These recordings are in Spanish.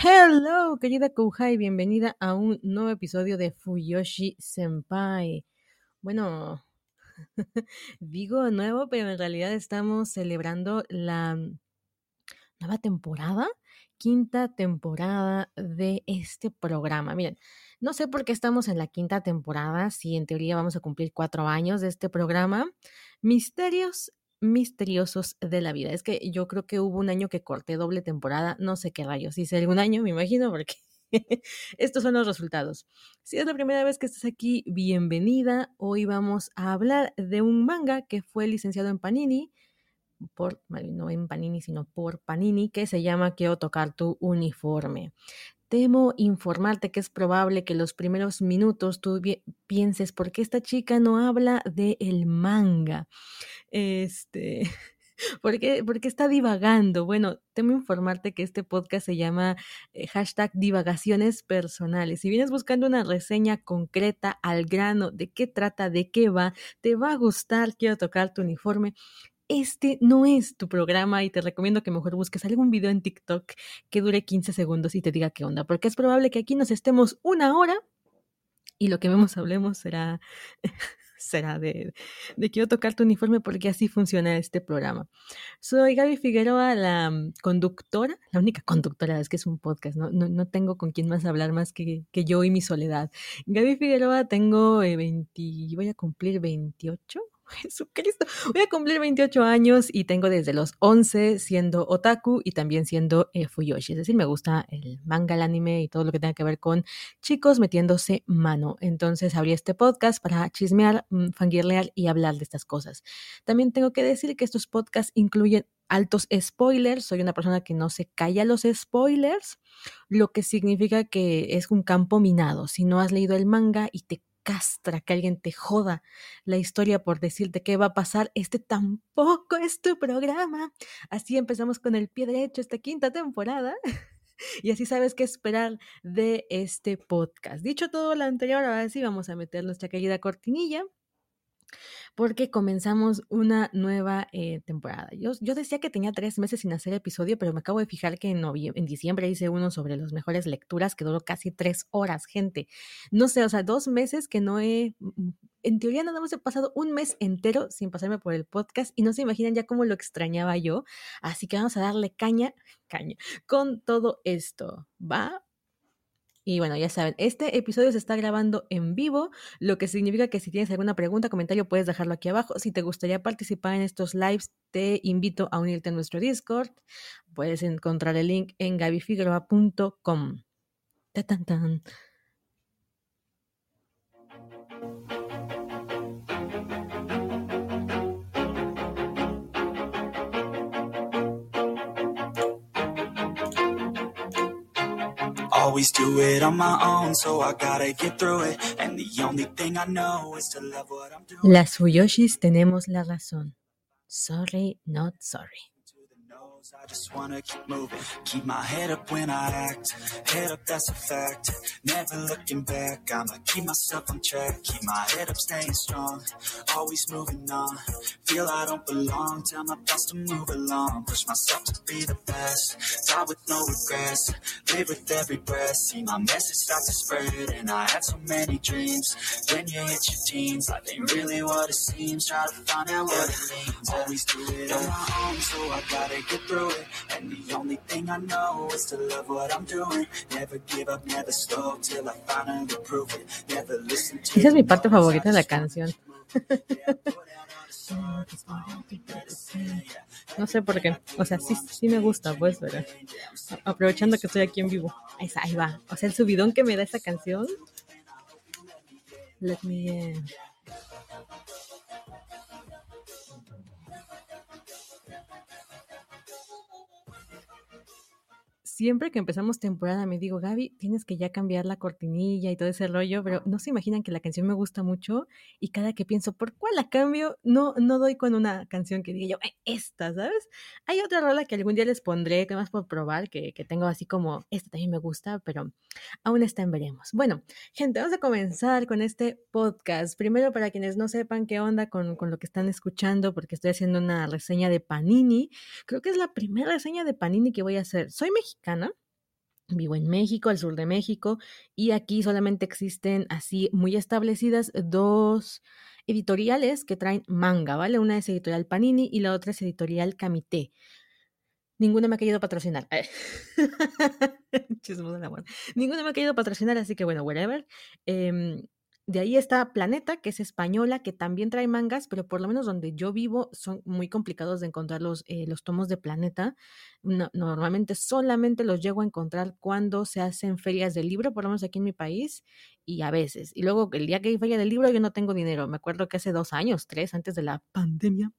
Hello, querida Kouhai, bienvenida a un nuevo episodio de Fuyoshi Senpai. Bueno, digo nuevo, pero en realidad estamos celebrando la nueva temporada, quinta temporada de este programa. Miren, no sé por qué estamos en la quinta temporada, si en teoría vamos a cumplir cuatro años de este programa. Misterios misteriosos de la vida. Es que yo creo que hubo un año que corté doble temporada, no sé qué rayos, hice algún año, me imagino, porque estos son los resultados. Si es la primera vez que estás aquí, bienvenida. Hoy vamos a hablar de un manga que fue licenciado en Panini, por, no en Panini, sino por Panini, que se llama Quiero tocar tu uniforme. Temo informarte que es probable que los primeros minutos tú pienses, ¿por qué esta chica no habla de el manga? Este, ¿por qué, está divagando? Bueno, temo informarte que este podcast se llama eh, hashtag divagaciones personales. Si vienes buscando una reseña concreta al grano de qué trata, de qué va, te va a gustar, quiero tocar tu uniforme este no es tu programa y te recomiendo que mejor busques algún video en TikTok que dure 15 segundos y te diga qué onda, porque es probable que aquí nos estemos una hora y lo que vemos hablemos será será de, quiero tocar tu uniforme porque así funciona este programa. Soy Gaby Figueroa, la mm, conductora, la única conductora, es que es un podcast, no, no, tengo con quién más hablar más que, que, yo y mi soledad. Gaby Figueroa, tengo 20, eh, voy a cumplir 28 Jesucristo. Voy a cumplir 28 años y tengo desde los 11 siendo otaku y también siendo eh, fuyoshi. Es decir, me gusta el manga, el anime y todo lo que tenga que ver con chicos metiéndose mano. Entonces abrí este podcast para chismear, mm, fangirlear y hablar de estas cosas. También tengo que decir que estos podcasts incluyen altos spoilers. Soy una persona que no se calla los spoilers, lo que significa que es un campo minado. Si no has leído el manga y te castra que alguien te joda la historia por decirte qué va a pasar. Este tampoco es tu programa. Así empezamos con el pie derecho esta quinta temporada. y así sabes qué esperar de este podcast. Dicho todo lo anterior, ahora sí vamos a meter nuestra querida cortinilla porque comenzamos una nueva eh, temporada. Yo, decía que tenía tres meses sin hacer episodio, pero me acabo de fijar que en, en diciembre hice uno sobre las mejores lecturas que duró casi tres horas, gente. No sé, o sea, dos meses que no he... Mm, mm, en teoría nada más he pasado un mes entero sin pasarme por el podcast y no se imaginan ya cómo lo extrañaba yo. Así que vamos a darle caña, caña, con todo esto. ¿Va? Y bueno, ya saben, este episodio se está grabando en vivo, lo que significa que si tienes alguna pregunta, comentario, puedes dejarlo aquí abajo. Si te gustaría participar en estos lives, te invito a unirte a nuestro Discord. Puedes encontrar el link en gabifigueroa.com. Tan, tan. Always do it on my own, so I gotta get through it. And the only thing I know is to love what I'm doing. Las Fuyoshis tenemos la razón. Sorry, not sorry. I just wanna keep moving, keep my head up when I act. Head up, that's a fact. Never looking back, I'ma keep myself on track. Keep my head up, staying strong. Always moving on. Feel I don't belong, tell my thoughts to move along. Push myself to be the best. Die with no regrets. Live with every breath. See my message start to spread, and I had so many dreams. Then you hit your teens, life ain't really what it seems. Try to find out what it means. Always do it on my own, so I gotta get through through it. And the only thing I know is to love what I'm doing. Never give up, never stop till I finally prove it. Never listen to Esa es mi parte favorita de la canción. No sé por qué. O sea, sí, sí me gusta, pues, pero aprovechando que estoy aquí en vivo. Ahí, ahí va. O sea, el subidón que me da esa canción. Let me. Uh... siempre que empezamos temporada me digo, Gaby, tienes que ya cambiar la cortinilla y todo ese rollo, pero no se imaginan que la canción me gusta mucho y cada que pienso, ¿por cuál la cambio? No, no doy con una canción que diga yo, esta, ¿sabes? Hay otra rola que algún día les pondré, que más por probar, que, que tengo así como, esta también me gusta, pero aún está en veremos. Bueno, gente, vamos a comenzar con este podcast. Primero, para quienes no sepan qué onda con, con lo que están escuchando, porque estoy haciendo una reseña de Panini. Creo que es la primera reseña de Panini que voy a hacer. Soy mexicana. Vivo en México, al sur de México, y aquí solamente existen así muy establecidas dos editoriales que traen manga, ¿vale? Una es editorial Panini y la otra es editorial Camité. Ninguna me ha querido patrocinar. Ninguna me ha querido patrocinar, así que bueno, whatever. Eh, de ahí está Planeta, que es española, que también trae mangas, pero por lo menos donde yo vivo son muy complicados de encontrar los, eh, los tomos de Planeta. normalmente solamente los llego a encontrar cuando se hacen ferias del libro, por lo menos aquí en mi país, y a veces. Y luego el día que hay feria del libro yo no tengo dinero. Me acuerdo que hace dos años, tres, antes de la pandemia,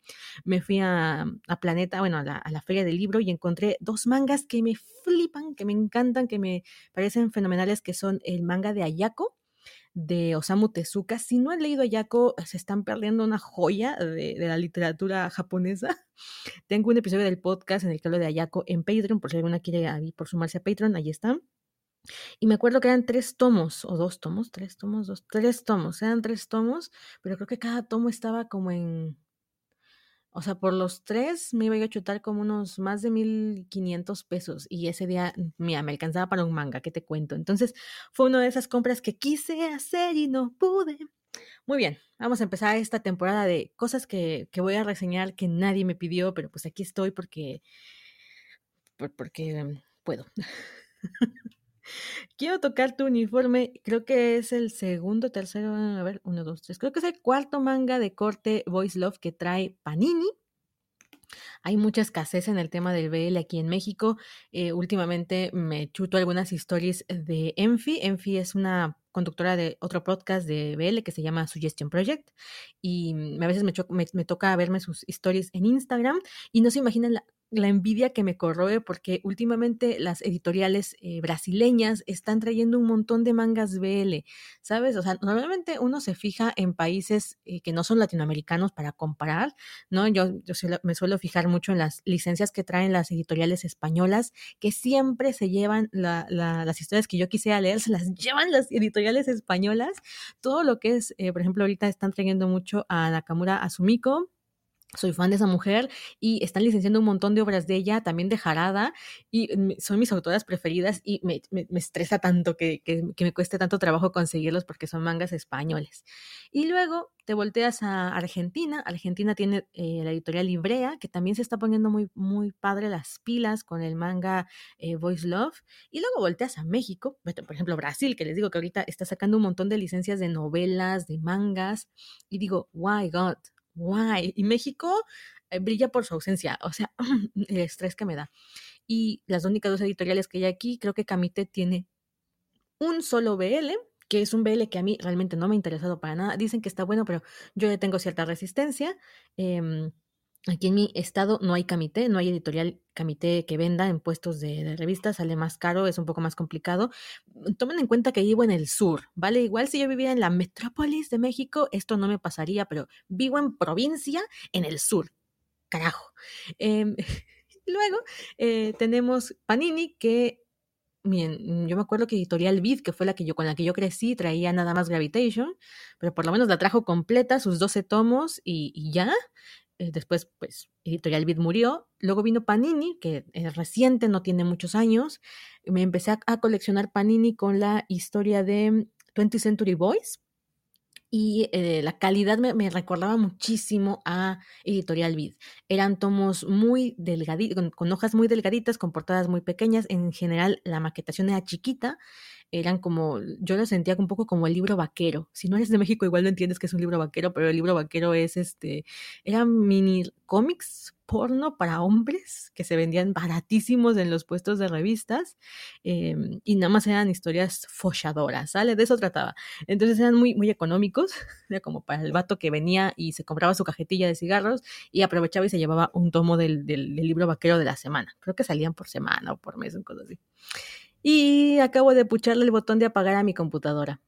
me fui a, Planeta, bueno, a la, a la feria del libro y encontré dos mangas que me flipan, que me encantan, que me parecen fenomenales, que son el manga de Ayako de Osamu Tezuka. Si no han leído Ayako, se están perdiendo una joya de, la literatura japonesa. Tengo un episodio del podcast en el que hablo de Ayako en Patreon, por si alguna quiere por sumarse a Patreon, ahí están. Y me acuerdo que eran tres tomos, o dos tomos, tres tomos, dos, tres tomos, eran tres tomos, pero creo que cada tomo estaba como en o sea, por los tres me iba a chutar como unos más de 1500 pesos y ese día, mira, me alcanzaba para un manga, ¿qué te cuento? Entonces fue una de esas compras que quise hacer y no pude. Muy bien, vamos a empezar esta temporada de cosas que, que voy a reseñar que nadie me pidió, pero pues aquí estoy porque, porque puedo. Quiero tocar tu uniforme, creo que es el segundo, tercero, a ver, uno, dos, tres, creo que es el cuarto manga de corte Voice Love que trae Panini. Hay mucha escasez en el tema del BL aquí en México. Eh, últimamente me chuto algunas historias de Enfi. Enfi es una conductora de otro podcast de BL que se llama Suggestion Project y a veces me, me, me toca verme sus stories en Instagram y no se imaginan la la envidia que me corroe porque últimamente las editoriales eh, brasileñas están trayendo un montón de mangas BL, ¿sabes? O sea, normalmente uno se fija en países eh, que no son latinoamericanos para comparar, ¿no? Yo, yo me suelo fijar mucho en las licencias que traen las editoriales españolas, que siempre se llevan las historias que yo quisiera leer, se las llevan las editoriales españolas. Todo lo que es, eh, por ejemplo, ahorita están trayendo mucho a Nakamura Asumiko, soy fan de esa mujer y están licenciando un montón de obras de ella, también de Jarada, y son mis autoras preferidas y me, estresa tanto que, me cueste tanto trabajo conseguirlos porque son mangas españoles. Y luego te volteas a Argentina, Argentina tiene eh, la editorial Librea, que también se está poniendo muy, muy padre las pilas con el manga eh, Voice Love, y luego volteas a México, por ejemplo Brasil, que les digo que ahorita está sacando un montón de licencias de novelas, de mangas, y digo, why God, guay. Y México eh, brilla por su ausencia, o sea, el estrés que me da. Y las únicas dos editoriales que hay aquí, creo que Camite tiene un solo BL, que es un BL que a mí realmente no me ha interesado para nada. Dicen que está bueno, pero yo ya tengo cierta resistencia. Eh, Aquí en mi estado no hay camité, no hay editorial camité que venda en puestos de, revistas, sale más caro, es un poco más complicado. Tomen en cuenta que vivo en el sur, ¿vale? Igual si yo viviera en la metrópolis de México, esto no me pasaría, pero vivo en provincia, en el sur. Carajo. Em, luego eh, tenemos Panini, que Bien, yo me acuerdo que Editorial Vid, que fue la que yo con la que yo crecí, traía nada más Gravitation, pero por lo menos la trajo completa, sus 12 tomos y, y ya. Eh, después, pues, Editorial Vid murió. Luego vino Panini, que es reciente, no tiene muchos años. Me empecé a, coleccionar Panini con la historia de 20th Century Boys. Y eh, la calidad me, recordaba muchísimo a Editorial Vid. Eran tomos muy delgaditos, con, hojas muy delgaditas, con portadas muy pequeñas. En general, la maquetación era chiquita. Eran como, yo lo sentía un poco como el libro vaquero. Si no eres de México, igual no entiendes que es un libro vaquero, pero el libro vaquero es este, eran mini cómics porno para hombres que se vendían baratísimos en los puestos de revistas em, y nada más eran historias folladoras, ¿sale? De eso trataba. Entonces eran muy, muy económicos, era como para el vato que venía y se compraba su cajetilla de cigarros y aprovechaba y se llevaba un tomo del, del, libro vaquero de la semana. Creo que salían por semana o por mes, o cosas así. Y acabo de pucharle el botón de apagar a mi computadora.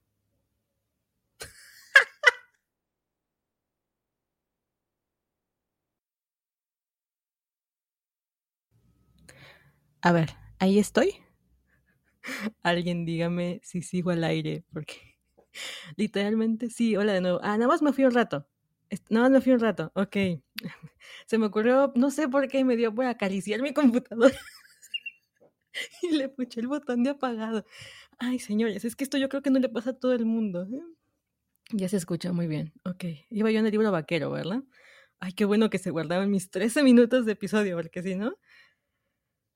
A ver, ahí estoy. Alguien dígame si sigo al aire, porque literalmente sí, hola de nuevo. Ah, nada más me fui un rato. Nada más me fui un rato, ok. Se me ocurrió, no sé por qué me dio por acariciar mi computadora. y le puché el botón de apagado. Ay, señores, es que esto yo creo que no le pasa a todo el mundo. ¿eh? Ya se escucha muy bien. Ok, iba yo en el libro vaquero, ¿verdad? Ay, qué bueno que se guardaban mis 13 minutos de episodio, porque si no,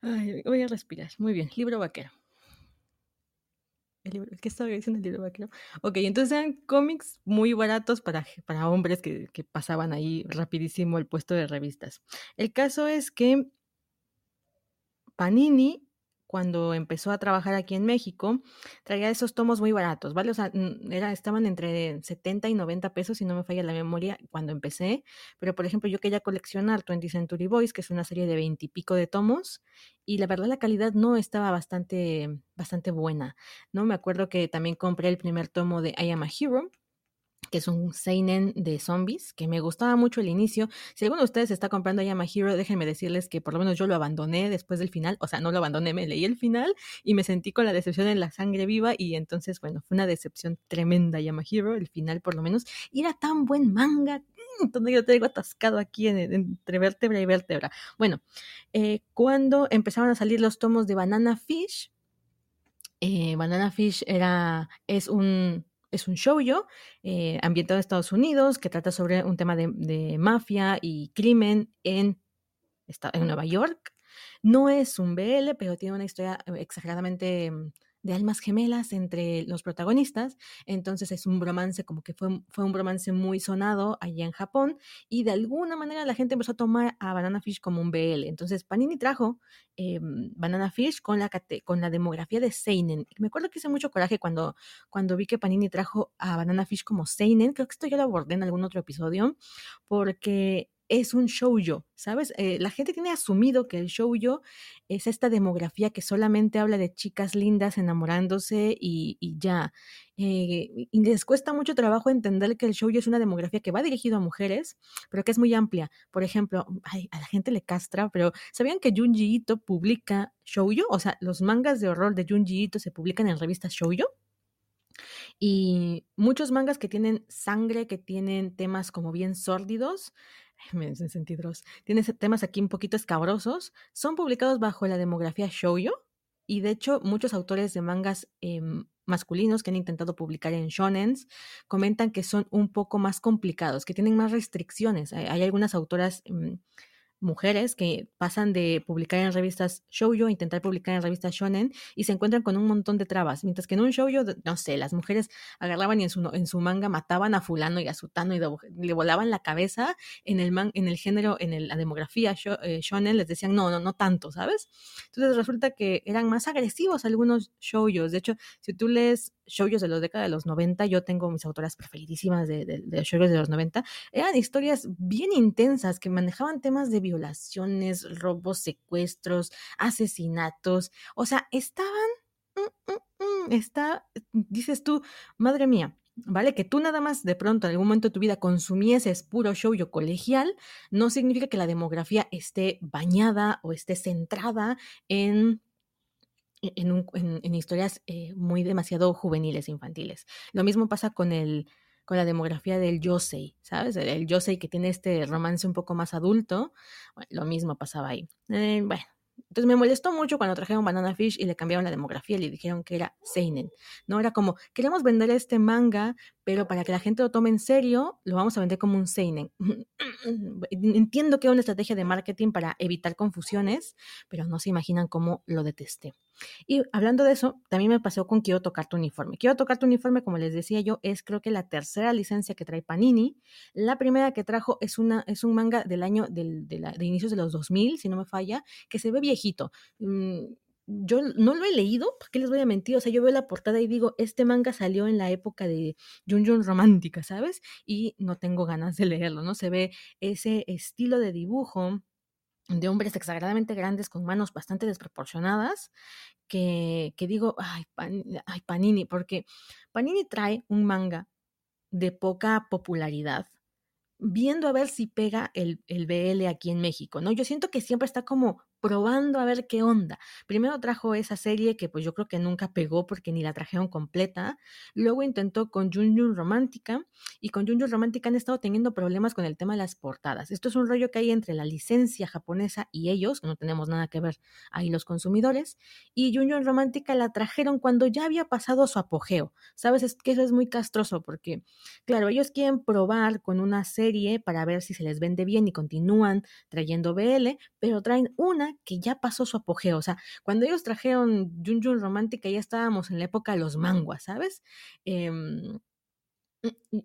Ay, voy a respirar. Muy bien, libro vaquero. El libro, ¿Qué estaba diciendo el libro vaquero? Ok, entonces eran cómics muy baratos para, para hombres que, que pasaban ahí rapidísimo el puesto de revistas. El caso es que Panini cuando empezó a trabajar aquí en México, traía esos tomos muy baratos, ¿vale? O sea, estaban entre 70 y 90 pesos, si no me falla la memoria, cuando empecé. Pero, por ejemplo, yo quería coleccionar 20 Century Boys, que es una serie de 20 y pico de tomos, y la verdad la calidad no estaba bastante, bastante buena, ¿no? Me acuerdo que también compré el primer tomo de I Am a Hero, que es un seinen de zombies, que me gustaba mucho el inicio. Si alguno de ustedes está comprando Yama Hero, déjenme decirles que por lo menos yo lo abandoné después del final, o sea, no lo abandoné, me leí el final y me sentí con la decepción en la sangre viva y entonces, bueno, fue una decepción tremenda Yama Hero, el final por lo menos, y era tan buen manga, donde yo tengo atascado aquí entre vértebra y vértebra. Bueno, eh, cuando empezaron a salir los tomos de Banana Fish, eh, Banana Fish era, es un es un shoujo eh, ambientado en Estados Unidos que trata sobre un tema de, mafia y crimen en, en Nueva York. No es un BL, pero tiene una historia eh, exageradamente mm, de almas gemelas entre los protagonistas. Entonces es un bromance, como que fue, fue un bromance muy sonado allá en Japón. Y de alguna manera la gente empezó a tomar a Banana Fish como un BL. Entonces Panini trajo eh, Banana Fish con la, con la demografía de Seinen. Me acuerdo que hice mucho coraje cuando, cuando vi que Panini trajo a Banana Fish como Seinen. Creo que esto ya lo abordé en algún otro episodio. Porque es un shoujo, ¿sabes? Eh, la gente tiene asumido que el shoujo es esta demografía que solamente habla de chicas lindas enamorándose y, ya. Eh, y les cuesta mucho trabajo entender que el shoujo es una demografía que va dirigido a mujeres, pero que es muy amplia. Por ejemplo, a la gente le castra, pero ¿sabían que Junji Ito publica shoujo? O sea, los mangas de horror de Junji Ito se publican en revistas shoujo. Y muchos mangas que tienen sangre, que tienen temas como bien sórdidos, me hacen sentidos. Tiene temas aquí un poquito escabrosos. Son publicados bajo la demografía shoujo y de hecho muchos autores de mangas em, masculinos que han intentado publicar en shonens comentan que son un poco más complicados, que tienen más restricciones. Hay, algunas autoras em, mujeres que pasan de publicar en revistas shoujo intentar publicar en revistas shonen y se encuentran con un montón de trabas, mientras que en un shoujo, no sé, las mujeres agarraban y en su, en su manga mataban a fulano y a sutano y le volaban la cabeza, en el, man, en el género, en la demografía eh, shonen les decían, no, no, no tanto, ¿sabes? Entonces resulta que eran más agresivos algunos shoujos, de hecho, si tú lees shoujos de la década de los 90, yo tengo mis autoras preferidísimas de, de, de de los 90, eran historias bien intensas que manejaban temas de violaciones, robos, secuestros, asesinatos, o sea, estaban, mm, mm, mm, está, dices tú, madre mía, ¿vale? Que tú nada más de pronto en algún momento de tu vida consumieses puro shoujo colegial, no significa que la demografía esté bañada o esté centrada en e-, en, historias eh, muy demasiado juveniles, infantiles. Lo mismo pasa con el con la demografía del Yosei, ¿sabes? El, Yosei que tiene este romance un poco más adulto, lo mismo pasaba ahí. Eh, bueno, entonces me molestó mucho cuando trajeron Banana Fish y le cambiaron la demografía y le dijeron que era Seinen. No era como, queremos vender este manga, pero para que la gente lo tome en serio, lo vamos a vender como un Seinen. Entiendo que es una estrategia de marketing para evitar confusiones, pero no se imaginan cómo lo detesté. Y hablando de eso, también me pasó con Quiero tocar tu uniforme. Quiero tocar tu uniforme, como les decía yo, es creo que la tercera licencia que trae Panini. La primera que trajo es, una, es un manga del año del, de, inicios de los 2000, si no me falla, que se ve viejito. Mm, yo no lo he leído, ¿por qué les voy a mentir? O sea, yo veo la portada y digo, este manga salió en la época de Jun Jun romántica, ¿sabes? Y no tengo ganas de leerlo, ¿no? Se ve ese estilo de dibujo de hombres exageradamente grandes con manos bastante desproporcionadas, que, que digo, ay, ay, Panini, porque Panini trae un manga de poca popularidad, viendo a ver si pega el, el BL aquí en México, ¿no? Yo siento que siempre está como probando a ver qué onda. Primero trajo esa serie que pues yo creo que nunca pegó porque ni la trajeron completa. Luego intentó con Jun Romántica y con Jun Romántica han estado teniendo problemas con el tema de las portadas. Esto es un rollo que hay entre la licencia japonesa y ellos, que no tenemos nada que ver ahí los consumidores. Y Jun Jun Romántica la trajeron cuando ya había pasado su apogeo. Sabes es que eso es muy castroso porque, claro, ellos quieren probar con una serie para ver si se les vende bien y continúan trayendo BL, pero traen una que ya pasó su apogeo. O sea, cuando ellos trajeron Jun Jun Romántica, ya estábamos en la época de los manguas, ¿sabes? Em,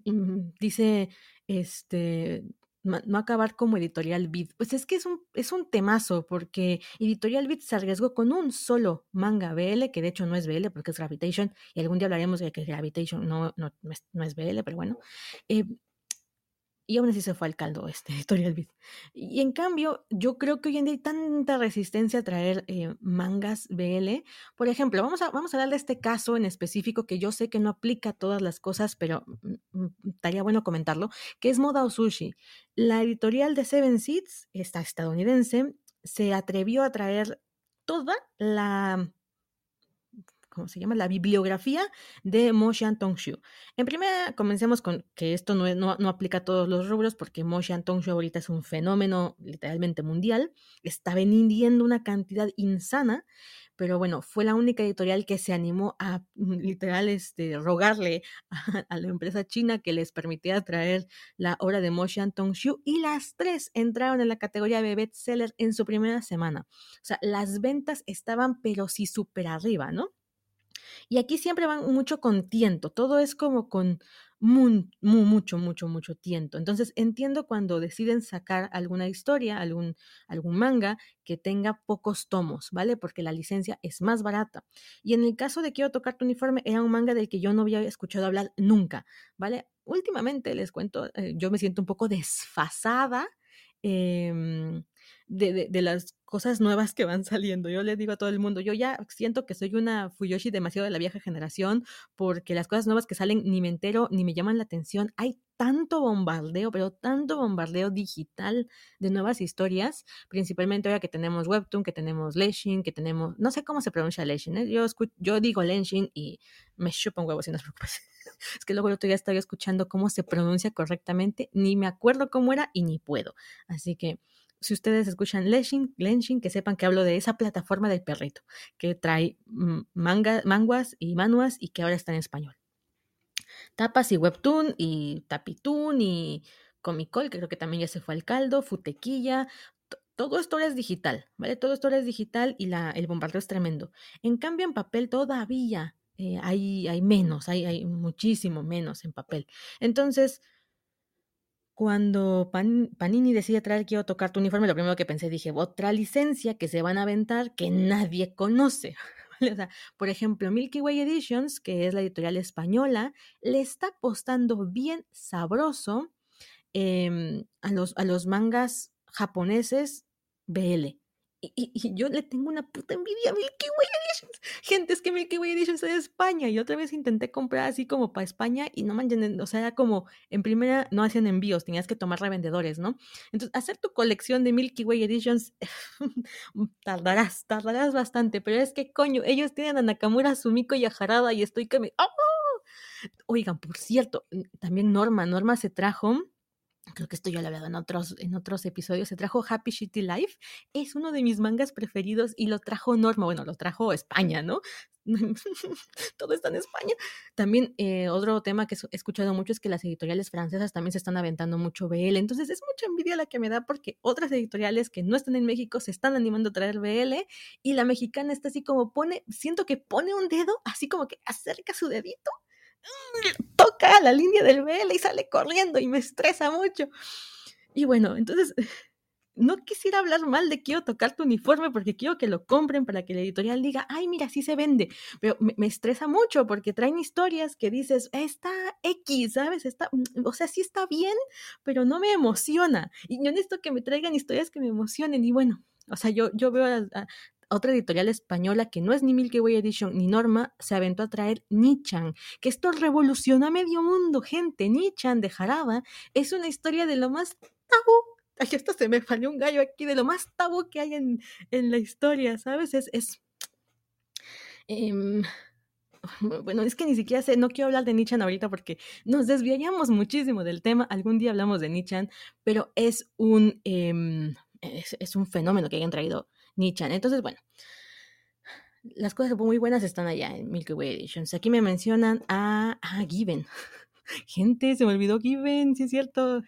mm, dice, este, no acabar como Editorial Beat. Pues es que es un, es un temazo, porque Editorial Beat se arriesgó con un solo manga BL, que de hecho no es BL porque es Gravitation, y algún día hablaremos de que Gravitation no, no, no es, BL, pero bueno. Eh, y aún así se fue al caldo este Editorial Beat. Y en cambio, yo creo que hoy en día hay tanta resistencia a traer eh, mangas BL. Por ejemplo, vamos a, vamos a hablar de este caso en específico que yo sé que no aplica a todas las cosas, pero mm, mm, estaría bueno comentarlo, que es Moda o Sushi. La editorial de Seven Seeds, esta estadounidense, se atrevió a traer toda la ¿cómo se llama? La bibliografía de Mo Tongshu. En primera, comencemos con que esto no, no, no, aplica a todos los rubros porque Mo Tongshu ahorita es un fenómeno literalmente mundial. Está vendiendo una cantidad insana, pero bueno, fue la única editorial que se animó a mm, literal este, rogarle a, la empresa china que les permitiera traer la obra de Mo Tongshu y las tres entraron en la categoría de bestseller en su primera semana. O sea, las ventas estaban pero sí súper arriba, ¿no? Y aquí siempre van mucho con tiento, todo es como con mucho, mucho, mucho tiento. Entonces entiendo cuando deciden sacar alguna historia, algún, manga que tenga pocos tomos, ¿vale? Porque la licencia es más barata. Y en el caso de Quiero tocar tu uniforme, era un manga del que yo no había escuchado hablar nunca, ¿vale? Últimamente les cuento, eh, yo me siento un poco desfasada. Eh, de, las cosas nuevas que van saliendo. Yo le digo a todo el mundo, yo ya siento que soy una Fuyoshi demasiado de la vieja generación porque las cosas nuevas que salen ni me entero ni me llaman la atención. Hay tanto bombardeo, pero tanto bombardeo digital de nuevas historias, principalmente ahora que tenemos Webtoon, que tenemos Lenshin, que tenemos, no sé cómo se pronuncia Lenshin, ¿eh? yo, yo digo Lenshin y me chupa un huevo si no preocupes. es que luego el otro día estaba escuchando cómo se pronuncia correctamente, ni me acuerdo cómo era y ni puedo. Así que si ustedes escuchan Lenshin, Lenshin, que sepan que hablo de esa plataforma del perrito, que trae mm, manga, manguas y manuas y que ahora está en español. Tapas y Webtoon y Tapitoon y Comicol, que creo que también ya se fue al caldo, Futequilla, todo esto es digital, ¿vale? Todo esto es digital y el bombardeo es tremendo. En cambio, en papel todavía eh, hay, menos, hay muchísimo menos en papel. Entonces, cuando Panini decide traer Quiero tocar tu uniforme, lo primero que pensé, dije, otra licencia que se van a aventar que nadie conoce. por ejemplo, Milky Way Editions, que es la editorial española, le está apostando bien sabroso em, a, los, a los mangas japoneses BL. Y, yo le tengo una puta envidia a Milky Way Editions. Gente, es que Milky Way Editions es de España. Y otra vez intenté comprar así como para España y no manchen, o sea, era como en primera no hacían envíos, tenías que tomar revendedores, ¿no? Entonces, hacer tu colección de Milky Way Editions tardarás, tardarás bastante, pero es que coño, ellos tienen a Nakamura, Sumiko y a Harada y estoy que me. ¡Oh! Oigan, por cierto, también Norma, Norma se trajo creo que esto ya lo he hablado en otros, en otros episodios, se trajo Happy Shitty Life, es uno de mis mangas preferidos y lo trajo Norma, bueno, lo trajo España, ¿no? Todo está en España. También eh, otro tema que he escuchado mucho es que las editoriales francesas también se están aventando mucho BL, entonces es mucha envidia la que me da porque otras editoriales que no están en México se están animando a traer BL y la mexicana está así como pone, siento que pone un dedo, así como que acerca su dedito toca la línea del BL y sale corriendo y me estresa mucho. Y bueno, entonces no quisiera hablar mal de quiero tocar tu uniforme porque quiero que lo compren para que la editorial diga, ay, mira, sí se vende. Pero me, estresa mucho porque traen historias que dices, está X, ¿sabes? Está, mm, o sea, sí está bien, pero no me emociona. Y yo necesito que me traigan historias que me emocionen. Y bueno, o sea, yo, yo veo a, otra editorial española que no es ni Milky Way Edition ni Norma, se aventó a traer Nichan, que esto revolucionó a medio mundo, gente. Nichan de Jaraba es una historia de lo más tabú. Ay, esto se me falló un gallo aquí, de lo más tabú que hay en, la historia, ¿sabes? Es. es em, bueno, es que ni siquiera sé, no quiero hablar de Nichan ahorita porque nos desviaríamos muchísimo del tema. Algún día hablamos de Nichan, pero es un, em, es, un fenómeno que hayan traído Nichan. Entonces, bueno, las cosas muy buenas están allá en Milky Way Editions. Aquí me mencionan a, a Given. Gente, se me olvidó Given, sí es cierto.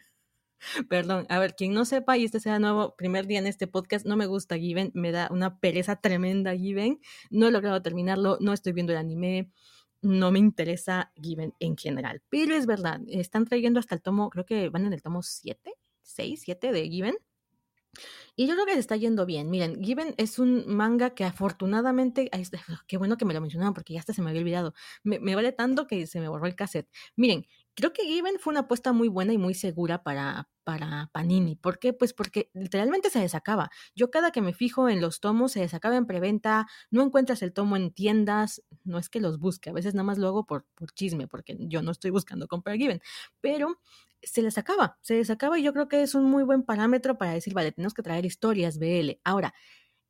Perdón, a ver, quien no sepa y este sea nuevo primer día en este podcast, no me gusta Given, me da una pereza tremenda Given, no he logrado terminarlo, no estoy viendo el anime, no me interesa Given en general, pero es verdad, están trayendo hasta el tomo, creo que van en el tomo 7, 6, 7 de Given, y yo creo que se está yendo bien. Miren, Given es un manga que afortunadamente, qué bueno que me lo mencionaban porque ya hasta se me había olvidado. Me, vale tanto que se me borró el cassette. Miren, creo que Given fue una apuesta muy buena y muy segura para, para Panini. ¿Por qué? Pues porque literalmente se desacaba. Yo cada que me fijo en los tomos, se desacaba en preventa, no encuentras el tomo en tiendas, no es que los busque, a veces nada más lo hago por, por chisme, porque yo no estoy buscando comprar Given, pero se les acaba, se les acaba y yo creo que es un muy buen parámetro para decir, vale, tenemos que traer historias BL. Ahora,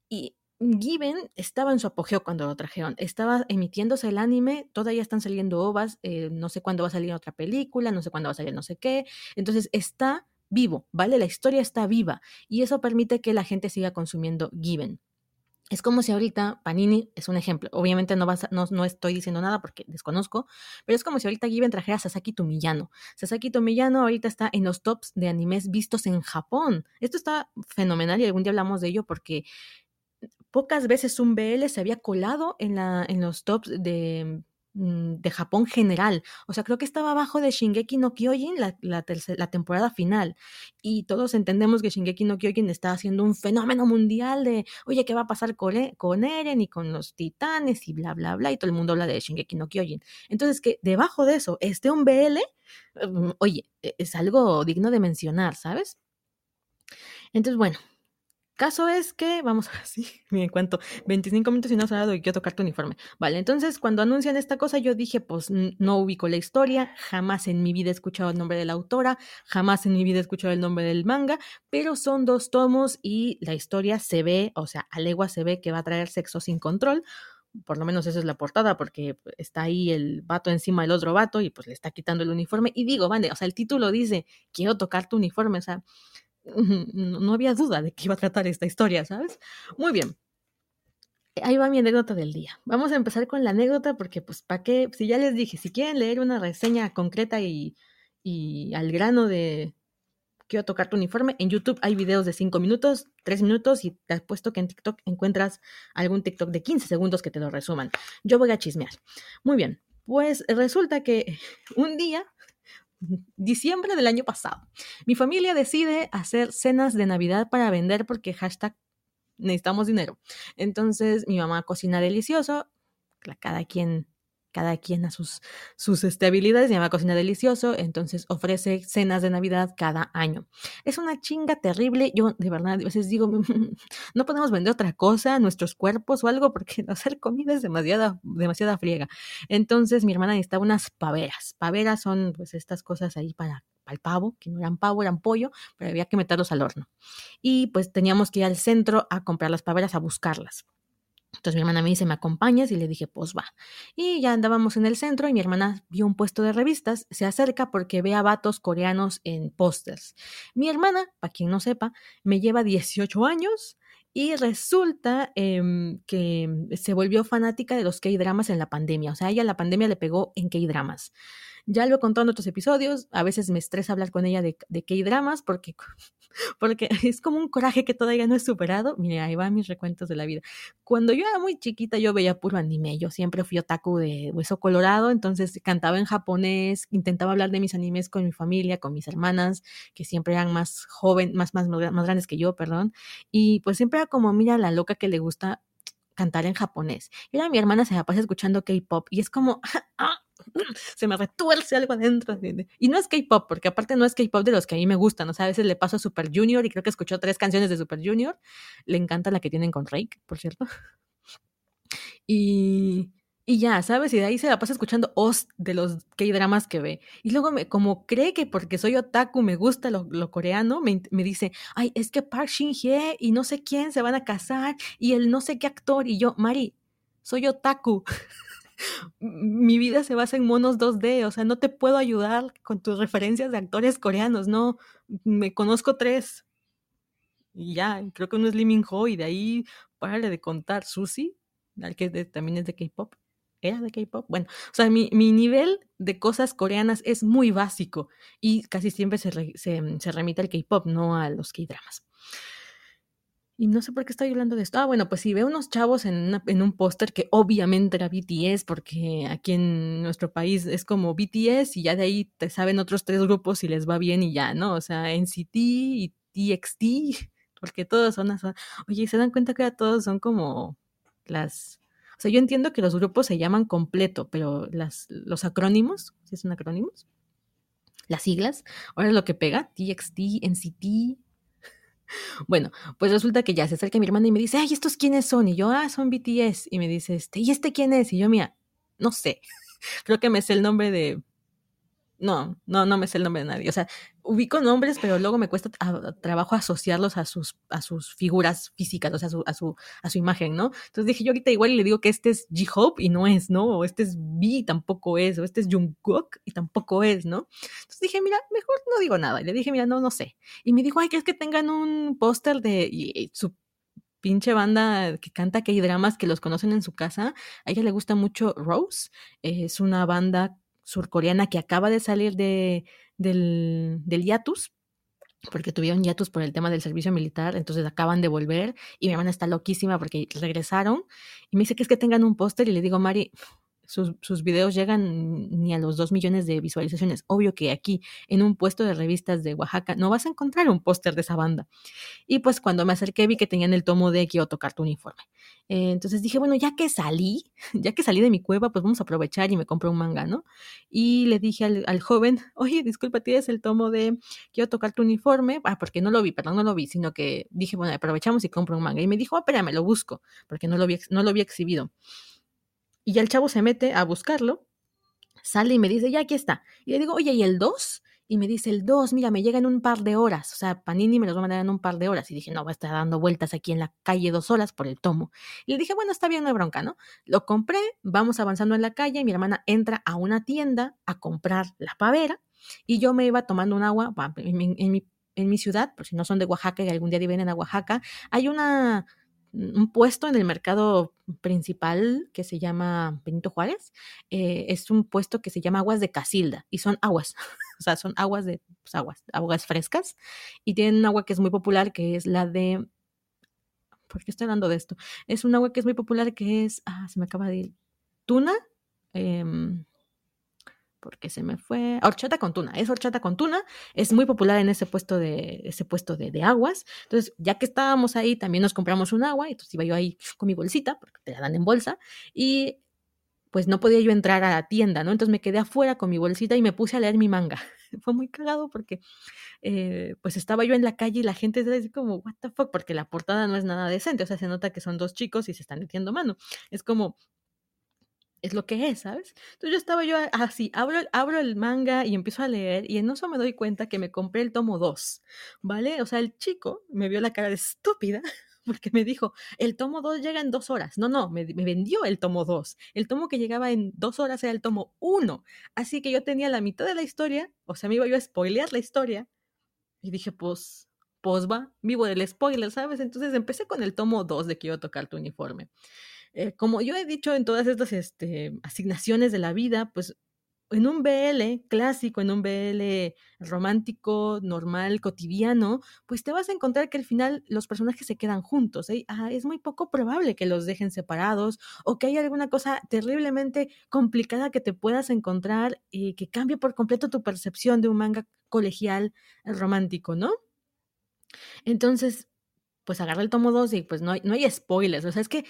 y Given estaba en su apogeo cuando lo trajeron. Estaba emitiéndose el anime, todavía están saliendo ovas, eh, no sé cuándo va a salir otra película, no sé cuándo va a salir no sé qué. Entonces está vivo, ¿vale? La historia está viva y eso permite que la gente siga consumiendo Given. Es como si ahorita Panini es un ejemplo. Obviamente no, vas no, no, estoy diciendo nada porque desconozco, pero es como si ahorita Given trajera a Sasaki Tomiyano. Sasaki Tomiyano ahorita está en los tops de animes vistos en Japón. Esto está fenomenal y algún día hablamos de ello porque pocas veces un BL se había colado en, la, en los tops de Mm, de Japón general. O sea, creo que estaba abajo de Shingeki no Kyojin la, la, temporada final. Y todos entendemos que Shingeki no Kyojin está haciendo un fenómeno mundial de, oye, ¿qué va a pasar con, e, con Eren y con los titanes y bla, bla, bla? Y todo el mundo habla de Shingeki no Kyojin. Entonces, que debajo de eso esté un BL, mm, oye, e, es algo digno de mencionar, ¿sabes? Entonces, bueno, Caso es que, vamos a ver si me cuento, 25 minutos y no has hablado y quiero tocar tu uniforme. Vale, entonces cuando anuncian esta cosa yo dije, pues no ubico la historia, jamás en mi vida he escuchado el nombre de la autora, jamás en mi vida he escuchado el nombre del manga, pero son dos tomos y la historia se ve, o sea, a legua se ve que va a traer sexo sin control, por lo menos esa es la portada, porque está ahí el vato encima del otro vato y pues le está quitando el uniforme. Y digo, vale, o sea, el título dice, quiero tocar tu uniforme, o sea, no había duda de que iba a tratar esta historia, ¿sabes? Muy bien. Ahí va mi anécdota del día. Vamos a empezar con la anécdota porque, pues, ¿para qué? Si ya les dije, si quieren leer una reseña concreta y, y al grano de quiero tocar tu uniforme, en YouTube hay videos de 5 minutos, 3 minutos y te puesto que en TikTok encuentras algún TikTok de 15 segundos que te lo resuman. Yo voy a chismear. Muy bien, pues resulta que un día diciembre del año pasado. Mi familia decide hacer cenas de Navidad para vender porque hashtag necesitamos dinero. Entonces mi mamá cocina delicioso, cada quien cada quien a sus, sus este, habilidades, mi mamá cocina delicioso, entonces ofrece cenas de Navidad cada año. Es una chinga terrible, yo de verdad a veces digo, no podemos vender otra cosa, nuestros cuerpos o algo, porque hacer comida es demasiada, demasiada friega. Entonces mi hermana necesitaba unas paveras. Paveras son pues estas cosas ahí para, el pavo, que no eran pavo, eran pollo, pero había que meterlos al horno. Y pues teníamos que ir al centro a comprar las paveras, a buscarlas. Entonces mi hermana me dice, ¿me acompañas? Y le dije, pues va. Y ya andábamos en el centro y mi hermana vio un puesto de revistas, se acerca porque ve a vatos coreanos en pósters. Mi hermana, para quien no sepa, me lleva 18 años y resulta em, que se volvió fanática de los K-dramas en la pandemia. O sea, ella la pandemia le pegó en K-dramas. Ya lo he contado en otros episodios, a veces me estresa hablar con ella de, de K-dramas porque, porque es como un coraje que todavía no he superado. Mire, ahí van mis recuentos de la vida. Cuando yo era muy chiquita yo veía puro anime, yo siempre fui otaku de hueso colorado, entonces cantaba en japonés, intentaba hablar de mis animes con mi familia, con mis hermanas, que siempre eran más jóvenes, más, más, más grandes que yo, perdón, y pues siempre era como, mira, la loca que le gusta cantar en japonés. Y ahora mi hermana se la pasa escuchando K-pop y es como, ah, se me retuerce algo adentro. Y no es K-pop, porque aparte no es K-pop de los que a mí me gustan. O sea, a veces le paso a Super Junior y creo que escuchó tres canciones de Super Junior. Le encanta la que tienen con Rake, por cierto. Y, y ya, ¿sabes? Y de ahí se la pasa escuchando os de los K-dramas que ve. Y luego, me, como cree que porque soy otaku me gusta lo, coreano, me, me, dice, ay, es que Park Shin-hye y no sé quién se van a casar y el no sé qué actor. Y yo, Mari, soy otaku. mi vida se basa en monos 2D, o sea, no te puedo ayudar con tus referencias de actores coreanos, no, me conozco tres. Y ya, creo que uno es Lee Min Ho y de ahí, párale de contar, Susi, al que también es de K-pop. ¿Era de K-pop? Bueno, o sea, mi, mi, nivel de cosas coreanas es muy básico y casi siempre se, se, se remite al K-pop, no a los K-dramas. Y no sé por qué estoy hablando de esto. Ah, bueno, pues si veo unos chavos en, en un póster que obviamente era BTS, porque aquí en nuestro país es como BTS y ya de ahí te saben otros tres grupos y les va bien y ya, ¿no? O sea, NCT y TXT, porque todos son... Oye, ¿se dan cuenta que ya todos son como las... Sea, yo entiendo que los grupos se llaman completo, pero las, los acrónimos, ¿sí son acrónimos? Las siglas, ahora es lo que pega, TXT, NCT, bueno, pues resulta que ya se acerca mi hermana y me dice, ay, ¿estos quiénes son? Y yo, ah, son BTS. Y me dice, este, ¿y este quién es? Y yo, mira, no sé. Creo que me sé el nombre de no, no, no me sé el nombre de nadie. O sea, ubico nombres, pero luego me cuesta trabajo asociarlos a sus, a sus figuras físicas, o sea, a su, a su, a su imagen, ¿no? Entonces dije, yo ahorita igual le digo que este es J-Hope y no es, ¿no? O este es B y tampoco es, o este es Jungkook y tampoco es, ¿no? Entonces dije, mira, mejor no digo nada. Y le dije, mira, no, no sé. Y me dijo, ay, que es que tengan un póster de su pinche banda que canta que hay dramas que los conocen en su casa. A ella le gusta mucho Rose. es una banda surcoreana que acaba de salir de, del, del hiatus, porque tuvieron hiatus por el tema del servicio militar, entonces acaban de volver y mi hermana está loquísima porque regresaron y me dice que es que tengan un póster y le digo, Mari, sus, sus, videos llegan ni a los dos millones de visualizaciones. Obvio que aquí, en un puesto de revistas de Oaxaca, no vas a encontrar un póster de esa banda. Y pues cuando me acerqué vi que tenían el tomo de Quiero tocar tu uniforme. Eh, entonces dije, bueno, ya que salí, ya que salí de mi cueva, pues vamos a aprovechar y me compré un manga, ¿no? Y le dije al, al joven, oye, disculpa, tienes el tomo de Quiero tocar tu uniforme. Ah, porque no lo vi, perdón, no lo vi, sino que dije, bueno, aprovechamos y compro un manga. Y me dijo, ah, espérame, lo busco, porque no lo vi, no lo había exhibido. Y ya el chavo se mete a buscarlo, sale y me dice, ya aquí está. Y le digo, oye, ¿y el 2? Y me dice, el 2, mira, me llega en un par de horas. O sea, Panini me los va a mandar en un par de horas. Y dije, no, va a estar dando vueltas aquí en la calle dos horas por el tomo. Y le dije, bueno, está bien, no hay bronca, ¿no? Lo compré, vamos avanzando en la calle. Y mi hermana entra a una tienda a comprar la pavera. Y yo me iba tomando un agua en mi, en mi, ciudad, por si no son de Oaxaca y algún día vienen a Oaxaca. Hay una un puesto en el mercado principal que se llama Benito Juárez. Eh, es un puesto que se llama Aguas de Casilda y son aguas, o sea, son aguas de pues, aguas, aguas frescas y tienen un agua que es muy popular que es la de ¿Por qué estoy hablando de esto? Es un agua que es muy popular que es, ah, se me acaba de ir, tuna, eh, porque se me fue. Horchata con tuna, es horchata con tuna, es muy popular en ese puesto de ese puesto de, de, aguas. Entonces, ya que estábamos ahí, también nos compramos un agua, entonces iba yo ahí con mi bolsita, porque te la dan en bolsa, y pues no podía yo entrar a la tienda, ¿no? Entonces me quedé afuera con mi bolsita y me puse a leer mi manga. Fue muy cagado porque eh, pues estaba yo en la calle y la gente se decía como, what the fuck, porque la portada no es nada decente, o sea, se nota que son dos chicos y se están metiendo mano. Es como, es lo que es, ¿sabes? Entonces yo estaba yo así, abro, abro el manga y empiezo a leer y en eso me doy cuenta que me compré el tomo 2, ¿vale? O sea, el chico me vio la cara de estúpida porque me dijo, el tomo 2 llega en dos horas. No, no, me, me vendió el tomo 2. El tomo que llegaba en dos horas era el tomo 1. Así que yo tenía la mitad de la historia, o sea, me iba yo a spoilear la historia. Y dije, pues, pues va, vivo del spoiler, ¿sabes? Entonces empecé con el tomo 2 de Quiero tocar tu uniforme. Eh, como yo he dicho en todas estas este, asignaciones de la vida, pues en un BL clásico, en un BL romántico, normal, cotidiano, pues te vas a encontrar que al final los personajes se quedan juntos. ¿eh? Ah, es muy poco probable que los dejen separados o que haya alguna cosa terriblemente complicada que te puedas encontrar y que cambie por completo tu percepción de un manga colegial romántico, ¿no? Entonces, pues agarra el tomo 2 y pues no no hay spoilers. O sea, es que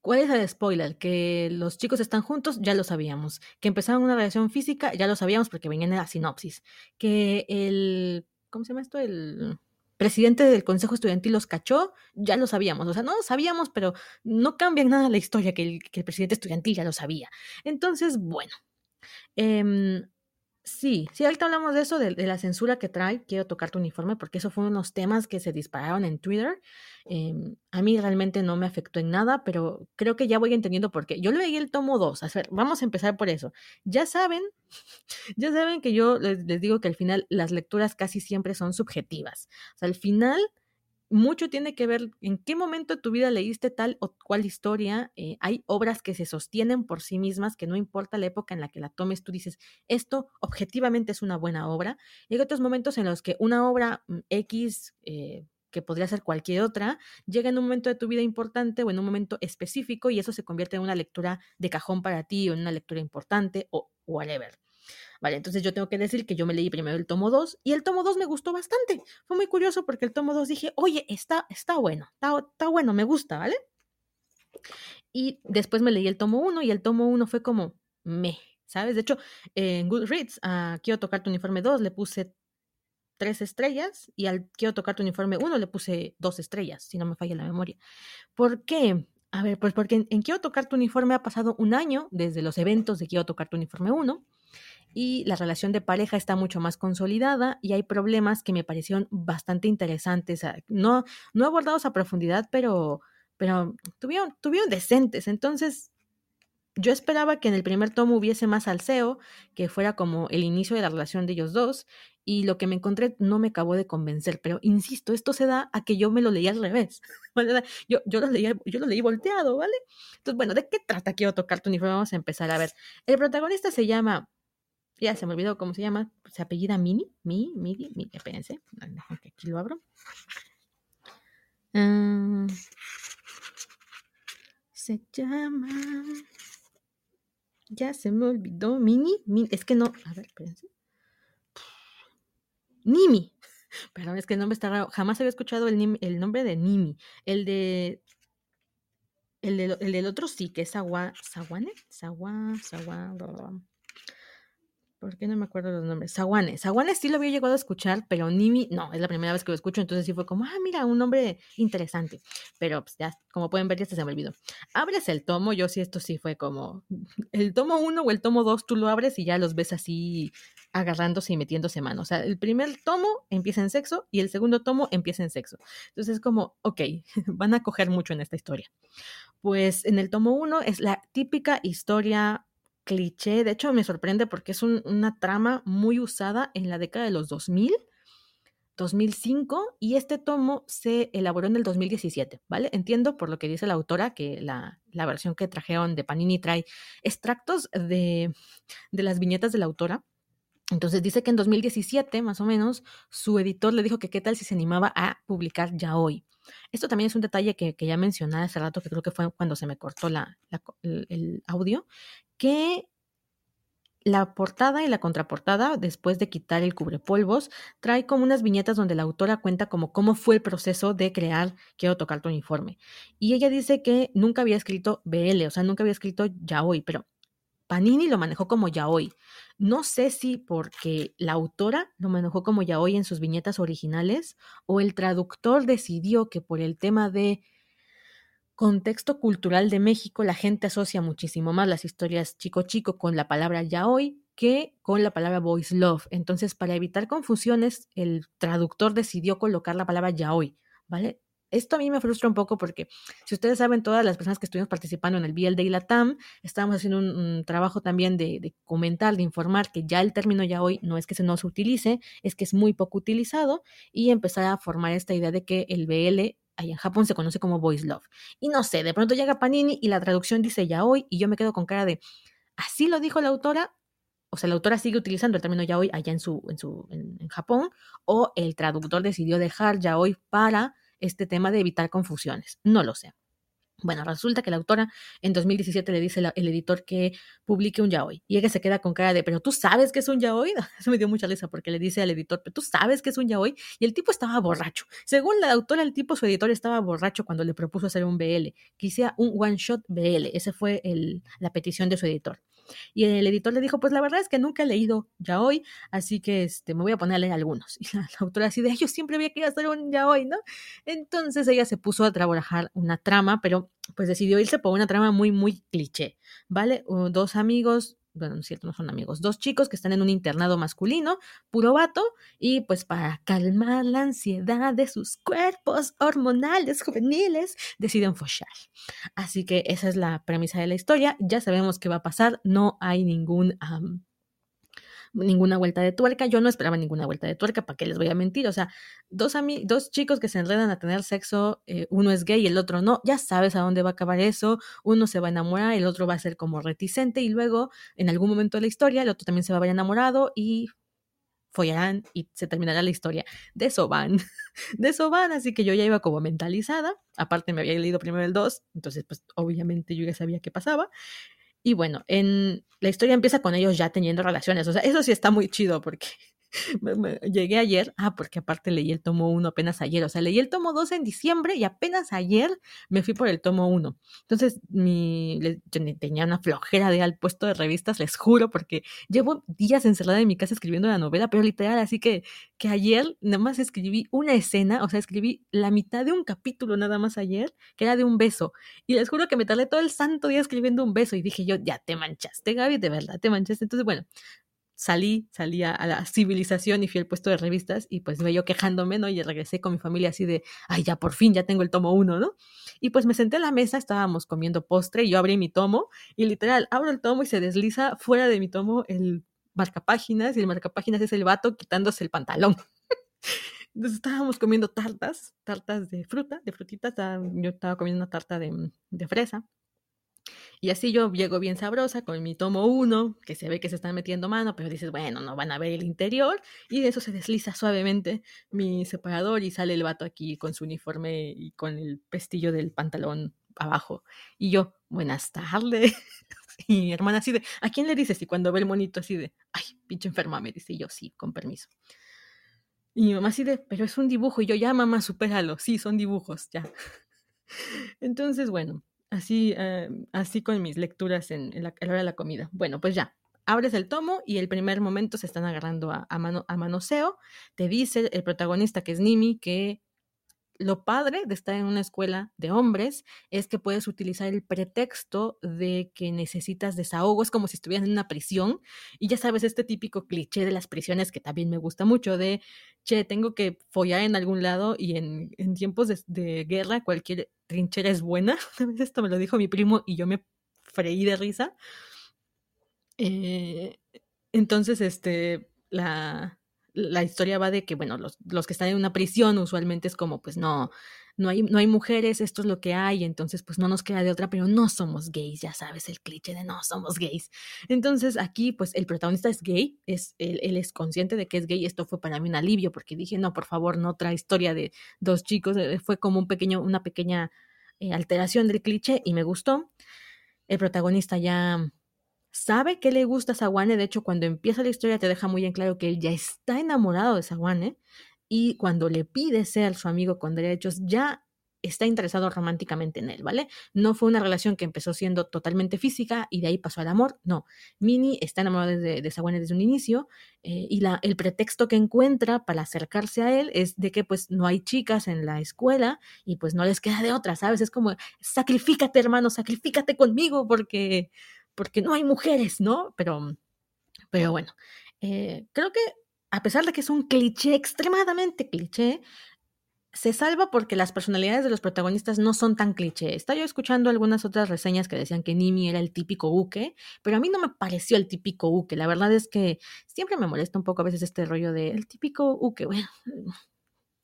¿Cuál es el spoiler? Que los chicos están juntos, ya lo sabíamos. Que empezaron una relación física, ya lo sabíamos porque venía en la sinopsis. Que el. ¿Cómo se llama esto? El presidente del Consejo Estudiantil los cachó, ya lo sabíamos. O sea, no lo sabíamos, pero no cambia nada la historia que el, presidente estudiantil ya lo sabía. Entonces, bueno. Eh, Sí, sí, ahorita hablamos de eso, de, la censura que trae, quiero tocar tu uniforme, porque eso fue unos temas que se dispararon en Twitter. Em, a mí realmente no me afectó en nada, pero creo que ya voy entendiendo por qué. Yo leí el tomo 2, a ver, vamos a empezar por eso. Ya saben, ya saben que yo les, les digo que al final las lecturas casi siempre son subjetivas. O sea, al final mucho tiene que ver en qué momento de tu vida leíste tal o cual historia. Eh, hay obras que se sostienen por sí mismas, que no importa la época en la que la tomes, tú dices, esto objetivamente es una buena obra. Y hay otros momentos en los que una obra mm, X, eh, que podría ser cualquier otra, llega en un momento de tu vida importante o en un momento específico y eso se convierte en una lectura de cajón para ti o en una lectura importante o whatever. Vale, entonces yo tengo que decir que yo me leí primero el tomo 2 y el tomo 2 me gustó bastante. Fue muy curioso porque el tomo 2 dije, oye, está, está bueno, está, está bueno, me gusta, ¿vale? Y después me leí el tomo 1 y el tomo 1 fue como, me, ¿sabes? De hecho, en Goodreads, a Quiero tocar tu uniforme 2 le puse tres estrellas y al Quiero tocar tu uniforme 1 le puse dos estrellas, si no me falla la memoria. ¿Por qué? A ver, pues porque en, en Quiero tocar tu uniforme ha pasado un año desde los eventos de Quiero tocar tu uniforme 1 y la relación de pareja está mucho más consolidada y hay problemas que me parecieron bastante interesantes, no, no abordados a profundidad, pero, pero tuvieron, tuvieron decentes. Entonces, yo esperaba que en el primer tomo hubiese más alceo, que fuera como el inicio de la relación de ellos dos, y lo que me encontré no me acabó de convencer, pero insisto, esto se da a que yo me lo leí al revés. Yo, yo, lo, leí, yo lo leí volteado, ¿vale? Entonces, bueno, ¿de qué trata Quiero tocar tu uniforme? Vamos a empezar a ver. El protagonista se llama ya se me olvidó cómo se llama. Se apellida Mini. Mi, Mini, Mini. Espérense. Aquí lo abro. Ah, se llama. Ya se me olvidó. Mini. Es que no. A ver, espérense. Nimi. Perdón, es que el nombre está raro. Jamás había escuchado el, el nombre de Nimi. El de. El, de, el del otro sí, que es Sawa. ¿Sawane? Sawa. Sawa. ¿Por qué no me acuerdo los nombres? Sawane. Sawane sí lo había llegado a escuchar, pero Nimi no, es la primera vez que lo escucho, entonces sí fue como, ah, mira, un nombre interesante. Pero pues ya, como pueden ver, ya se me olvidó. Abres el tomo, yo sí, esto sí fue como, el tomo uno o el tomo dos, tú lo abres y ya los ves así agarrándose y metiéndose mano. O sea, el primer tomo empieza en sexo y el segundo tomo empieza en sexo. Entonces es como, ok, van a coger mucho en esta historia. Pues en el tomo uno es la típica historia cliché, de hecho me sorprende porque es una trama muy usada en la década de los 2000, 2005 y este tomo se elaboró en el 2017, ¿vale? Entiendo por lo que dice la autora que la, versión que trajeron de Panini trae extractos de, de las viñetas de la autora. Entonces dice que en 2017, más o menos, su editor le dijo que qué tal si se animaba a publicar ya hoy. Esto también es un detalle que, ya mencioné hace rato, que creo que fue cuando se me cortó la, el, audio, que la portada y la contraportada, después de quitar el cubrepolvos, trae como unas viñetas donde la autora cuenta como cómo fue el proceso de crear Quiero tocar tu uniforme. Y ella dice que nunca había escrito BL, o sea, nunca había escrito yaoi, pero Panini lo manejó como yaoi. No sé si porque la autora lo manejó como yaoi en sus viñetas originales o el traductor decidió que por el tema de contexto cultural de México la gente asocia muchísimo más las historias chico chico con la palabra yaoi que con la palabra boys love. Entonces, para evitar confusiones, el traductor decidió colocar la palabra yaoi, ¿vale? esto a mí me frustra un poco porque, si ustedes saben, todas las personas que estuvimos participando en el BLD y la TAM, estábamos haciendo un, trabajo también de, comentar, de informar que ya el término ya hoy no es que se no se utilice, es que es muy poco utilizado y empezar a formar esta idea de que el BL ahí en Japón se conoce como voice love. Y no sé, de pronto llega Panini y la traducción dice ya hoy y yo me quedo con cara de, así lo dijo la autora, o sea, la autora sigue utilizando el término ya hoy allá en, su, en, su, en Japón, o el traductor decidió dejar ya hoy para este tema de evitar confusiones. No lo sé. Bueno, resulta que la autora en 2017 le dice el editor que publique un yaoi y ella se queda con cara de, pero tú sabes que es un yaoi. Eso me dio mucha risa porque le dice al editor, pero tú sabes que es un yaoi y el tipo estaba borracho. Según la autora, el tipo, su editor estaba borracho cuando le propuso hacer un BL, que hiciera un one shot BL. Esa fue la petición de su editor. Y el editor le dijo, pues la verdad es que nunca he leído yaoi, así que este, me voy a poner a leer algunos. Y la, autora así de, yo siempre había querido hacer un yaoi, ¿no? Entonces ella se puso a trabajar una trama, pero pues decidió irse por una trama muy, muy cliché, ¿vale? dos amigos bueno, no es cierto, no son amigos, dos chicos que están en un internado masculino, puro vato, y pues para calmar la ansiedad de sus cuerpos hormonales juveniles, deciden follar. Así que esa es la premisa de la historia, ya sabemos qué va a pasar, no hay ningún ninguna vuelta de tuerca. Yo no esperaba ninguna vuelta de tuerca, ¿para qué les voy a mentir? O sea, dos, dos chicos que se enredan a tener sexo, eh, uno es gay y el otro no, ya sabes a dónde va a acabar eso, uno se va a enamorar, el otro va a ser como reticente y luego en algún momento de la historia el otro también se va a ver enamorado y follarán y se terminará la historia. De eso van, de eso van, así que yo ya iba como mentalizada, aparte me había leído primero el 2, entonces pues obviamente yo ya sabía qué pasaba. Y bueno, en la historia empieza con ellos ya teniendo relaciones. O sea, eso sí está muy chido porque llegué ayer, ah, porque aparte leí el tomo 1 apenas ayer, o sea, leí el tomo 2 en diciembre y apenas ayer me fui por el tomo 1. Entonces, mi, tenía una flojera de al puesto de revistas, les juro, porque llevo días encerrada en mi casa escribiendo la novela, pero literal, así que, que ayer nada más escribí una escena, o sea, escribí la mitad de un capítulo nada más ayer, que era de un beso. Y les juro que me tardé todo el santo día escribiendo un beso y dije yo, ya te manchaste, Gaby, de verdad te manchaste. Entonces, bueno, salí, salí a, la civilización y fui al puesto de revistas y pues me yo quejándome, ¿no? Y regresé con mi familia así de, ay, ya por fin, ya tengo el tomo uno, ¿no? Y pues me senté a la mesa, estábamos comiendo postre y yo abrí mi tomo y literal, abro el tomo y se desliza fuera de mi tomo el marcapáginas y el marcapáginas es el vato quitándose el pantalón. Entonces estábamos comiendo tartas, tartas de fruta, de frutitas, yo estaba comiendo una tarta de, de fresa y así yo llego bien sabrosa con mi tomo uno, que se ve que se están metiendo mano, pero dices, bueno, no van a ver el interior. Y de eso se desliza suavemente mi separador y sale el vato aquí con su uniforme y con el pestillo del pantalón abajo. Y yo, buenas tardes. Y mi hermana así de, ¿a quién le dices? Y cuando ve el monito así de, ay, pinche enferma, me dice yo, sí, con permiso. Y mi mamá así de, pero es un dibujo. Y yo, ya, mamá, supéralo. Sí, son dibujos, ya. Entonces, bueno, Así, eh, así con mis lecturas en, la, hora de la comida. Bueno, pues ya, abres el tomo y el primer momento se están agarrando a, mano, a manoseo. Te dice el protagonista, que es Nimi, que lo padre de estar en una escuela de hombres es que puedes utilizar el pretexto de que necesitas desahogo, es como si estuvieras en una prisión y ya sabes este típico cliché de las prisiones que también me gusta mucho de, che, tengo que follar en algún lado y en, tiempos de, guerra cualquier trinchera es buena. Esto me lo dijo mi primo y yo me freí de risa. Eh, entonces, este, la, la historia va de que, bueno, los, los, que están en una prisión usualmente es como, pues no, no hay, no hay mujeres, esto es lo que hay, entonces pues no nos queda de otra, pero no somos gays, ya sabes, el cliché de no somos gays. Entonces aquí pues el protagonista es gay, es, él, él es consciente de que es gay, esto fue para mí un alivio porque dije, no, por favor, no otra historia de dos chicos, eh, fue como un pequeño, una pequeña eh, alteración del cliché y me gustó. El protagonista ya sabe que le gusta a Sawane, de hecho cuando empieza la historia te deja muy en claro que él ya está enamorado de Sawane y cuando le pide ser su amigo con derechos ya está interesado románticamente en él, ¿vale? No fue una relación que empezó siendo totalmente física y de ahí pasó al amor, no. Mini está enamorado de, de desde un inicio eh, y la, el pretexto que encuentra para acercarse a él es de que pues no hay chicas en la escuela y pues no les queda de otra, ¿sabes? Es como, sacrifícate hermano, sacrifícate conmigo porque porque no hay mujeres, ¿no? Pero, pero bueno, eh, creo que a pesar de que es un cliché, extremadamente cliché, se salva porque las personalidades de los protagonistas no son tan cliché. Estaba yo escuchando algunas otras reseñas que decían que Nimi era el típico Uke, pero a mí no me pareció el típico Uke. La verdad es que siempre me molesta un poco a veces este rollo de el típico Uke. Bueno,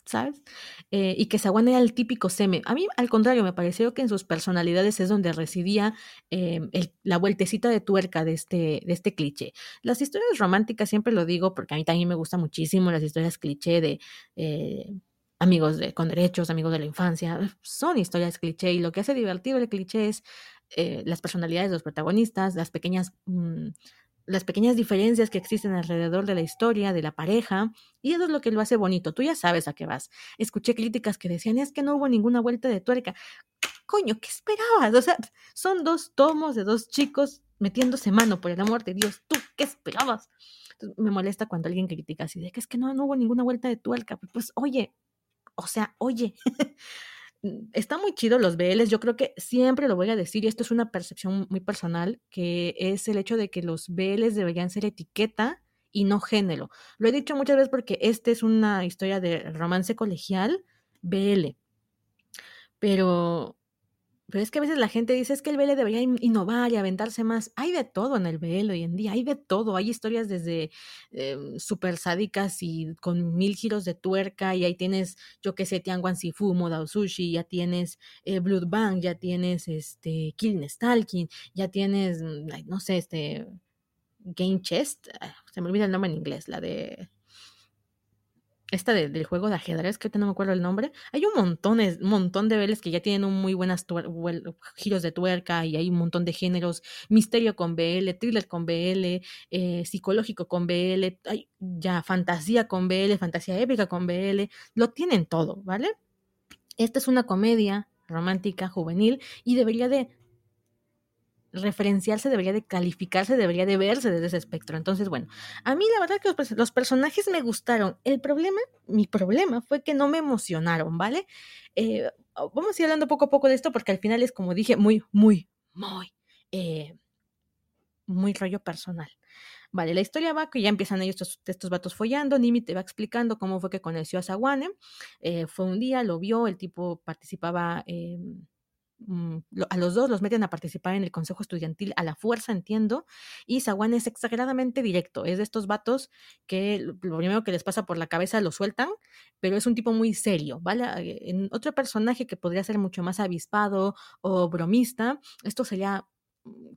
¿sabes? Eh, y que Sawan era el típico seme. A mí, al contrario, me pareció que en sus personalidades es donde residía em, la vueltecita de tuerca de este, de este cliché. Las historias románticas, siempre lo digo, porque a mí también me gustan muchísimo las historias cliché de... Eh, amigos de, con derechos, amigos de la infancia, son historias cliché y lo que hace divertido el cliché es eh, las personalidades de los protagonistas, las pequeñas mm, las pequeñas diferencias que existen alrededor de la historia, de la pareja, y eso es lo que lo hace bonito. Tú ya sabes a qué vas. Escuché críticas que decían, es que no hubo ninguna vuelta de tuerca. Coño, ¿qué esperabas? O sea, son dos tomos de dos chicos metiéndose mano, por el amor de Dios. ¿Tú qué esperabas? me molesta cuando alguien critica así de que es que no, no hubo ninguna vuelta de tuerca. Pues, oye, o sea, oye. Mm, está muy chido los BLs, yo creo que siempre lo voy a decir, y esto es una percepción muy personal, que es el hecho de que los BLs deberían ser etiqueta y no género. Lo he dicho muchas veces porque esta es una historia de romance colegial BL, pero pero es que a veces la gente dice es que el BL debería innovar y aventarse más. Hay de todo en el BL hoy en día, hay de todo. Hay historias desde eh, super sádicas y con mil giros de tuerca, y ahí tienes, yo qué sé, Tianguan Sifu, Modao Sushi, ya tienes eh, Blood Bank, ya tienes este Killing Stalking, ya tienes, mm, no sé, este Game Chest, ah, se me olvida el nombre en inglés, la de esta del juego de ajedrez, que no me acuerdo el nombre, hay un montón, montón de veles que ya tienen un muy buenas giros de tuerca y hay un montón de géneros, misterio con BL, thriller con BL, eh, psicológico con BL, hay ya fantasía con BL, fantasía épica con BL, lo tienen todo, ¿vale? Esta es una comedia romántica, juvenil, y debería de referenciarse, debería de calificarse, debería de verse desde ese espectro. Entonces, bueno, a mí la verdad que los, personajes me gustaron. El problema, mi problema fue que no me emocionaron, ¿vale? Eh, vamos a ir hablando poco a poco de esto porque al final es, como dije, muy, muy, muy, eh, muy rollo personal. Vale, la historia va que ya empiezan ellos estos, estos vatos follando, Nimi te va explicando cómo fue que conoció a Sawane, eh, fue un día, lo vio, el tipo participaba... Mm, a los dos los meten a participar en el consejo estudiantil a la fuerza, entiendo, y Sawan es exageradamente directo, es de estos vatos que lo primero que les pasa por la cabeza lo sueltan, pero es un tipo muy serio, ¿vale? Eh, en otro personaje que podría ser mucho más avispado o bromista, esto sería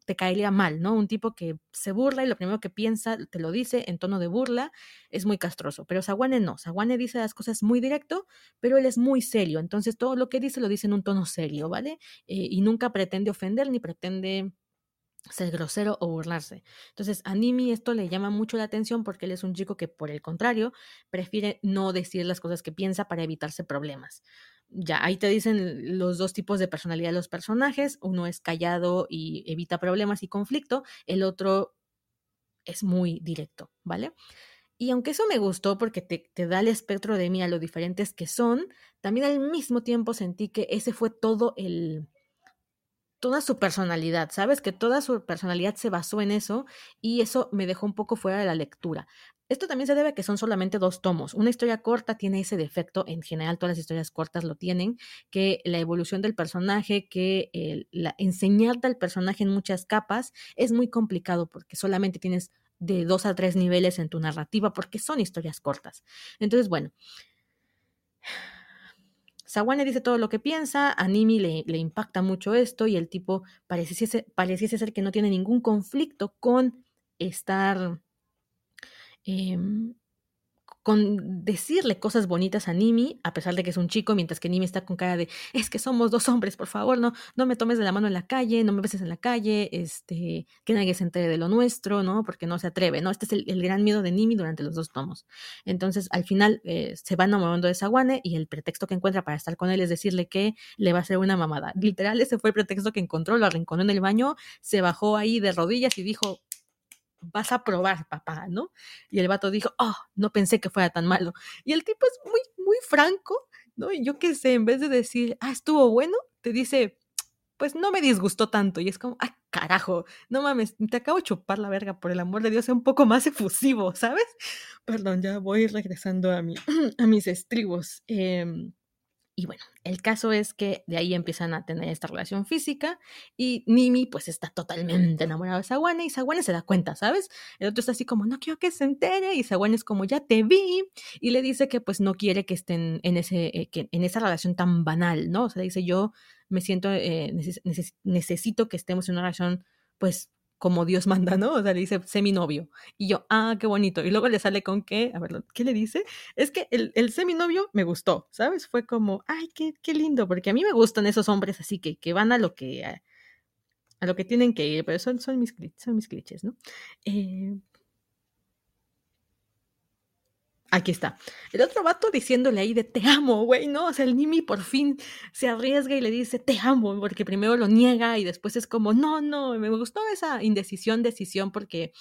te caería mal, ¿no? Un tipo que se burla y lo primero que piensa te lo dice en tono de burla, es muy castroso. Pero Sawane no, Sawane dice las cosas muy directo, pero él es muy serio, entonces todo lo que dice lo dice en un tono serio, ¿vale? Eh, y nunca pretende ofender ni pretende ser grosero o burlarse. Entonces, a Nimi esto le llama mucho la atención porque él es un chico que, por el contrario, prefiere no decir las cosas que piensa para evitarse problemas ya ahí te dicen los dos tipos de personalidad de los personajes. Uno es callado y evita problemas y conflicto, el otro es muy directo, ¿vale? Y aunque eso me gustó porque te, da el espectro de mí a lo diferentes que son, también al mismo tiempo sentí que ese fue todo el, toda su personalidad, ¿sabes? Que toda su personalidad se basó en eso y eso me dejó un poco fuera de la lectura. Esto también se debe a que son solamente dos tomos. Una historia corta tiene ese defecto, en general todas las historias cortas lo tienen, que la evolución del personaje, que la, enseñarte al personaje en muchas capas es muy complicado porque solamente tienes de dos a tres niveles en tu narrativa porque son historias cortas. Entonces, bueno. Sawane dice todo lo que piensa, a Nimi le, le impacta mucho esto y el tipo pareciese, pareciese ser que no tiene ningún conflicto con estar Em, con decirle cosas bonitas a Nimi, a pesar de que es un chico, mientras que Nimi está con cara de, es que somos dos hombres, por favor, no, no me tomes de la mano en la calle, no me beses en la calle, este, que nadie se entere de lo nuestro, ¿no? Porque no se atreve, ¿no? Este es el, gran miedo de Nimi durante los dos tomos. Entonces, al final, eh, se va enamorando de Sawane y el pretexto que encuentra para estar con él es decirle que le va a hacer una mamada. Literal, ese fue el pretexto que encontró, lo arrinconó en el baño, se bajó ahí de rodillas y dijo, vas a probar, papá, ¿no? Y el vato dijo, oh, no pensé que fuera tan malo. Y el tipo es muy, muy franco, ¿no? Y yo qué sé, en vez de decir, ah, estuvo bueno, te dice, pues no me disgustó tanto. Y es como, ah, carajo, no mames, te acabo de chupar la verga, por el amor de Dios, sea un poco más efusivo, ¿sabes? Perdón, ya voy regresando a, mi, a mis estribos. Eh, Y bueno, el caso es que de ahí empiezan a tener esta relación física y Nimi pues está totalmente enamorado de Sawane y Sawane se da cuenta, ¿sabes? El otro está así como, no quiero que se entere y Sawane es como, ya te vi y le dice que pues no quiere que estén en, ese, eh, que, en esa relación tan banal, ¿no? O sea, dice, yo me siento, eh, necesito que estemos en una relación pues como Dios manda, ¿no? O sea, le dice, sé mi novio. Y yo, ah, qué bonito. Y luego le sale con qué, a ver, ¿qué le dice? Es que el, el sé mi novio me gustó, ¿sabes? Fue como, ay, qué, qué lindo, porque a mí me gustan esos hombres así que, que van a lo que, a, lo que tienen que ir, pero son, son, mis, son mis clichés, ¿no? Eh, Aquí está. El otro vato diciéndole ahí de te amo, güey, ¿no? O sea, el Nimi por fin se arriesga y le dice te amo, porque primero lo niega y después es como, no, no, me gustó esa indecisión, decisión, porque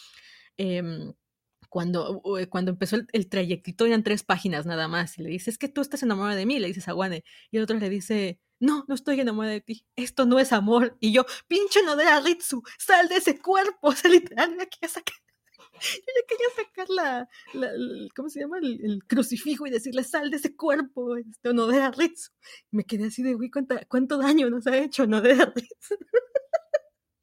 em, cuando, cuando empezó el, trayectito eran tres páginas nada más y le dice, es que tú estás enamorada de mí, le dices a y el otro le dice, no, no estoy enamorada de ti, esto no es amor. Y yo, pinche Nodera Ritsu, sal de ese cuerpo, o sea, literal, aquí ya saqué yo ya quería sacar la, ¿cómo se llama? El, crucifijo y decirle, sal de ese cuerpo, este, Onodera Ritsu. me quedé así de, güey, ¿cuánto daño nos ha hecho Onodera Ritsu?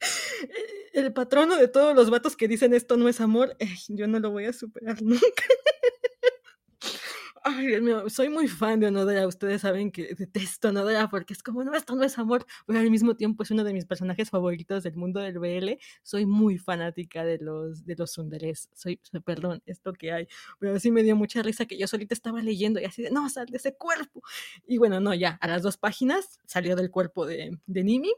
el patrono de todos los vatos que dicen esto no es amor, yo no lo voy a superar nunca. Ay, Dios mío, soy muy fan de Onodera. Ustedes saben que detesto Onodera porque es como, no, esto no es amor, pero al mismo tiempo es uno de mis personajes favoritos del mundo del BL. Soy muy fanática de los, de los sunderes. Soy, perdón, esto que hay. Pero sí me dio mucha risa que yo solita estaba leyendo y así de, no, sal de ese cuerpo. Y bueno, no, ya, a las dos páginas salió del cuerpo de, de Nimi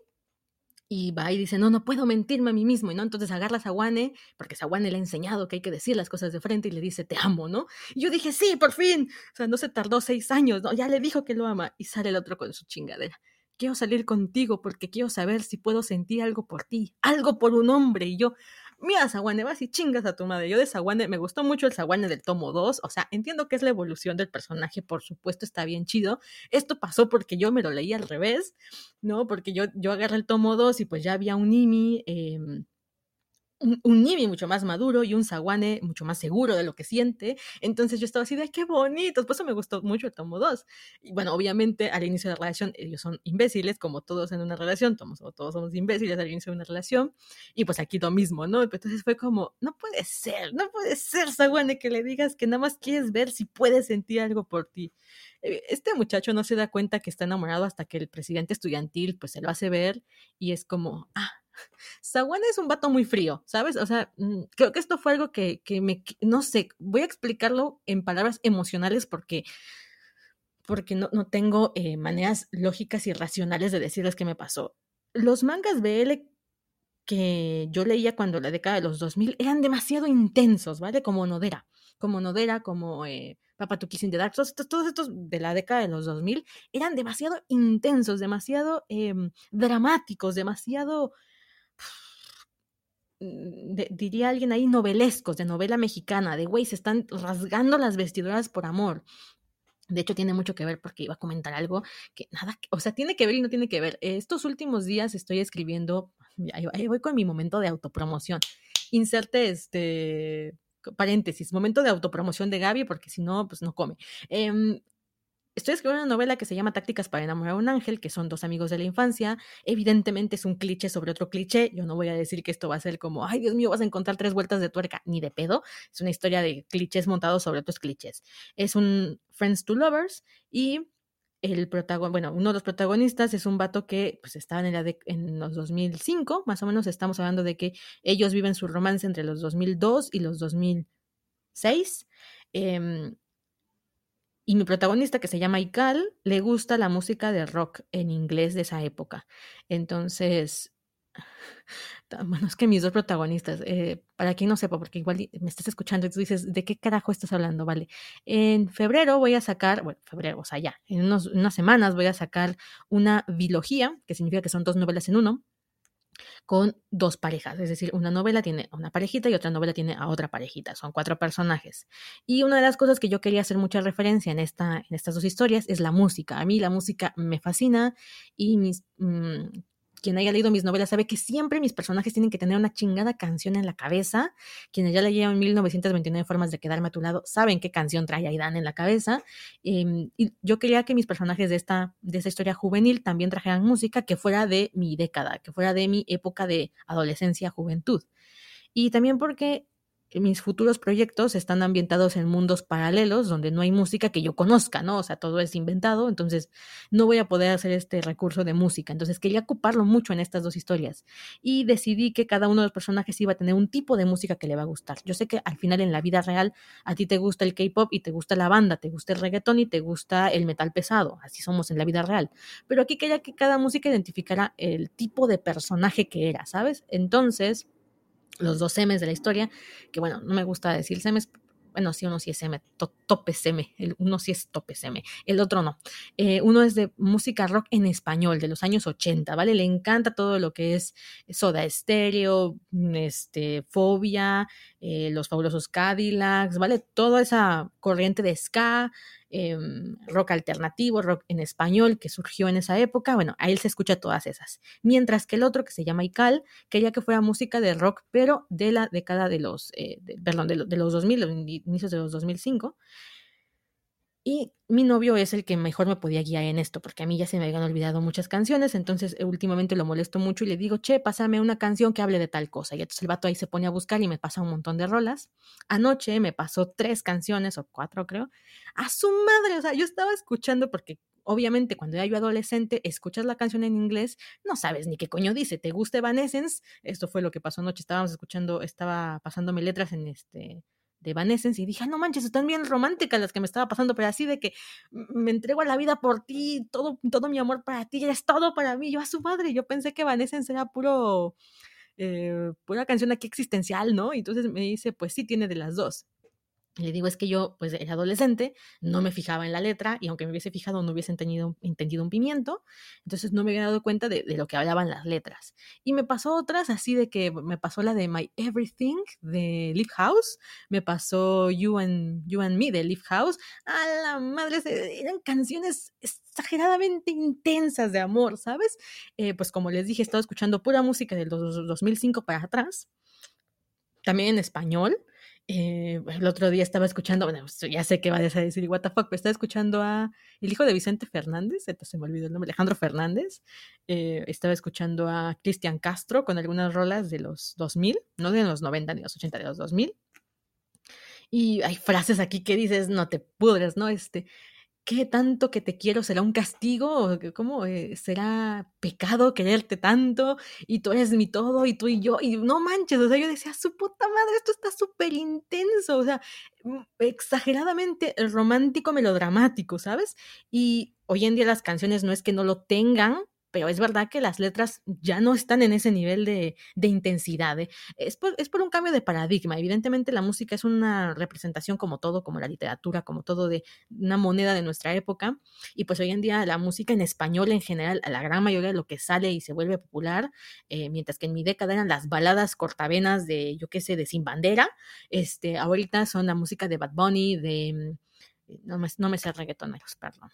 y va y dice, no, no puedo mentirme a mí mismo, y no, entonces agarra a Sawane, porque Sawane le ha enseñado que hay que decir las cosas de frente y le dice, te amo, ¿no? Y yo dije, sí, por fin, o sea, no se tardó seis años, ¿no? Ya le dijo que lo ama, y sale el otro con su chingadera. Quiero salir contigo porque quiero saber si puedo sentir algo por ti, algo por un hombre, y yo, mira, Zaguane, vas y chingas a tu madre. Yo de Zaguane, me gustó mucho el Zaguane del tomo 2, o sea, entiendo que es la evolución del personaje, por supuesto, está bien chido. Esto pasó porque yo me lo leí al revés, ¿no? Porque yo, yo agarré el tomo 2 y pues ya había un Imi, eh, un, un mucho más maduro y un Zaguane mucho más seguro de lo que siente. Entonces yo estaba así de, qué bonito. Por eso me gustó mucho el tomo 2. Y bueno, obviamente al inicio de la relación ellos son imbéciles, como todos en una relación, todos, todos somos imbéciles al inicio de una relación. Y pues aquí lo mismo, ¿no? Entonces fue como, no puede ser, no puede ser, Zaguane, que le digas que nada más quieres ver si puedes sentir algo por ti. Eh, este muchacho no se da cuenta que está enamorado hasta que el presidente estudiantil pues se lo hace ver y es como, ah, Sawan es un vato muy frío, ¿sabes? O sea, mm, creo que esto fue algo que, me, no sé, voy a explicarlo en palabras emocionales porque, porque no, no tengo eh, maneras lógicas y racionales de decirles qué me pasó. Los mangas BL que yo leía cuando la década de los 2000 eran demasiado intensos, ¿vale? Como Nodera, como Nodera, como eh, Papa to Kissing the Dark, todos estos, todos estos de la década de los 2000 eran demasiado intensos, demasiado em, dramáticos, demasiado Mm, diría alguien ahí, novelescos, de novela mexicana, de güey, se están rasgando las vestiduras por amor. De hecho, tiene mucho que ver porque iba a comentar algo que nada, o sea, tiene que ver y no tiene que ver. Estos últimos días estoy escribiendo, ahí voy con mi momento de autopromoción. Inserte este paréntesis, momento de autopromoción de Gaby, porque si no, pues no come. Eh, Estoy escribiendo una novela que se llama Tácticas para enamorar a un ángel, que son dos amigos de la infancia. Evidentemente es un cliché sobre otro cliché. Yo no voy a decir que esto va a ser como, ay Dios mío, vas a encontrar tres vueltas de tuerca, ni de pedo. Es una historia de clichés montados sobre otros clichés. Es un Friends to Lovers y el protagonista, bueno, uno de los protagonistas es un vato que pues estaba en, la en los 2005, más o menos estamos hablando de que ellos viven su romance entre los 2002 y los 2006. Eh, em, y mi protagonista, que se llama Ikal, le gusta la música de rock en inglés de esa época. Entonces, bueno, es que mis dos protagonistas, eh, para quien no sepa, porque igual me estás escuchando y tú dices, ¿de qué carajo estás hablando? Vale. En febrero voy a sacar, bueno, febrero, o sea, ya, en unas semanas voy a sacar una bilogía, que significa que son dos novelas en uno, con dos parejas, es decir, una novela tiene a una parejita y otra novela tiene a otra parejita, son cuatro personajes. Y una de las cosas que yo quería hacer mucha referencia en, esta, en estas dos historias es la música. A mí la música me fascina y mis... Mm, quien haya leído mis novelas sabe que siempre mis personajes tienen que tener una chingada canción en la cabeza. Quienes ya leyeron 1929 formas de quedarme a tu lado saben qué canción trae Aidan en la cabeza. Em, y yo quería que mis personajes de esta, de esta historia juvenil también trajeran música que fuera de mi década, que fuera de mi época de adolescencia, juventud. Y también porque mis futuros proyectos están ambientados en mundos paralelos donde no hay música que yo conozca, ¿no? O sea, todo es inventado, entonces no voy a poder hacer este recurso de música. Entonces quería ocuparlo mucho en estas dos historias y decidí que cada uno de los personajes iba a tener un tipo de música que le va a gustar. Yo sé que al final en la vida real a ti te gusta el K-pop y te gusta la banda, te gusta el reggaetón y te gusta el metal pesado, así somos en la vida real. Pero aquí quería que cada música identificara el tipo de personaje que era, ¿sabes? Entonces los dos M's de la historia, que bueno, no me gusta decir M's, bueno, sí, uno sí es M, tope M, el, uno sí es tope M, el otro no. Eh, uno es de música rock en español, de los años 80, ¿vale? Le encanta todo lo que es Soda Stereo, este, Fobia, eh, los fabulosos Cadillacs, ¿vale? Toda esa corriente de ska, Em, rock alternativo, rock en español que surgió en esa época. Bueno, a él se escucha todas esas. Mientras que el otro, que se llama Ical, quería que fuera música de rock, pero de la década de los, eh, perdón, de, de, los 2000, los inicios de los 2005. Y mi novio es el que mejor me podía guiar en esto, porque a mí ya se me habían olvidado muchas canciones, entonces eh, últimamente lo molesto mucho y le digo, che, pásame una canción que hable de tal cosa. Y entonces el vato ahí se pone a buscar y me pasa un montón de rolas. Anoche me pasó tres canciones, o cuatro creo, a su madre, o sea, yo estaba escuchando porque obviamente cuando era yo adolescente, escuchas la canción en inglés, no sabes ni qué coño dice, ¿te gusta Evanescence? Esto fue lo que pasó anoche, estábamos escuchando, estaba pasándome letras en este de Evanescence y dije, ah, no manches, están bien románticas las que me estaba pasando, pero así de que me entrego a la vida por ti, todo, todo mi amor para ti, eres todo para mí. Yo a su madre, yo pensé que Evanescence era puro, eh, pura canción aquí existencial, ¿no? Y entonces me dice, pues sí, tiene de las dos le digo, es que yo, pues era adolescente, no me fijaba en la letra y aunque me hubiese fijado no hubiese entendido, entendido un pimiento, entonces no me había dado cuenta de, lo que hablaban las letras. Y me pasó otras así de que me pasó la de My Everything de Live House, me pasó You and, you and Me de Live House, a la madre, eran canciones exageradamente intensas de amor, ¿sabes? Eh, pues como les dije, he estado escuchando pura música del 2005 para atrás, también en español eh, el otro día estaba escuchando, bueno, pues, ya sé que va a decir, what the fuck, pero estaba escuchando a el hijo de Vicente Fernández, se me olvidó el nombre, Alejandro Fernández, eh, estaba escuchando a Cristian Castro con algunas rolas de los 2000, no de los 90 ni los 80, de los 2000. Y hay frases aquí que dices, no te pudres, ¿no? Este, ¿qué tanto que te quiero será un castigo? ¿Cómo eh, será pecado quererte tanto? Y tú eres mi todo y tú y yo. Y no manches, o sea, yo decía, su puta madre, esto está súper intenso, o sea, mm, exageradamente romántico, melodramático, ¿sabes? Y hoy en día las canciones no es que no lo tengan, pero es verdad que las letras ya no están en ese nivel de, intensidad. ¿eh? Es, por, es, por, un cambio de paradigma. Evidentemente la música es una representación como todo, como la literatura, como todo de una moneda de nuestra época. Y pues hoy en día la música en español en general, la gran mayoría de lo que sale y se vuelve popular, eh, mientras que en mi década eran las baladas cortavenas de, yo qué sé, de Sin Bandera, este, ahorita son la música de Bad Bunny, de... No me, no me sé reggaetoneros, perdón.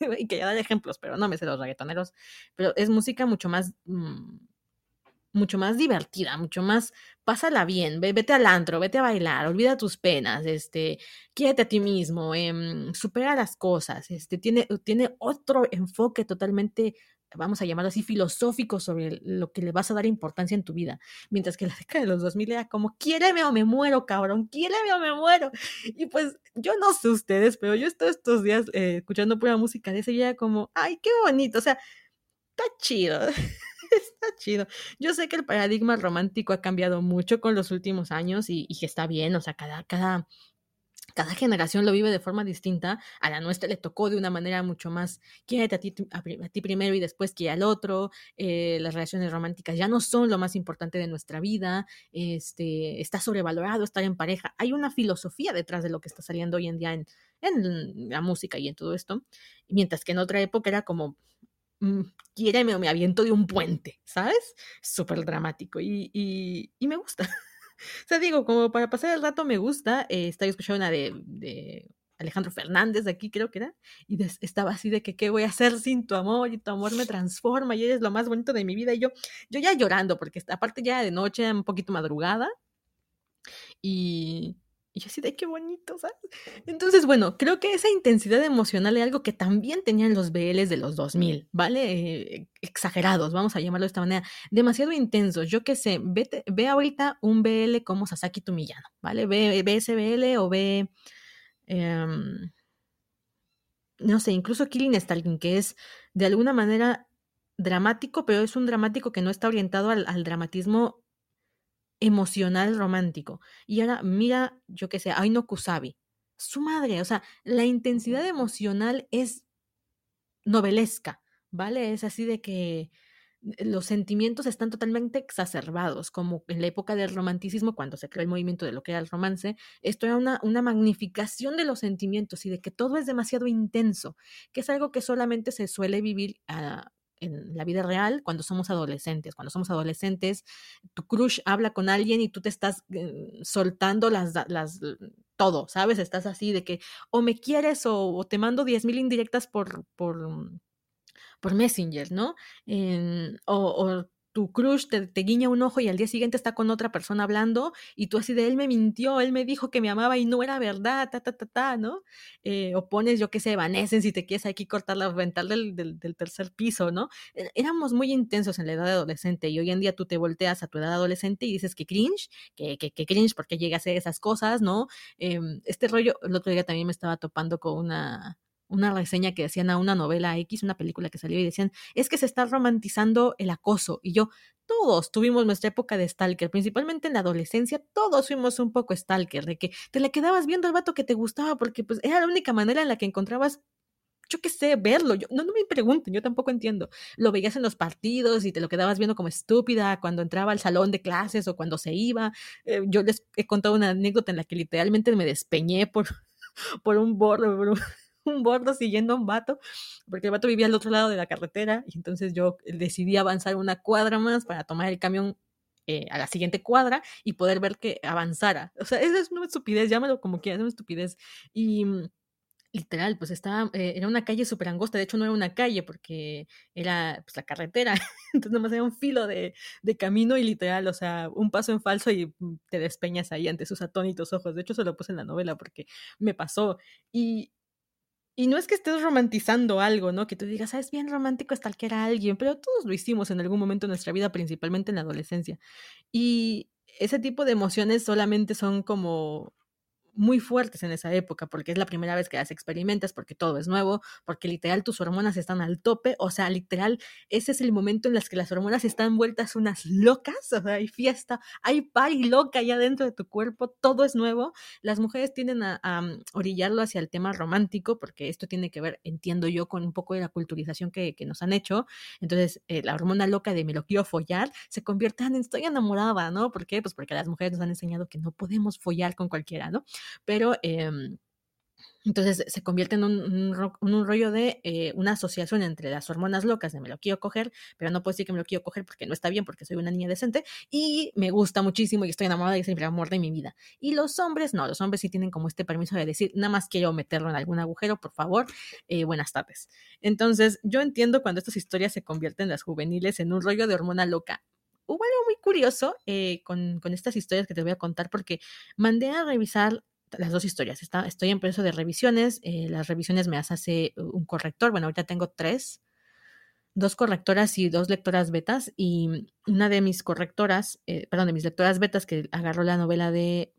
y que ya dar ejemplos, pero no me sé los reggaetoneros, pero es música mucho más, mm, mucho más divertida, mucho más, pásala bien, vete al antro, vete a bailar, olvida tus penas, este, quiérete a ti mismo, em, supera las cosas, este, tiene, tiene otro enfoque totalmente vamos a llamarlo así, filosófico sobre lo que le vas a dar importancia en tu vida. Mientras que la década de los 2000 era como, quiéreme o me muero, cabrón, quiéreme o me muero. Y pues yo no sé ustedes, pero yo estoy estos días eh, escuchando pura música de ese y era como, ay, qué bonito, o sea, está chido. está chido. Yo sé que el paradigma romántico ha cambiado mucho con los últimos años y, que está bien, o sea, cada, cada cada generación lo vive de forma distinta. A la nuestra le tocó de una manera mucho más, quiérete a ti, a, ti primero y después que al otro. Eh, las relaciones románticas ya no son lo más importante de nuestra vida. Este, está sobrevalorado estar en pareja. Hay una filosofía detrás de lo que está saliendo hoy en día en, en la música y en todo esto. Mientras que en otra época era como, mm, quiéreme o me aviento de un puente, ¿sabes? Súper dramático y, y me gusta. O sea, digo, como para pasar el rato me gusta, eh, estar escuchando una de, de Alejandro Fernández de aquí creo que era, y estaba así de que qué voy a hacer sin tu amor y tu amor me transforma y eres lo más bonito de mi vida y yo, yo ya llorando porque aparte ya de noche, un poquito madrugada y, y yo así de qué bonito, ¿sabes? Entonces, bueno, creo que esa intensidad emocional es algo que también tenían los BLs de los 2000, ¿vale? Eh, exagerados, vamos a llamarlo de esta manera, demasiado intensos. Yo qué sé, ve, ve ahorita un BL como Sasaki Tumillano, ¿vale? Ve, ve ese BL o ve... Em, no sé, incluso Killing Stalking, que es de alguna manera dramático, pero es un dramático que no está orientado al dramatismo emocional romántico. Y ahora mira, yo qué sé, Aino Kusabi. Su madre, o sea, la intensidad emocional es novelesca, ¿vale? Es así de que los sentimientos están totalmente exacerbados, como en la época del romanticismo, cuando se creó el movimiento de lo que era el romance, esto era una, una magnificación de los sentimientos y de que todo es demasiado intenso, que es algo que solamente se suele vivir a, en la vida real cuando somos adolescentes. Cuando somos adolescentes, tu crush habla con alguien y tú te estás eh, soltando las, las, todo, ¿sabes? Estás así de que o me quieres o, te mando 10.000 indirectas por, por, por Messenger, ¿no? o, o tu crush te, guiña un ojo y al día siguiente está con otra persona hablando y tú así de él me mintió, él me dijo que me amaba y no era verdad, ta, ta, ta, ta, ¿no? Eh, o pones, yo qué sé, Vanessa si te quieres aquí cortar la ventana del, del, tercer piso, ¿no? E, éramos muy intensos en la edad adolescente y hoy en día tú te volteas a tu edad adolescente y dices que cringe, que, que, que cringe porque llega a hacer esas cosas, ¿no? Em, este rollo, el otro día también me estaba topando con una una reseña que decían a una novela X, una película que salió y decían, es que se está romantizando el acoso. Y yo, todos tuvimos nuestra época de stalker, principalmente en la adolescencia, todos fuimos un poco stalker, de que te le quedabas viendo al vato que te gustaba porque pues era la única manera en la que encontrabas yo qué sé, verlo. Yo, no, no me pregunten, yo tampoco entiendo. Lo veías en los partidos y te lo quedabas viendo como estúpida cuando entraba al salón de clases o cuando se iba. Eh, yo les he contado una anécdota en la que literalmente me despeñé por, por un borde, un bordo siguiendo a un vato, porque el vato vivía al otro lado de la carretera y entonces yo decidí avanzar una cuadra más para tomar el camión eh, a la siguiente cuadra y poder ver que avanzara. O sea, eso es una estupidez, llámalo como quieras, es una estupidez. Y mm, literal, pues estaba, eh, era una calle súper angosta, de hecho no era una calle porque era pues la carretera, entonces nomás era un filo de, de, camino y literal, o sea, un paso en falso y mm, te despeñas ahí ante sus atónitos ojos, de hecho se lo puse en la novela porque me pasó y, y no es que estés romantizando algo, ¿no? Que tú digas, ah, es bien romántico stalkear a alguien, pero todos lo hicimos en algún momento de nuestra vida, principalmente en la adolescencia. Y ese tipo de emociones solamente son como muy fuertes en esa época, porque es la primera vez que las experimentas, porque todo es nuevo, porque literal tus hormonas están al tope, o sea, literal, ese es el momento en el que las hormonas están vueltas unas locas, o sea, hay fiesta, hay party loca allá dentro de tu cuerpo, todo es nuevo. Las mujeres tienden a, mm, orillarlo hacia el tema romántico, porque esto tiene que ver, entiendo yo, con un poco de la culturización que, que nos han hecho. Entonces, eh, la hormona loca de me lo quiero follar se convierte en estoy enamorada, ¿no? ¿Por qué? Pues porque las mujeres nos han enseñado que no podemos follar con cualquiera, ¿no? Pero em, entonces se convierte en un, rollo de eh, una asociación entre las hormonas locas de me lo quiero coger, pero no puedo decir que me lo quiero coger porque no está bien, porque soy una niña decente, y me gusta muchísimo y estoy enamorada y es el amor de mi vida. Y los hombres, no, los hombres sí tienen como este permiso de decir, nada más quiero meterlo en algún agujero, por favor, eh, buenas tardes. Entonces, yo entiendo cuando estas historias se convierten las juveniles en un rollo de hormona loca hubo algo muy curioso eh, con, con, estas historias que te voy a contar porque mandé a revisar las dos historias. Está, estoy en proceso de revisiones. Eh, las revisiones me hace un corrector. Bueno, ahorita tengo tres, dos correctoras y dos lectoras betas. Y una de mis correctoras, eh, perdón, de mis lectoras betas que agarró la novela de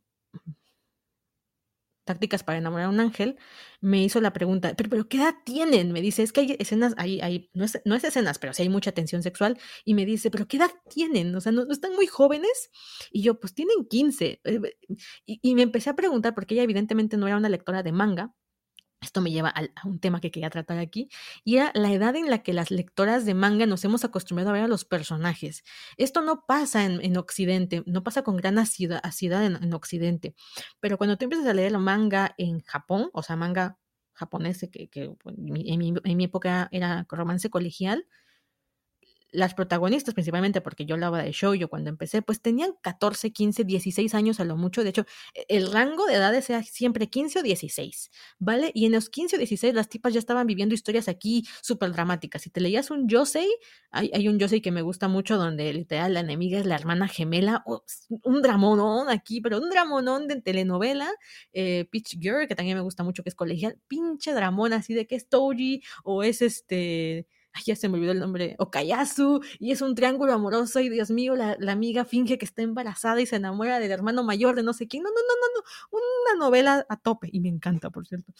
tácticas para enamorar a un ángel, me hizo la pregunta, pero, pero ¿qué edad tienen? Me dice, es que hay escenas, hay, hay, no, es, no es escenas, pero sí hay mucha tensión sexual, y me dice, pero ¿qué edad tienen? O sea, ¿no, están muy jóvenes? Y yo, pues tienen 15. Eh, y, y, me empecé a preguntar, porque ella evidentemente no era una lectora de manga, esto me lleva a, un tema que quería tratar aquí, y era la edad en la que las lectoras de manga nos hemos acostumbrado a ver a los personajes. Esto no pasa en, Occidente, no pasa con gran acidad, en, Occidente, pero cuando tú empiezas a leer manga en Japón, o sea, manga japonés, que, en, mi, época era romance colegial, las protagonistas, principalmente porque yo hablaba de show, yo cuando empecé, pues tenían 14, 15, 16 años a lo mucho. De hecho, e, el rango de edades era siempre 15 o 16, ¿vale? Y en los 15 o 16 las tipas ya estaban viviendo historias aquí súper dramáticas. Si te leías un Yosei, hay, hay un Yosei que me gusta mucho donde literal la enemiga es la hermana gemela, un dramonón aquí, pero un dramonón de telenovela, eh, Pitch Girl, que también me gusta mucho, que es colegial, pinche dramón así de que es Toji o es este ay, ya se me olvidó el nombre, Okayasu, y es un triángulo amoroso, y Dios mío, la, amiga finge que está embarazada y se enamora del hermano mayor de no sé quién. No, no, no, no, no, una novela a tope, y me encanta, por cierto.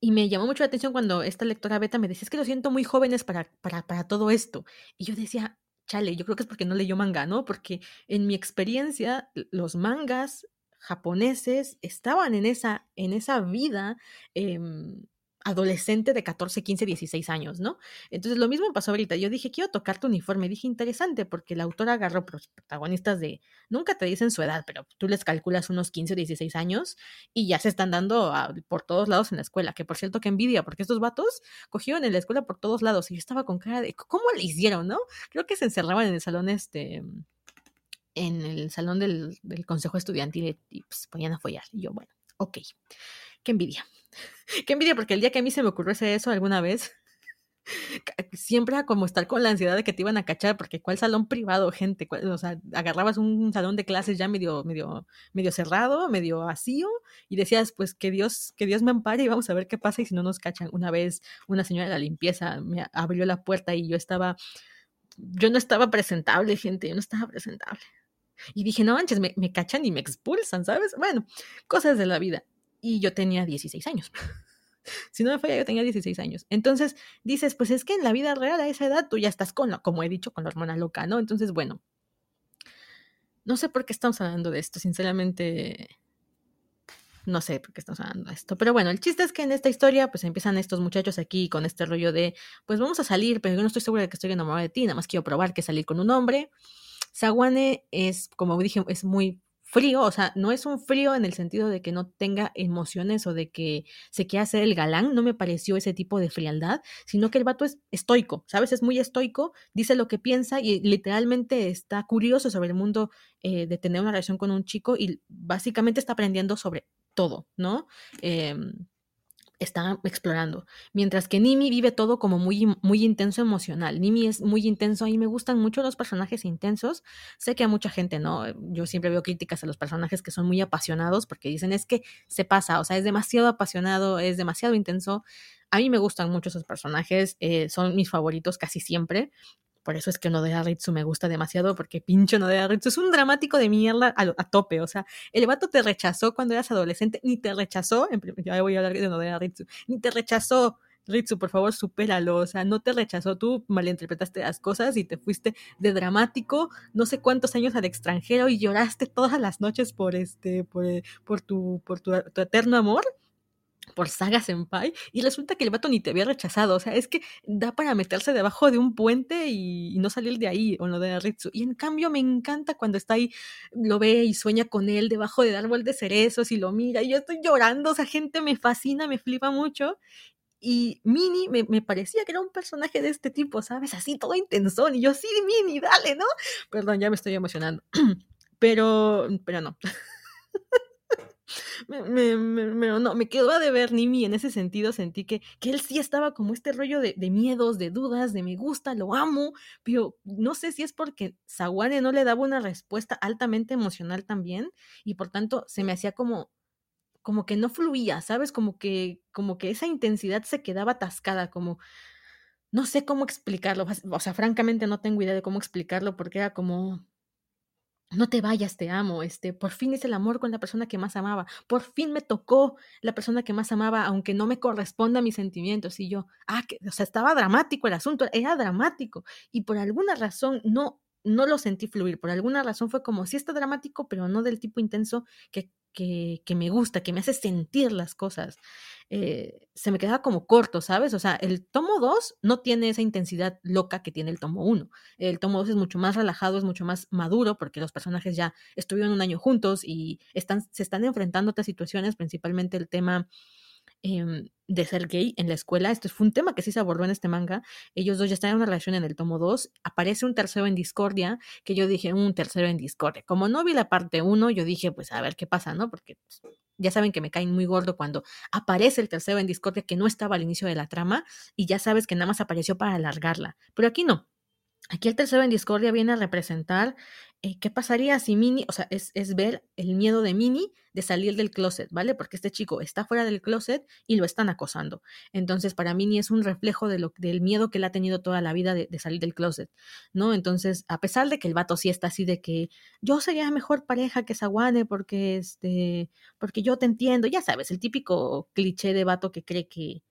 Y me llamó mucho la atención cuando esta lectora beta me decía, es que lo siento muy jóvenes para, para, para todo esto. Y yo decía, chale, yo creo que es porque no leyó manga, ¿no? Porque en mi experiencia, los mangas japoneses estaban en esa, en esa vida eh, adolescente de 14, 15, 16 años, ¿no? Entonces lo mismo pasó ahorita. Yo dije, quiero tocar tu uniforme. Dije, interesante, porque la autora agarró protagonistas de, nunca te dicen su edad, pero tú les calculas unos 15 o 16 años y ya se están dando por todos lados en la escuela. Que por cierto, que envidia, porque estos vatos cogieron en la escuela por todos lados y yo estaba con cara de, ¿cómo le hicieron, no? Creo que se encerraban en el salón este en el salón del, consejo estudiantil y pues ponían a follar. Y yo, bueno, ok, qué envidia. Qué envidia, porque el día que a mí se me ocurrió eso alguna vez, siempre era como estar con la ansiedad de que te iban a cachar, porque cuál salón privado, gente, o sea, agarrabas un salón de clases ya medio, medio, medio cerrado, medio vacío, y decías, pues que Dios, que Dios me ampare y vamos a ver qué pasa y si no nos cachan. Una vez una señora de la limpieza me abrió la puerta y yo estaba, yo no estaba presentable, gente, yo no estaba presentable. Y dije, no manches, me, me cachan y me expulsan, ¿sabes? Bueno, cosas de la vida y yo tenía 16 años. si no me falla, yo tenía 16 años. Entonces dices, pues es que en la vida real a esa edad tú ya estás con, como he dicho, con la hormona loca, ¿no? Entonces, bueno, no sé por qué estamos hablando de esto, sinceramente, no sé por qué estamos hablando de esto. Pero bueno, el chiste es que en esta historia, pues empiezan estos muchachos aquí con este rollo de, pues vamos a salir, pero yo no estoy segura de que estoy enamorada de ti, nada más quiero probar que salir con un hombre. Sawane es, como dije, es muy frío, o sea, no es un frío en el sentido de que no tenga emociones o de que se quiera hacer el galán, no me pareció ese tipo de frialdad, sino que el vato es estoico, ¿sabes? Es muy estoico, dice lo que piensa y literalmente está curioso sobre el mundo eh, de tener una relación con un chico y básicamente está aprendiendo sobre todo, ¿no? Eh, está explorando. Mientras que Nimi vive todo como muy, muy intenso emocional. Nimi es muy intenso y me gustan mucho los personajes intensos. Sé que a mucha gente no. Yo siempre veo críticas a los personajes que son muy apasionados porque dicen es que se pasa, o sea, es demasiado apasionado, es demasiado intenso. A mí me gustan mucho esos personajes, eh, son mis favoritos casi siempre. Por eso es que Nodea Ritsu me gusta demasiado, porque pinche Nodea Ritsu es un dramático de mierda a, tope. O sea, el vato te rechazó cuando eras adolescente, ni te rechazó, ya voy a hablar de Nodea Ritsu, ni te rechazó. Ritsu, por favor, supéralo. O sea, no te rechazó, tú malinterpretaste las cosas y te fuiste de dramático no sé cuántos años al extranjero y lloraste todas las noches por este, por, por tu, por tu eterno amor por Saga Senpai y resulta que el vato ni te había rechazado. O sea, es que da para meterse debajo de un puente y, no salir de ahí, o lo de Ritsu. Y en cambio me encanta cuando está ahí, lo ve y sueña con él debajo del árbol de cerezos y lo mira y yo estoy llorando. O sea, gente me fascina, me flipa mucho. Y Mini me, me, parecía que era un personaje de este tipo, ¿sabes? Así todo intensón. Y yo, sí, Mini, dale, ¿no? Perdón, ya me estoy emocionando. pero, pero no. me, me, me, no, me quedó a deber Nimi en ese sentido, sentí que, que él sí estaba como este rollo de, miedos, de dudas, de me gusta, lo amo, pero no sé si es porque Sawane no le daba una respuesta altamente emocional también y por tanto se me hacía como como que no fluía, ¿sabes? Como que como que esa intensidad se quedaba atascada, como no sé cómo explicarlo, o sea, francamente no tengo idea de cómo explicarlo porque era como no te vayas, te amo, este, por fin es el amor con la persona que más amaba, por fin me tocó la persona que más amaba, aunque no me corresponda a mis sentimientos. Y yo, ah, que, o sea, estaba dramático el asunto, era dramático. Y por alguna razón no, no lo sentí fluir, por alguna razón fue como, sí está dramático, pero no del tipo intenso que que, que, me gusta, que me hace sentir las cosas, eh, se me quedaba como corto, ¿sabes? O sea, el tomo 2 no tiene esa intensidad loca que tiene el tomo 1. El tomo 2 es mucho más relajado, es mucho más maduro, porque los personajes ya estuvieron un año juntos y están, se están enfrentando a otras situaciones, principalmente el tema em, de ser gay en la escuela. Esto fue un tema que sí se abordó en este manga. Ellos dos ya están en una relación en el tomo 2. Aparece un tercero en discordia, que yo dije, un tercero en discordia. Como no vi la parte 1, yo dije, pues a ver qué pasa, ¿no? Porque pues, ya saben que me caen muy gordo cuando aparece el tercero en discordia que no estaba al inicio de la trama y ya sabes que nada más apareció para alargarla. Pero aquí no. Aquí el tercero en discordia viene a representar eh, qué pasaría si Minnie, o sea, es, ver el miedo de Minnie de salir del closet, ¿vale? Porque este chico está fuera del closet y lo están acosando. Entonces, para Minnie es un reflejo de lo, del miedo que él ha tenido toda la vida de, de, salir del closet, ¿no? Entonces, a pesar de que el vato sí está así de que yo sería mejor pareja que Saguane porque, este, porque yo te entiendo, ya sabes, el típico cliché de vato que cree que,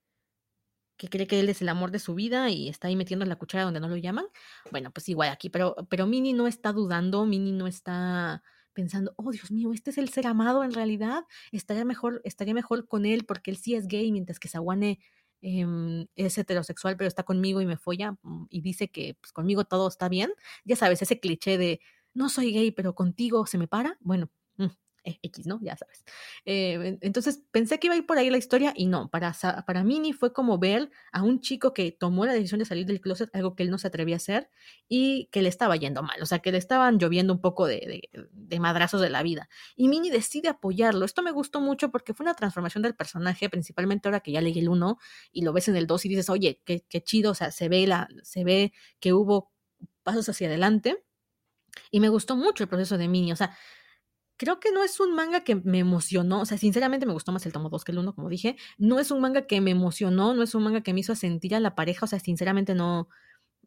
que cree que él es el amor de su vida y está ahí metiendo la cuchara donde no lo llaman. Bueno, pues igual aquí, pero, pero Minnie no está dudando, Minnie no está pensando, oh Dios mío, este es el ser amado en realidad, estaría mejor, estaría mejor con él porque él sí es gay, mientras que Sawane eh, es heterosexual, pero está conmigo y me folla mm, y dice que pues, conmigo todo está bien. Ya sabes, ese cliché de no soy gay, pero contigo se me para. Bueno, mm, X, ¿no? Ya sabes. Eh, entonces pensé que iba a ir por ahí la historia y no, para, para Minnie fue como ver a un chico que tomó la decisión de salir del closet, algo que él no se atrevía a hacer y que le estaba yendo mal, o sea, que le estaban lloviendo un poco de, de, madrazos de la vida. Y Minnie decide apoyarlo. Esto me gustó mucho porque fue una transformación del personaje, principalmente ahora que ya leí el 1 y lo ves en el 2 y dices, oye, qué, qué chido, o sea, se ve, la, se ve que hubo pasos hacia adelante. Y me gustó mucho el proceso de Minnie, o sea, creo que no es un manga que me emocionó, o sea, sinceramente me gustó más el tomo 2 que el 1, como dije, no es un manga que me emocionó, no es un manga que me hizo sentir a la pareja, o sea, sinceramente no,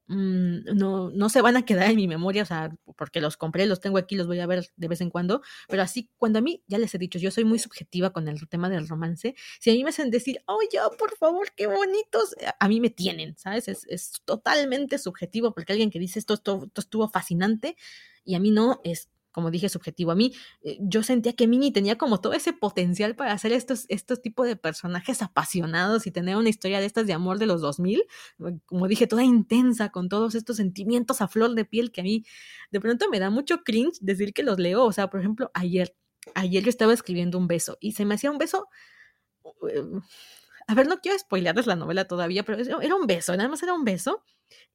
mmm, no, no se van a quedar en mi memoria, o sea, porque los compré, los tengo aquí, los voy a ver de vez en cuando, pero así, cuando a mí, ya les he dicho, yo soy muy subjetiva con el tema del romance, si a mí me hacen decir, oh, ya, por favor, qué bonitos, a mí me tienen, ¿sabes? Es, es totalmente subjetivo, porque alguien que dice esto, esto, esto estuvo fascinante, y a mí no, es como dije, subjetivo. A mí, eh, yo sentía que Minnie tenía como todo ese potencial para hacer estos, estos tipos de personajes apasionados y tener una historia de estas de amor de los 2000, como dije, toda intensa, con todos estos sentimientos a flor de piel que a mí de pronto me da mucho cringe decir que los leo. O sea, por ejemplo, ayer, ayer yo estaba escribiendo un beso y se me hacía un beso... A ver, no quiero spoilearles la novela todavía, pero era un beso, nada más era un beso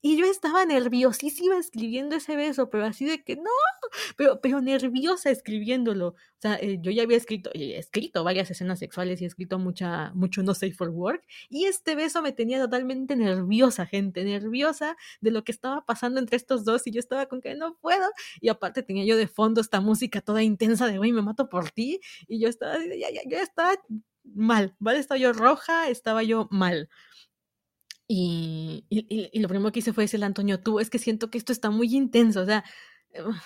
y yo estaba nerviosísima escribiendo ese beso, pero así de que no, pero, pero nerviosa escribiéndolo. O sea, eh, yo ya había escrito, escrito varias escenas sexuales y he escrito mucha, mucho no safe for work. Y este beso me tenía totalmente nerviosa, gente, nerviosa de lo que estaba pasando entre estos dos. Y yo estaba con que no puedo. Y aparte tenía yo de fondo esta música toda intensa de, güey, me mato por ti. Y yo estaba, ya, ya, yo estaba mal, ¿vale? Estaba yo roja, estaba yo mal. Y, lo primero que hice fue decirle a Antonio, tú, es que siento que esto está muy intenso, o sea,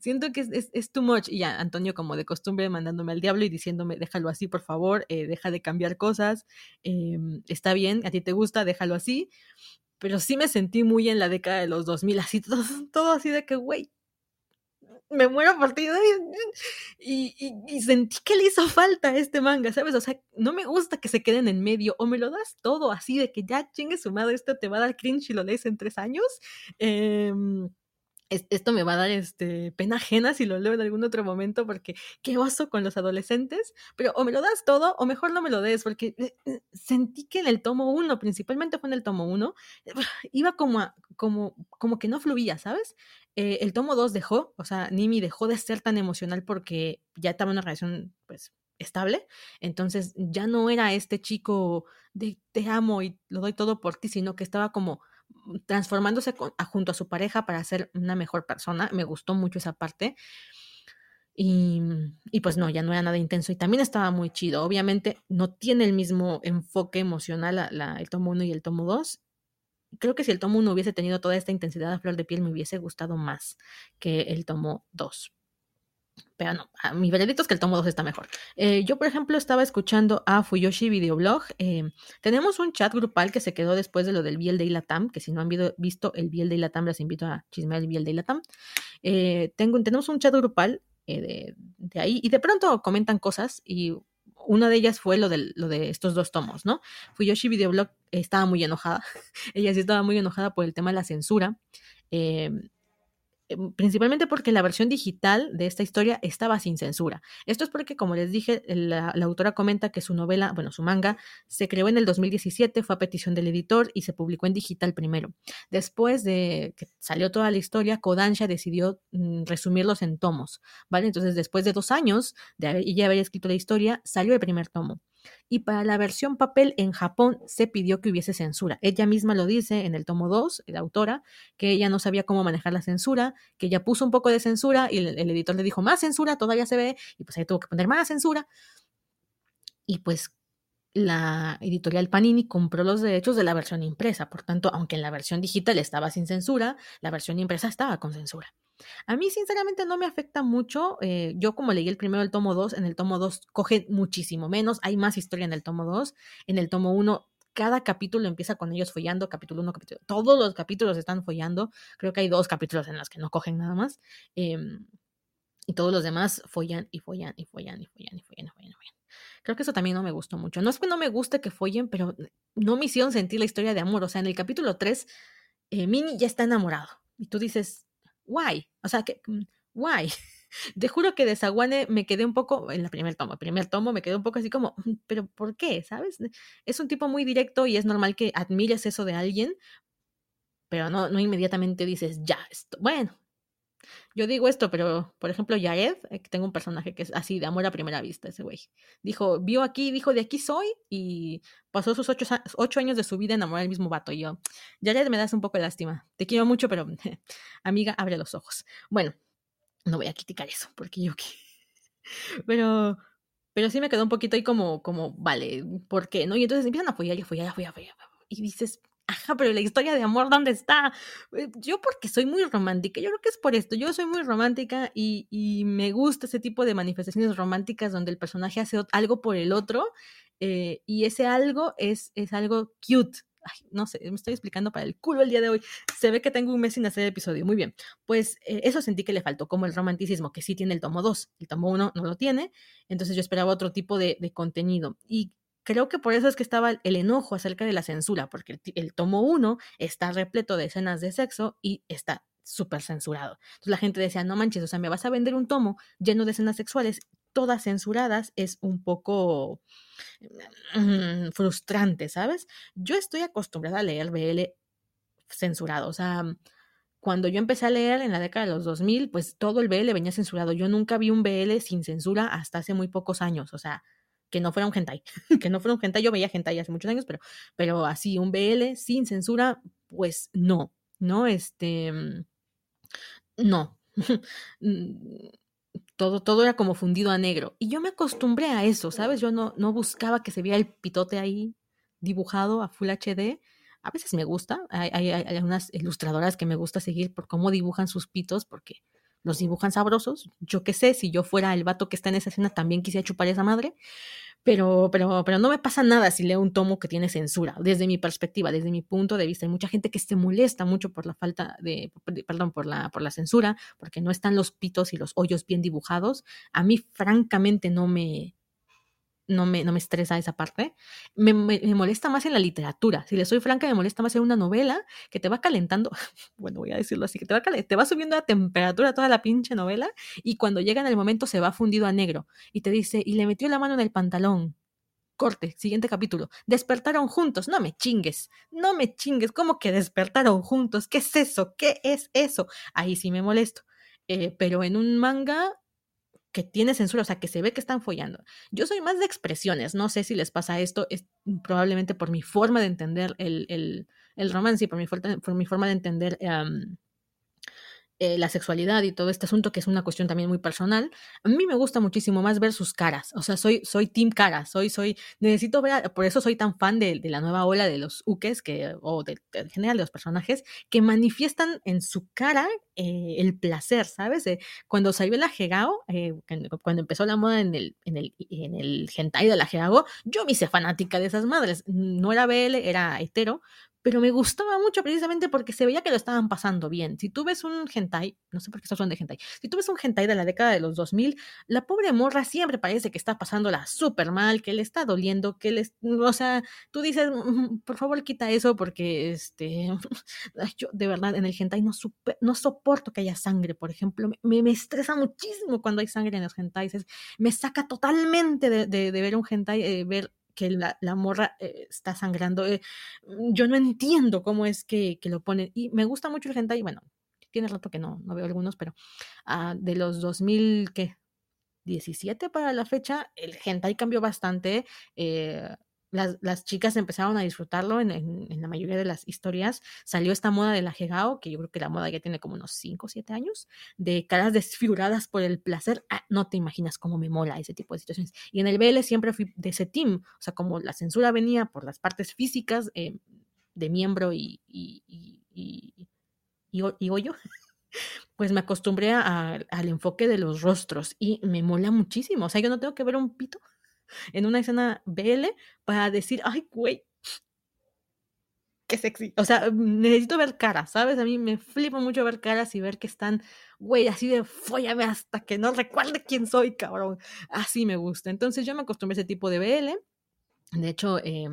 siento que es, too much. Y ya, Antonio, como de costumbre, mandándome al diablo y diciéndome, déjalo así, por favor, eh, deja de cambiar cosas, eh, está bien, a ti te gusta, déjalo así. Pero sí me sentí muy en la década de los 2000, así, todo, todo así de que, güey, me muero por ti. Y, y, y, sentí que le hizo falta este manga, ¿sabes? O sea, no me gusta que se queden en medio. O me lo das todo así de que ya chingue su madre, esto te va a dar cringe y lo lees en tres años. Eh, esto me va a dar este, pena ajena si lo leo en algún otro momento porque qué oso con los adolescentes, pero o me lo das todo o mejor no me lo des porque eh, eh, sentí que en el tomo uno, principalmente fue en el tomo uno, iba como, a, como, como que no fluía, ¿sabes? Eh, el tomo dos dejó, o sea, Nimi dejó de ser tan emocional porque ya estaba en una relación, pues, estable, entonces ya no era este chico de te amo y lo doy todo por ti, sino que estaba como transformándose con, a, junto a su pareja para ser una mejor persona. Me gustó mucho esa parte. Y, y, pues no, ya no era nada intenso y también estaba muy chido. Obviamente no tiene el mismo enfoque emocional la, la, el tomo 1 y el tomo 2. Creo que si el tomo 1 hubiese tenido toda esta intensidad a flor de piel me hubiese gustado más que el tomo 2 pero no, a mi veredicto es que el tomo 2 está mejor. Eh, yo, por ejemplo, estaba escuchando a Fuyoshi Videoblog. Eh, tenemos un chat grupal que se quedó después de lo del Biel de Latam, que si no han visto el Biel de Latam, les invito a chismear el Biel de Latam. Eh, tengo, tenemos un chat grupal de, de, ahí y de pronto comentan cosas y una de ellas fue lo de, lo de estos dos tomos, ¿no? Fuyoshi Videoblog estaba muy enojada. Ella sí estaba muy enojada por el tema de la censura. Eh, principalmente porque la versión digital de esta historia estaba sin censura. Esto es porque, como les dije, la, autora comenta que su novela, bueno, su manga, se creó en el 2017, fue a petición del editor y se publicó en digital primero. Después de que salió toda la historia, Kodansha decidió mm, resumirlos en tomos, ¿vale? Entonces, después de dos años de haber, ya haber escrito la historia, salió el primer tomo y para la versión papel en Japón se pidió que hubiese censura. Ella misma lo dice en el tomo 2, la autora, que ella no sabía cómo manejar la censura, que ella puso un poco de censura y el, editor le dijo más censura, todavía se ve, y pues ahí tuvo que poner más censura. Y pues la editorial Panini compró los derechos de la versión impresa, por tanto, aunque en la versión digital estaba sin censura, la versión impresa estaba con censura. A mí, sinceramente, no me afecta mucho. Eh, yo, como leí el primero, el tomo 2, en el tomo 2 coge muchísimo menos. Hay más historia en el tomo 2. En el tomo 1, cada capítulo empieza con ellos follando. Capítulo 1, capítulo. Todos los capítulos están follando. Creo que hay dos capítulos en los que no cogen nada más. Em, y todos los demás follan y follan y follan y follan y follan y follan. Y follan. Creo que eso también no me gustó mucho. No es que no me guste que follen, pero no me hicieron sentir la historia de amor. O sea, en el capítulo 3, eh, Minnie ya está enamorado. Y tú dices, why? O sea, que, mm, why? Te juro que de Zaguane me quedé un poco, en el primer tomo, primer tomo me quedé un poco así como, mm, pero ¿por qué? ¿Sabes? Es un tipo muy directo y es normal que admires eso de alguien, pero no, no inmediatamente dices, ya, esto, bueno, yo digo esto, pero por ejemplo, Jared, eh, que tengo un personaje que es así, de amor a primera vista, ese güey. Dijo, vio aquí, dijo, de aquí soy, y pasó sus ocho, ocho años de su vida enamorado del mismo vato. Y yo, Jared, me das un poco de lástima. Te quiero mucho, pero amiga, abre los ojos. Bueno, no voy a criticar eso, porque yo. Pero, pero sí me quedó un poquito ahí como, como, vale, ¿por qué? ¿No? Y entonces empiezan a apoyar y apoyar y apoyar. Y dices, ajá, pero la historia de amor, ¿dónde está? Eh, yo porque soy muy romántica, yo creo que es por esto, yo soy muy romántica y, y me gusta ese tipo de manifestaciones románticas donde el personaje hace algo por el otro eh, y ese algo es, es algo cute. Ay, no sé, me estoy explicando para el culo el día de hoy. Se ve que tengo un mes sin hacer episodio. Muy bien. Pues eh, eso sentí que le faltó, como el romanticismo, que sí tiene el tomo 2. El tomo 1 no lo tiene. Entonces yo esperaba otro tipo de, de contenido. Y creo que por eso es que estaba el enojo acerca de la censura, porque el, tomo 1 está repleto de escenas de sexo y está súper censurado. Entonces la gente decía, no manches, o sea, me vas a vender un tomo lleno de escenas sexuales, todas censuradas, es un poco mm, frustrante, ¿sabes? Yo estoy acostumbrada a leer BL censurado, o sea, cuando yo empecé a leer en la década de los 2000, pues todo el BL venía censurado. Yo nunca vi un BL sin censura hasta hace muy pocos años, o sea, que no fuera un hentai, que no fuera un hentai, yo veía hentai hace muchos años, pero, pero así, un BL sin censura, pues no, no, este, mm, no. Mm, todo, todo era como fundido a negro. Y yo me acostumbré a eso, ¿sabes? Yo no, no buscaba que se viera el pitote ahí dibujado a Full HD. A veces me gusta. Hay, hay, hay unas ilustradoras que me gusta seguir por cómo dibujan sus pitos, porque los dibujan sabrosos. Yo qué sé, si yo fuera el vato que está en esa escena, también quisiera chupar esa madre. Pero, pero, pero no me pasa nada si leo un tomo que tiene censura, desde mi perspectiva, desde mi punto de vista. Hay mucha gente que se molesta mucho por la falta de, perdón, por la, por la censura, porque no están los pitos y los hoyos bien dibujados. A mí, francamente, no me, no me, no me estresa esa parte. Me, molesta más en la literatura. Si le soy franca, me molesta más en una novela que te va calentando, bueno, voy a decirlo así, que te va, te va subiendo la temperatura toda la pinche novela y cuando llega en el momento se va fundido a negro y te dice, y le metió la mano en el pantalón. Corte, siguiente capítulo. Despertaron juntos. No me chingues, no me chingues. ¿Cómo que despertaron juntos? ¿Qué es eso? ¿Qué es eso? Ahí sí me molesto. Eh, pero en un manga que tiene censura, o sea, que se ve que están follando. Yo soy más de expresiones, no sé si les pasa esto, es probablemente por mi forma de entender el, el, el romance y por mi, por mi forma de entender eh, la sexualidad y todo este asunto, que es una cuestión también muy personal, a mí me gusta muchísimo más ver sus caras. O sea, soy, soy team cara, soy, soy, necesito ver, por eso soy tan fan de, de la nueva ola de los ukes, que, o en general de los personajes, que manifiestan en su cara eh, el placer, ¿sabes? cuando salió la Hegao, eh, cuando empezó la moda en el, en el, en el hentai de la Hegao, yo me hice fanática de esas madres. No era BL, era hetero, pero me gustaba mucho precisamente porque se veía que lo estaban pasando bien. Si tú ves un hentai, no sé por qué estás hablando de hentai, si tú ves un hentai de la década de los 2000, la pobre morra siempre parece que está pasándola súper mal, que le está doliendo, que le, o sea, tú dices, mm, por favor quita eso porque, este, yo de verdad en el hentai no, no soporto que haya sangre, por ejemplo, me, me, estresa muchísimo cuando hay sangre en los hentais, me saca totalmente de, de, ver un hentai, eh, ver que la, la morra eh, está sangrando. Eh, mm, yo no entiendo cómo es que, que, lo ponen. Y me gusta mucho el hentai, bueno, tiene rato que no, no veo algunos, pero uh, de los 2000, ¿qué? 17 para la fecha, el hentai cambió bastante. Eh, las, las, chicas empezaron a disfrutarlo en, en, la mayoría de las historias. Salió esta moda de la Hegao, que yo creo que la moda ya tiene como unos 5 o 7 años, de caras desfiguradas por el placer. Ah, no te imaginas cómo me mola ese tipo de situaciones. Y en el BL siempre fui de ese team. O sea, como la censura venía por las partes físicas eh, de miembro y, y, y, y, y hoyo. pues me acostumbré a, al enfoque de los rostros y me mola muchísimo. O sea, yo no tengo que ver un pito en una escena BL para decir, ay, güey, qué sexy. O sea, necesito ver caras, ¿sabes? A mí me flipa mucho ver caras y ver que están, güey, así de fóllame hasta que no recuerde quién soy, cabrón. Así me gusta. Entonces yo me acostumbré a ese tipo de BL. De hecho, eh,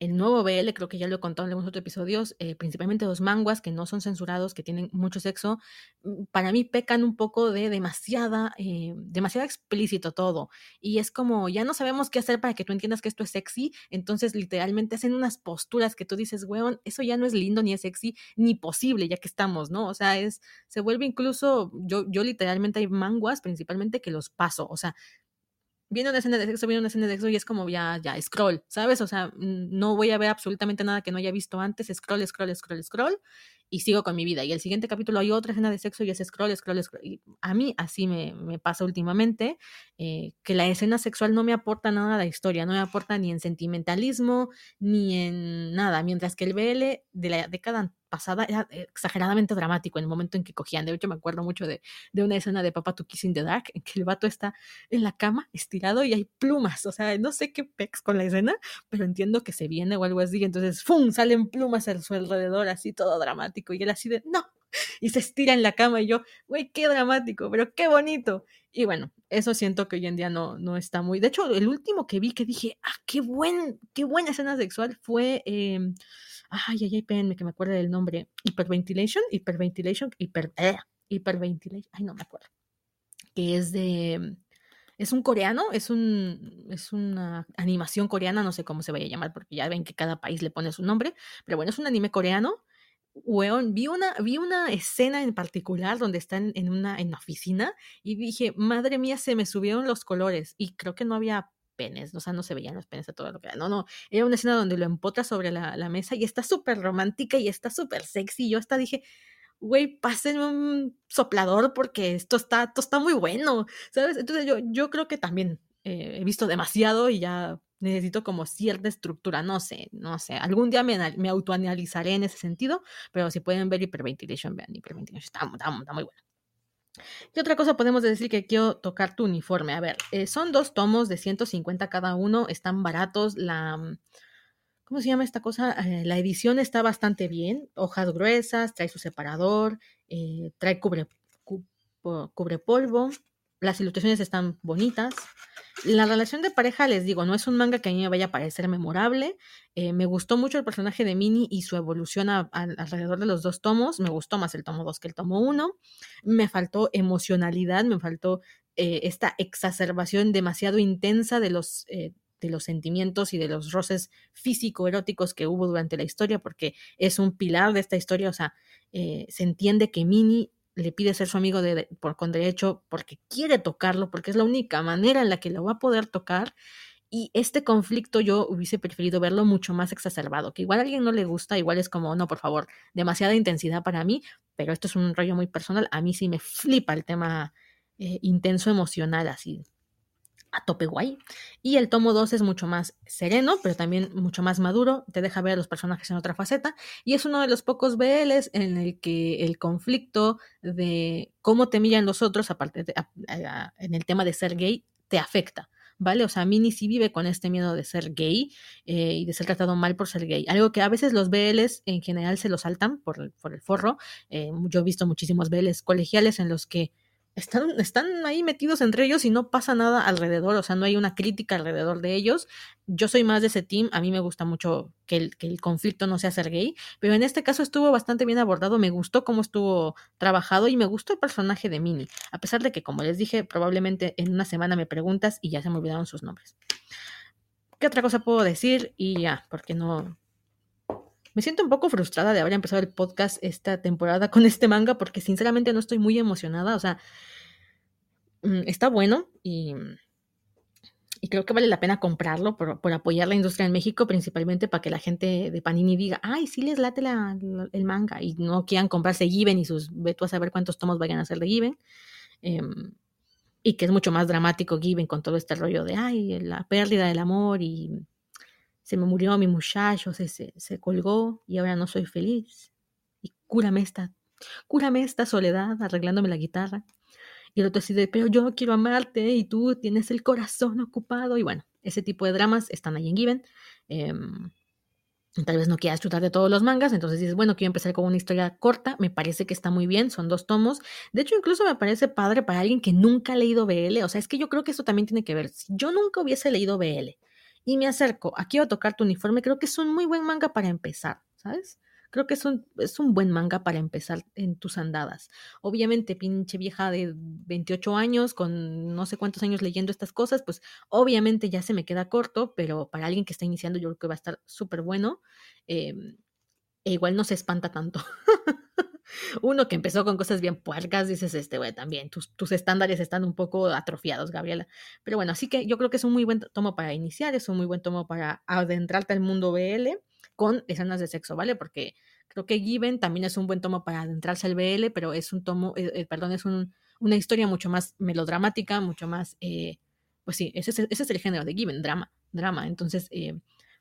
el nuevo BL, creo que ya lo he contado en algunos otros episodios, eh, principalmente los manguas que no son censurados, que tienen mucho sexo, mm, para mí pecan un poco de demasiada, eh, demasiado explícito todo. Y es como, ya no sabemos qué hacer para que tú entiendas que esto es sexy, entonces literalmente hacen unas posturas que tú dices, weón, eso ya no es lindo, ni es sexy, ni posible, ya que estamos, ¿no? O sea, es, se vuelve incluso, yo, yo literalmente hay manguas principalmente que los paso, o sea, viene una escena de sexo, viene una escena de sexo y es como ya, ya, scroll, ¿sabes? O sea, no voy a ver absolutamente nada que no haya visto antes, scroll, scroll, scroll, scroll, y sigo con mi vida. Y el siguiente capítulo hay otra escena de sexo y es scroll, scroll, scroll. Y a mí así me, pasa últimamente, eh, que la escena sexual no me aporta nada a la historia, no me aporta ni en sentimentalismo, ni en nada, mientras que el BL de la década pasada era exageradamente dramático en el momento en que cogían. De hecho, me acuerdo mucho de, de una escena de Papa to Kiss in the Dark, en que el vato está en la cama estirado y hay plumas. O sea, no sé qué pex con la escena, pero entiendo que se viene o algo así. Entonces, ¡fum! salen plumas a su alrededor, así todo dramático. Y él así de, ¡no! Y se estira en la cama y yo, güey, qué dramático, pero qué bonito. Y bueno, eso siento que hoy en día no, no está muy. De hecho, el último que vi que dije, ah, qué buen, qué buena escena sexual fue. Eh, ay, ay, ay, espérenme que me acuerde del nombre, Hyperventilation, Hyperventilation, hiper, eh, Hyperventilation, ay, no me acuerdo, que es de, es un coreano, es un, es una animación coreana, no sé cómo se vaya a llamar, porque ya ven que cada país le pone su nombre, pero bueno, es un anime coreano, Weón, vi una, vi una escena en particular donde están en una, en una oficina y dije, madre mía, se me subieron los colores y creo que no había penes, o sea, no se veían los penes a todo lo que era, no, no, era una escena donde lo empotra sobre la, la mesa y está súper romántica y está súper sexy, yo hasta dije, güey, pasen un soplador porque esto está, esto está muy bueno, ¿sabes? Entonces yo, yo creo que también eh, he visto demasiado y ya necesito como cierta estructura, no sé, no sé, algún día me, me autoanalizaré en ese sentido, pero si pueden ver Hyperventilation, vean Hyperventilation, está, está, está muy bueno. ¿Qué otra cosa podemos decir que quiero tocar tu uniforme? A ver, eh, son dos tomos de 150 cada uno, están baratos, la... Mm, ¿Cómo se llama esta cosa? Eh, la edición está bastante bien, hojas gruesas, trae su separador, eh, trae cubre, cubre polvo, las ilustraciones están bonitas. La relación de pareja, les digo, no es un manga que a mí me vaya a parecer memorable. Eh, me gustó mucho el personaje de Minnie y su evolución alrededor de los dos tomos. Me gustó más el tomo 2 que el tomo 1. Me faltó emocionalidad, me faltó eh, esta exacerbación demasiado intensa de los, eh, de los sentimientos y de los roces físico-eróticos que hubo durante la historia, porque es un pilar de esta historia. O sea, se entiende que Minnie le pide ser su amigo de, por, con derecho porque quiere tocarlo, porque es la única manera en la que lo va a poder tocar. Y este conflicto yo hubiese preferido verlo mucho más exacerbado, que igual a alguien no le gusta, igual es como, no, por favor, demasiada intensidad para mí, pero esto es un rollo muy personal, a mí sí me flipa el tema eh, intenso emocional así a tope guay. Y el tomo 2 es mucho más sereno, pero también mucho más maduro, te deja ver a los personajes en otra faceta, y es uno de los pocos BLs en el que el conflicto de cómo te miran los otros, aparte en el tema de ser gay, te afecta. ¿vale? O sea, Minnie sí vive con este miedo de ser gay eh, y de ser tratado mal por ser gay. Algo que a veces los BLs en general se lo saltan por el, por el forro. Eh, yo he visto muchísimos BLs colegiales en los que están, están ahí metidos entre ellos y no pasa nada alrededor, o sea, no hay una crítica alrededor de ellos. Yo soy más de ese team, a mí me gusta mucho que el, que el conflicto no sea ser gay, pero en este caso estuvo bastante bien abordado, me gustó cómo estuvo trabajado y me gustó el personaje de Minnie, a pesar de que, como les dije, probablemente en una semana me preguntas y ya se me olvidaron sus nombres. ¿Qué otra cosa puedo decir? Y ya, porque no, me siento un poco frustrada de haber empezado el podcast esta temporada con este manga porque sinceramente no estoy muy emocionada. O sea, mm, está bueno y, creo que vale la pena comprarlo por, apoyar la industria en México, principalmente para que la gente de Panini diga, ay, sí les late la, el manga y no quieran comprarse Given y sus, ve a saber cuántos tomos vayan a ser de Given. Em, y que es mucho más dramático Given con todo este rollo de, ay, la pérdida del amor y se me murió mi muchacho, se, se, colgó y ahora no soy feliz. Y cúrame esta, cúrame esta soledad arreglándome la guitarra. Y el otro así de, pero yo quiero amarte y tú tienes el corazón ocupado. Y bueno, ese tipo de dramas están ahí en Given. Em, tal vez no quieras chutar de todos los mangas, entonces dices, bueno, quiero empezar con una historia corta, me parece que está muy bien, son dos tomos. De hecho, incluso me parece padre para alguien que nunca ha leído BL, o sea, es que yo creo que eso también tiene que ver. Si yo nunca hubiese leído BL y me acerco, aquí a tocar tu uniforme, creo que es un muy buen manga para empezar, ¿sabes? Creo que es un, es un buen manga para empezar en tus andadas. Obviamente, pinche vieja de 28 años, con no sé cuántos años leyendo estas cosas, pues obviamente ya se me queda corto, pero para alguien que está iniciando yo creo que va a estar súper bueno. Em, e igual no se espanta tanto. Uno que empezó con cosas bien puercas, dices, este, güey, también tus, tus estándares están un poco atrofiados, Gabriela. Pero bueno, así que yo creo que es un muy buen tomo para iniciar, es un muy buen tomo para adentrarte al mundo BL con escenas de sexo, ¿vale? Porque creo que Given también es un buen tomo para adentrarse al BL, pero es un tomo, eh, eh, perdón, es un, una historia mucho más melodramática, mucho más, eh, pues sí, ese es, ese es, el género de Given, drama, drama. Entonces,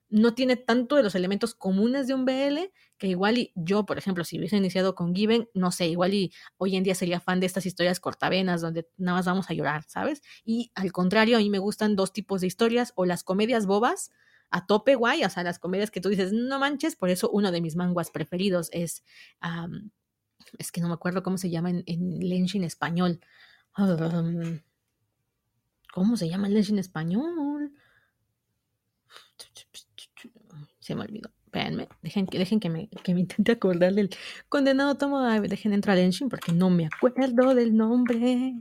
no tiene tanto de los elementos comunes de un BL, que igual y yo, por ejemplo, si hubiese iniciado con Given, no sé, igual y hoy en día sería fan de estas historias cortavenas donde nada más vamos a llorar, ¿sabes? Y al contrario, a mí me gustan dos tipos de historias, o las comedias bobas, a tope guay, o sea, las comedias que tú dices, no manches, por eso uno de mis manguas preferidos es, es que no me acuerdo cómo se llama en, en Lenshin español. ¿Cómo se llama el Lenshin español? Se me olvidó. Espérenme, dejen, dejen que, me, que me intente acordar del condenado tomo. Dejen entrar al engine porque no me acuerdo del nombre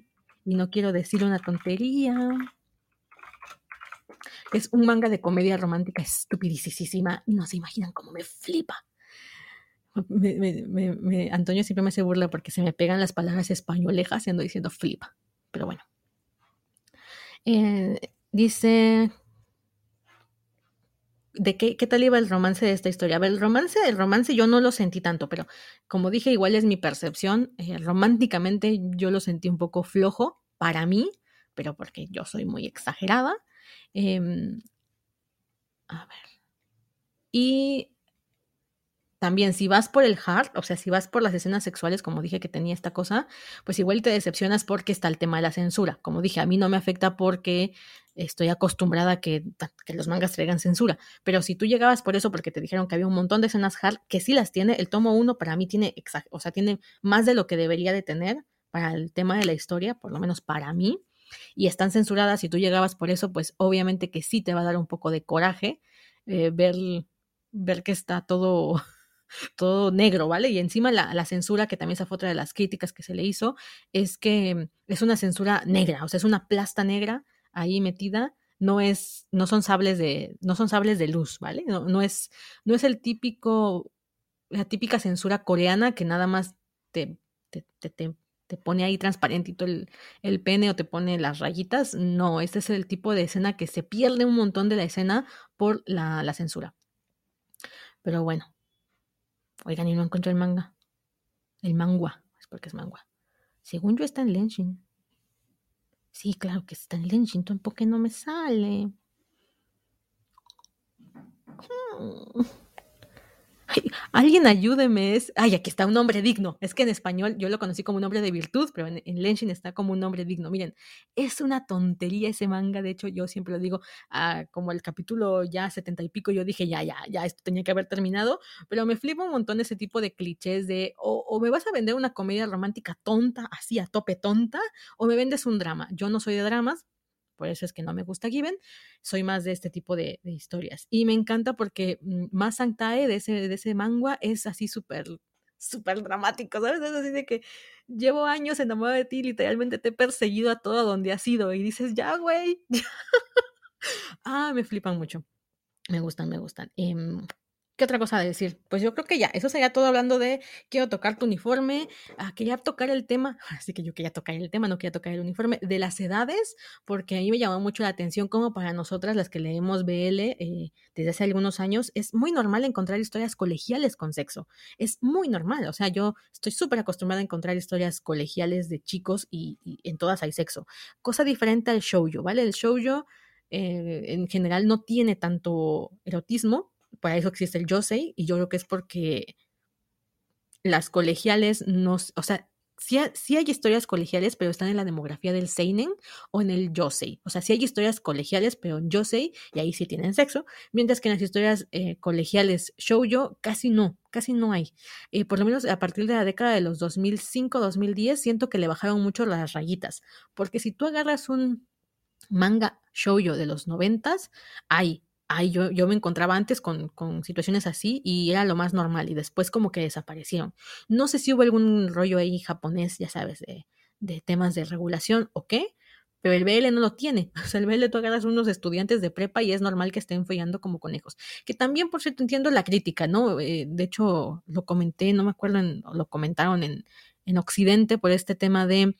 y no quiero decir una tontería. Es un manga de comedia romántica estupidísima. No se imaginan cómo me flipa. Antonio siempre me hace burla porque se me pegan las palabras españolejas y ando diciendo flipa. Pero bueno. Eh, dice de qué, qué, tal iba el romance de esta historia. A ver, el romance, el romance yo no lo sentí tanto, pero como dije, igual es mi percepción. Eh, románticamente yo lo sentí un poco flojo para mí, pero porque yo soy muy exagerada. Eh, a ver. Y también si vas por el hard, o sea, si vas por las escenas sexuales, como dije que tenía esta cosa, pues igual te decepcionas porque está el tema de la censura. Como dije, a mí no me afecta porque estoy acostumbrada a que, que los mangas traigan censura. Pero si tú llegabas por eso, porque te dijeron que había un montón de escenas hard, que sí las tiene, el tomo uno para mí tiene, o sea, tiene más de lo que debería de tener para el tema de la historia, por lo menos para mí, y están censuradas, si tú llegabas por eso, pues obviamente que sí te va a dar un poco de coraje eh, ver, ver que está todo todo negro, ¿vale? Y encima la, censura, que también esa fue otra de las críticas que se le hizo, es que es una censura negra, o sea, es una plasta negra ahí metida, no es, no son sables de, no son sables de luz, ¿vale? No, no es, no es el típico, la típica censura coreana que nada más te, te, te, te pone ahí transparentito el, el, pene o te pone las rayitas. No, este es el tipo de escena que se pierde un montón de la escena por la, la censura. Pero bueno, Oigan, y no encuentro el manga. El mangua, es porque es mangua. Según yo está en Lenshin. Sí, claro que está en Lenshin, ¿por qué no me sale? Hmm. Alguien ayúdeme. Es, ay, aquí está un nombre digno. Es que en español yo lo conocí como un nombre de virtud, pero en, en Lenshin está como un nombre digno. Miren, es una tontería ese manga. De hecho, yo siempre lo digo, ah, como el capítulo ya setenta y pico, yo dije, ya, ya, ya, esto tenía que haber terminado. Pero me flipa un montón ese tipo de clichés de, o me vas a vender una comedia romántica tonta, así a tope tonta, o me vendes un drama. Yo no soy de dramas, por eso es que no me gusta Given, soy más de este tipo de, historias. Y me encanta porque mm, más Sanctae de ese, de ese manga es así súper súper dramático, ¿sabes? Es así de que llevo años enamorado de ti, literalmente te he perseguido a todo donde has ido y dices, ya, güey. ah, me flipan mucho. Me gustan, me gustan. Eh, ¿Qué otra cosa de decir? Pues yo creo que ya, eso sería todo hablando de quiero tocar tu uniforme, ah, quería tocar el tema, así que yo quería tocar el tema, no quería tocar el uniforme, de las edades, porque a mí me llamó mucho la atención como para nosotras las que leemos BL eh, desde hace algunos años, es muy normal encontrar historias colegiales con sexo, es muy normal, o sea, yo estoy súper acostumbrada a encontrar historias colegiales de chicos y, y, en todas hay sexo, cosa diferente al shoujo, ¿vale? El shoujo eh, en general no tiene tanto erotismo, para eso existe el Yosei, y yo creo que es porque las colegiales no, o sea, sí, hay historias colegiales, pero están en la demografía del Seinen o en el Yosei. O sea, sí hay historias colegiales, pero en Yosei, y ahí sí tienen sexo, mientras que en las historias eh, colegiales shoujo casi no, casi no hay. Eh, por lo menos a partir de la década de los 2005-2010 siento que le bajaron mucho las rayitas, porque si tú agarras un manga shoujo de los noventas, hay ay, yo, yo me encontraba antes con, con, situaciones así y era lo más normal y después como que desaparecieron. No sé si hubo algún rollo ahí japonés, ya sabes, de, de temas de regulación o qué, pero el BL no lo tiene. O sea, el BL tú agarras unos estudiantes de prepa y es normal que estén follando como conejos. Que también, por cierto, entiendo la crítica, ¿no? Eh, de hecho, lo comenté, no me acuerdo, en, lo comentaron en, en Occidente por este tema de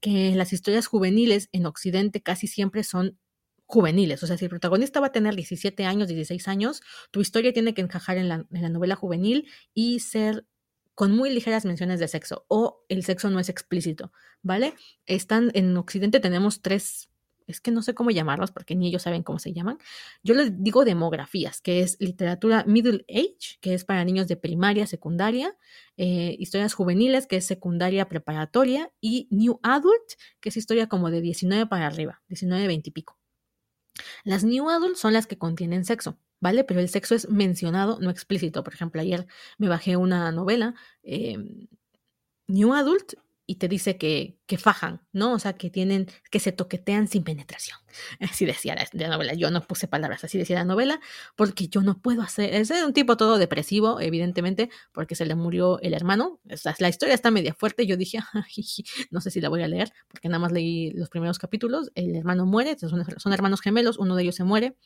que las historias juveniles en Occidente casi siempre son juveniles. O sea, si el protagonista va a tener 17 años, 16 años, tu historia tiene que encajar en la, novela juvenil y ser con muy ligeras menciones de sexo o el sexo no es explícito, ¿vale? Están en Occidente tenemos tres es que no sé cómo llamarlos porque ni ellos saben cómo se llaman. Yo les digo demografías, que es literatura middle age, que es para niños de primaria, secundaria, eh, historias juveniles, que es secundaria preparatoria, y new adult, que es historia como de 19 para arriba, 19, 20 y pico. Las New Adult son las que contienen sexo, ¿vale? Pero el sexo es mencionado, no explícito. Por ejemplo, ayer me bajé una novela, eh, New Adult, y te dice que, que fajan, ¿no? O sea, que tienen, que se toquetean sin penetración. Así decía la, la, novela. Yo no puse palabras, así decía la novela, porque yo no puedo hacer. Es un tipo todo depresivo, evidentemente, porque se le murió el hermano. O sea, la historia está media fuerte. Yo dije, no sé si la voy a leer, porque nada más leí los primeros capítulos. El hermano muere, son, son hermanos gemelos, uno de ellos se muere,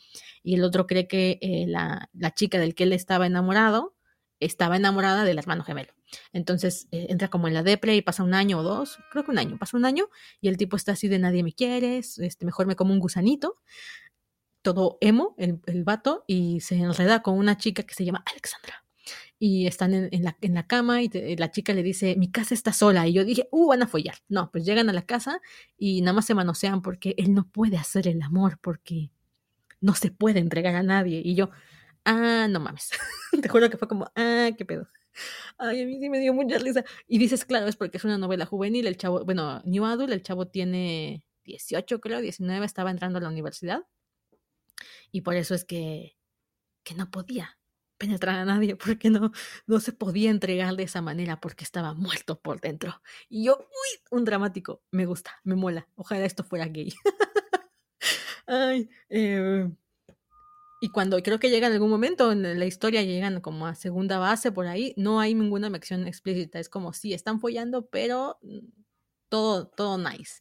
y el otro cree que eh, la, la chica del que él estaba enamorado estaba enamorada del hermano gemelo. Entonces eh, entra como en la depre y pasa un año o dos, creo que un año, pasa un año y el tipo está así de nadie me quiere, este, mejor me como un gusanito, todo emo, el, el vato, y se enreda con una chica que se llama Alexandra. Y están en, la, en la, cama y la chica le dice, mi casa está sola. Y yo dije, uh, van a follar. No, pues llegan a la casa y nada más se manosean porque él no puede hacer el amor porque no se puede entregar a nadie. Y yo, ah, no mames. Te juro que fue como, ah, qué pedo. Ay, a mí sí me dio mucha risa. Y dices, claro, es porque es una novela juvenil. El chavo, bueno, New Adult, el chavo tiene 18, creo, 19, estaba entrando a la universidad. Y por eso es que, que no podía penetrar a nadie, porque no, no se podía entregar de esa manera, porque estaba muerto por dentro. Y yo, uy, un dramático, me gusta, me mola. Ojalá esto fuera gay. Ay, eh, y cuando creo que llega en algún momento en la historia, llegan como a segunda base por ahí, no hay ninguna mención explícita. Es como sí, están follando, pero mm, todo, todo nice.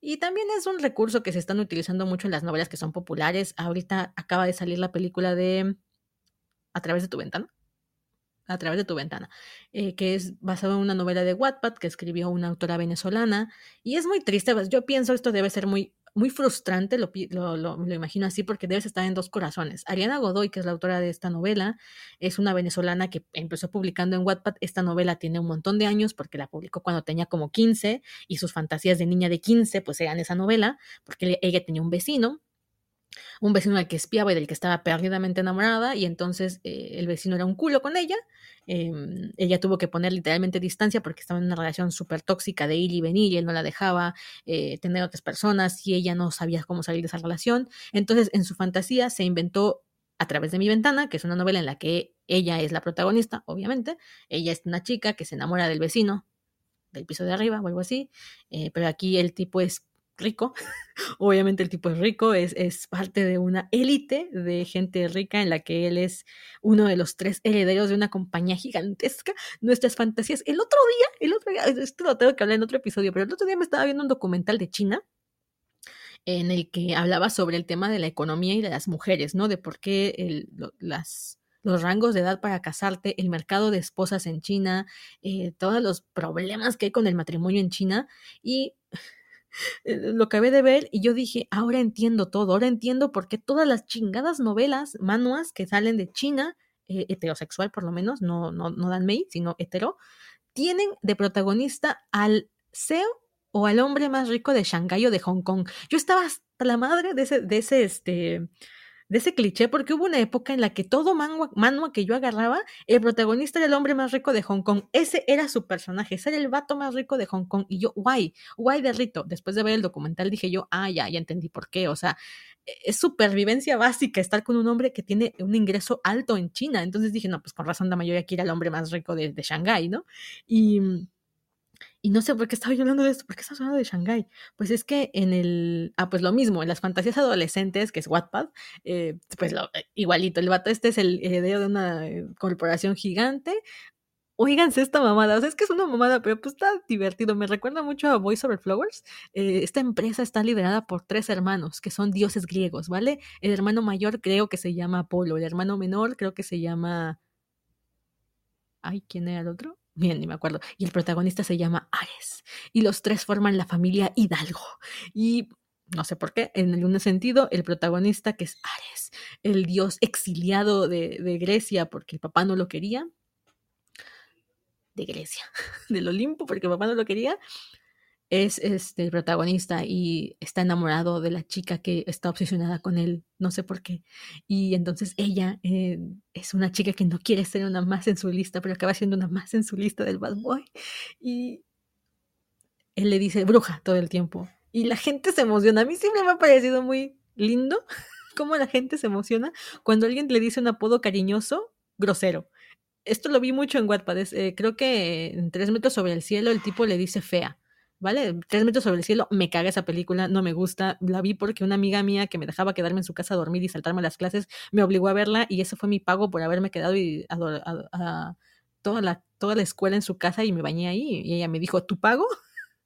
Y también es un recurso que se están utilizando mucho en las novelas que son populares. Ahorita acaba de salir la película de A través de tu ventana. A través de tu ventana, eh, que es basado en una novela de Wattpad que escribió una autora venezolana. Y es muy triste, pues, yo pienso esto debe ser muy muy frustrante, lo, lo, lo, lo, imagino así, porque debes estar en dos corazones. Ariana Godoy, que es la autora de esta novela, es una venezolana que empezó publicando en Wattpad. Esta novela tiene un montón de años porque la publicó cuando tenía como 15 y sus fantasías de niña de 15 pues eran esa novela, porque ella tenía un vecino un vecino al que espiaba y del que estaba perdidamente enamorada, y entonces eh, el vecino era un culo con ella. Em, ella tuvo que poner literalmente distancia porque estaba en una relación súper tóxica de ir y venir, y él no la dejaba eh, tener otras personas, y ella no sabía cómo salir de esa relación. Entonces, en su fantasía se inventó a través de mi ventana, que es una novela en la que ella es la protagonista, obviamente. Ella es una chica que se enamora del vecino del piso de arriba o algo así, eh, pero aquí el tipo es rico. Obviamente el tipo es rico, es, es parte de una élite de gente rica en la que él es uno de los tres herederos de una compañía gigantesca. Nuestras fantasías. El otro día, el otro día, esto lo tengo que hablar en otro episodio, pero el otro día me estaba viendo un documental de China en el que hablaba sobre el tema de la economía y de las mujeres, ¿no? De por qué el, las, los rangos de edad para casarte, el mercado de esposas en China, eh, todos los problemas que hay con el matrimonio en China. Y lo acabé de ver y yo dije, ahora entiendo todo, ahora entiendo por qué todas las chingadas novelas, manuas que salen de China, eh, heterosexual por lo menos, no, no, no dan mei, sino hetero, tienen de protagonista al CEO o al hombre más rico de Shanghái o de Hong Kong. Yo estaba hasta la madre de ese, de ese, este, de ese cliché, porque hubo una época en la que todo manua, que yo agarraba, el protagonista era el hombre más rico de Hong Kong. Ese era su personaje, ese era el vato más rico de Hong Kong. Y yo, guay, guay de Rito. Después de ver el documental dije yo, ah, ya, ya entendí por qué. O sea, e, es supervivencia básica estar con un hombre que tiene un ingreso alto en China. Entonces dije, no, pues con razón la mayoría quiere al hombre más rico de, de Shanghái, ¿no? Y y no sé por qué estaba hablando de esto, ¿por qué estás hablando de Shanghai? Pues es que en el, ah, pues lo mismo, en las fantasías adolescentes, que es Wattpad, eh, pues eh, igualito, el vato este es el heredero de una eh, corporación gigante. Oíganse esta mamada, o sea, es que es una mamada, pero pues está divertido. Me recuerda mucho a Voice Over Flowers. esta empresa está liderada por tres hermanos, que son dioses griegos, ¿vale? El hermano mayor creo que se llama Apolo, el hermano menor creo que se llama... Ay, ¿quién era el otro? Bien, ni me acuerdo, y el protagonista se llama Ares, y los tres forman la familia Hidalgo, y no sé por qué, en algún sentido, el protagonista que es Ares, el dios exiliado de, de Grecia porque el papá no lo quería, de Grecia, del Olimpo porque el papá no lo quería, es este el protagonista y está enamorado de la chica que está obsesionada con él, no sé por qué. Y entonces ella eh, es una chica que no quiere ser una más en su lista, pero acaba siendo una más en su lista del bad boy. Y él le dice bruja todo el tiempo. Y la gente se emociona. A mí siempre me ha parecido muy lindo cómo la gente se emociona cuando alguien le dice un apodo cariñoso, grosero. Esto lo vi mucho en Wattpad. Eh, creo que en Tres metros sobre el cielo el tipo le dice fea ¿vale? Tres metros sobre el cielo, me caga esa película, no me gusta. La vi porque una amiga mía que me dejaba quedarme en su casa a dormir y saltarme las clases me obligó a verla y ese fue mi pago por haberme quedado a, toda, la, toda la escuela en su casa y me bañé ahí. Y ella me dijo, ¿tu pago?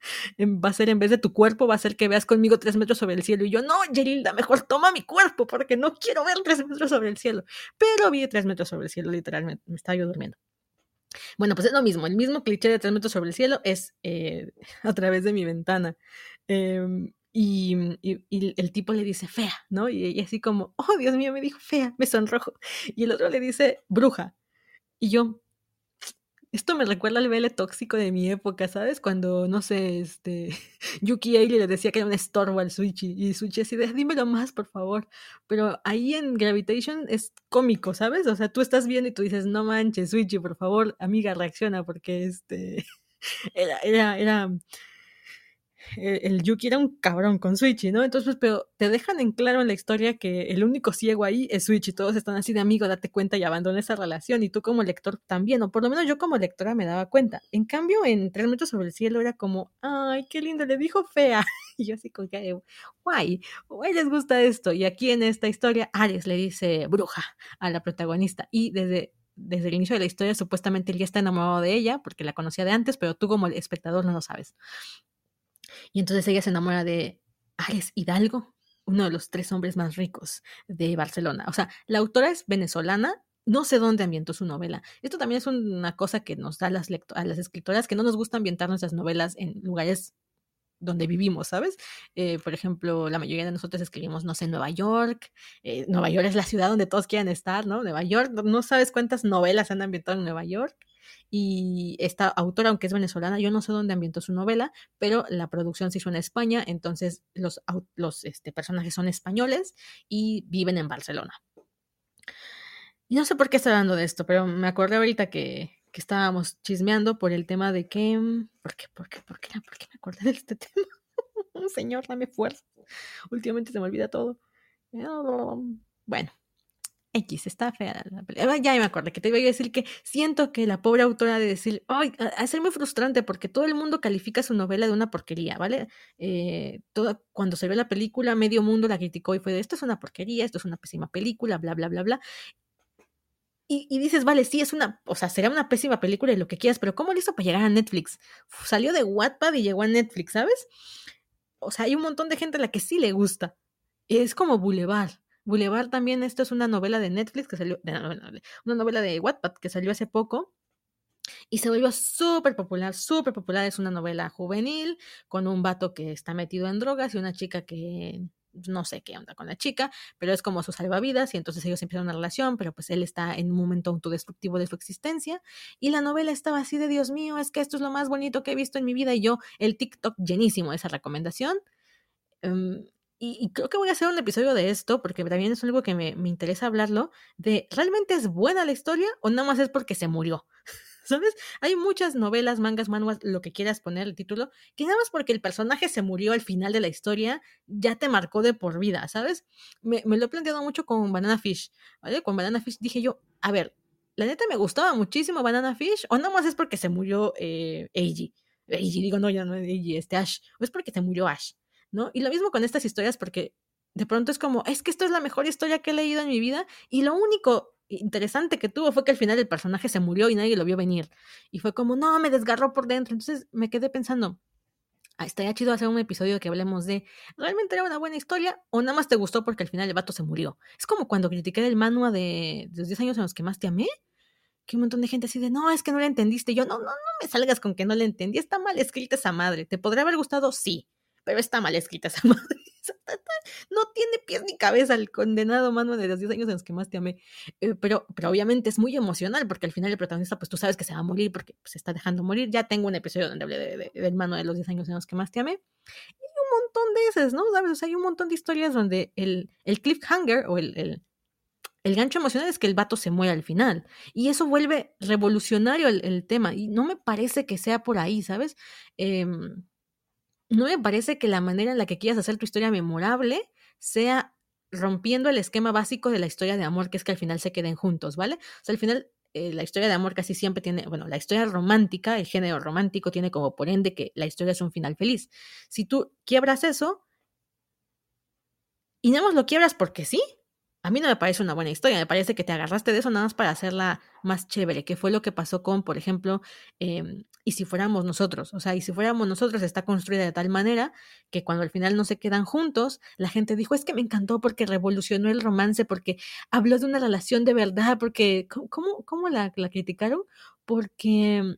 va a ser en vez de tu cuerpo, va a ser que veas conmigo tres metros sobre el cielo. Y yo, no, Gerilda, mejor toma mi cuerpo porque no quiero ver tres metros sobre el cielo. Pero vi tres metros sobre el cielo, literalmente, me estaba yo durmiendo. Bueno, pues es lo mismo, el mismo cliché de tres metros sobre el cielo es eh, a través de mi ventana. Em, y, el tipo le dice fea, ¿no? Y ella así como, oh Dios mío, me dijo fea, me sonrojo. Y el otro le dice bruja. Y yo, esto me recuerda al vele tóxico de mi época, ¿sabes? Cuando, no sé, este, Yuki Ailey le decía que era un estorbo al Suichi y Suichi así de, dímelo más, por favor. Pero ahí en Gravitation es cómico, ¿sabes? O sea, tú estás viendo y tú dices, no manches, Suichi, por favor, amiga, reacciona porque este, era, era, era eh, el Yuki era un cabrón con Switchy, ¿no? Entonces, pues, pero te dejan en claro en la historia que el único ciego ahí es Switchy, todos están así de amigo, date cuenta y abandona esa relación, y tú como lector también, o por lo menos yo como lectora me daba cuenta. En cambio, en Tres metros sobre el cielo era como, ay, qué lindo, le dijo fea, y yo así como que, guay, guay les gusta esto, y aquí en esta historia, Ares le dice bruja a la protagonista, y desde desde el inicio de la historia, supuestamente él ya está enamorado de ella, porque la conocía de antes, pero tú como espectador no lo sabes. Y entonces ella se enamora de Ares Hidalgo, uno de los tres hombres más ricos de Barcelona. O sea, la autora es venezolana, no sé dónde ambientó su novela. Esto también es una cosa que nos da a las, a las escritoras que no nos gusta ambientar nuestras novelas en lugares donde vivimos, ¿sabes? Eh, por ejemplo, la mayoría de nosotros escribimos, no sé, Nueva York. Eh, Nueva York es la ciudad donde todos quieren estar, ¿no? Nueva York, no sabes cuántas novelas han ambientado en Nueva York. Y esta autora, aunque es venezolana, yo no sé dónde ambientó su novela, pero la producción se hizo en España, entonces los, este, personajes son españoles y viven en Barcelona. Y no sé por qué estoy hablando de esto, pero me acordé ahorita que, que estábamos chismeando por el tema de que... ¿Por qué? ¿Por qué? ¿Por qué? ¿Por qué me acordé de este tema? Señor, dame fuerza. Últimamente se me olvida todo. Bueno, X, está fea la película. Ya me acordé que te iba a decir que siento que la pobre autora de decir, ay, ser muy frustrante porque todo el mundo califica su novela de una porquería, ¿vale? Eh, todo, cuando se ve la película, medio mundo la criticó y fue de, esto es una porquería, esto es una pésima película, bla, bla, bla, bla. Y, y, dices, vale, sí, es una, o sea, será una pésima película y lo que quieras, pero ¿cómo lo hizo para llegar a Netflix? Salió de Wattpad y llegó a Netflix, ¿sabes? O sea, hay un montón de gente a la que sí le gusta. Es como Boulevard Boulevard también, esto es una novela de Netflix que salió, una novela de Wattpad que salió hace poco y se volvió súper popular, súper popular. Es una novela juvenil con un vato que está metido en drogas y una chica que no sé qué onda con la chica, pero es como su salvavidas y entonces ellos empiezan una relación, pero pues él está en un momento autodestructivo de su existencia y la novela estaba así de Dios mío, es que esto es lo más bonito que he visto en mi vida y yo el TikTok llenísimo de esa recomendación. Em, y, creo que voy a hacer un episodio de esto, porque también es algo que me, me, interesa hablarlo, de ¿realmente es buena la historia o nada más es porque se murió? ¿Sabes? Hay muchas novelas, mangas, manuas, lo que quieras poner el título, que nada más porque el personaje se murió al final de la historia, ya te marcó de por vida, ¿sabes? Me, me lo he planteado mucho con Banana Fish, ¿vale? Con Banana Fish dije yo, a ver, la neta me gustaba muchísimo Banana Fish, o nada más es porque se murió eh, Eiji. Eiji, digo, no, ya no es Eiji, este Ash, o es porque se murió Ash. ¿No? Y lo mismo con estas historias porque de pronto es como, es que esto es la mejor historia que he leído en mi vida y lo único interesante que tuvo fue que al final el personaje se murió y nadie lo vio venir. Y fue como, no, me desgarró por dentro. Entonces me quedé pensando, ah, estaría chido hacer un episodio que hablemos de, ¿realmente era una buena historia o nada más te gustó porque al final el vato se murió? Es como cuando critiqué el manual de, de los 10 años en los que más te amé que un montón de gente así de, no, es que no la entendiste. yo, no, no, no me salgas con que no la entendí. Está mal escrita esa madre. ¿Te podría haber gustado? Sí pero está mal escrita esa madre. No tiene pies ni cabeza el condenado mano de los 10 años en los que más te amé. Eh, pero, pero obviamente es muy emocional porque al final el protagonista, pues tú sabes que se va a morir porque se está dejando morir. Ya tengo un episodio donde hablé de, del mano de los 10 años en los que más te amé. Y un montón de esas, ¿no? ¿Sabes? O sea, hay un montón de historias donde el, el cliffhanger o el, el, el gancho emocional es que el vato se muere al final. Y eso vuelve revolucionario el, el tema. Y no me parece que sea por ahí, ¿sabes? Eh, no me parece que la manera en la que quieras hacer tu historia memorable sea rompiendo el esquema básico de la historia de amor, que es que al final se queden juntos, ¿vale? O sea, al final eh, la historia de amor casi siempre tiene, bueno, la historia romántica, el género romántico tiene como por ende que la historia es un final feliz. Si tú quiebras eso y nada más lo quiebras porque sí, a mí no me parece una buena historia, me parece que te agarraste de eso nada más para hacerla más chévere, que fue lo que pasó con, por ejemplo, em, y si fuéramos nosotros, o sea, y si fuéramos nosotros está construida de tal manera que cuando al final no se quedan juntos, la gente dijo, es que me encantó porque revolucionó el romance, porque habló de una relación de verdad, porque, ¿cómo, cómo la, la criticaron? Porque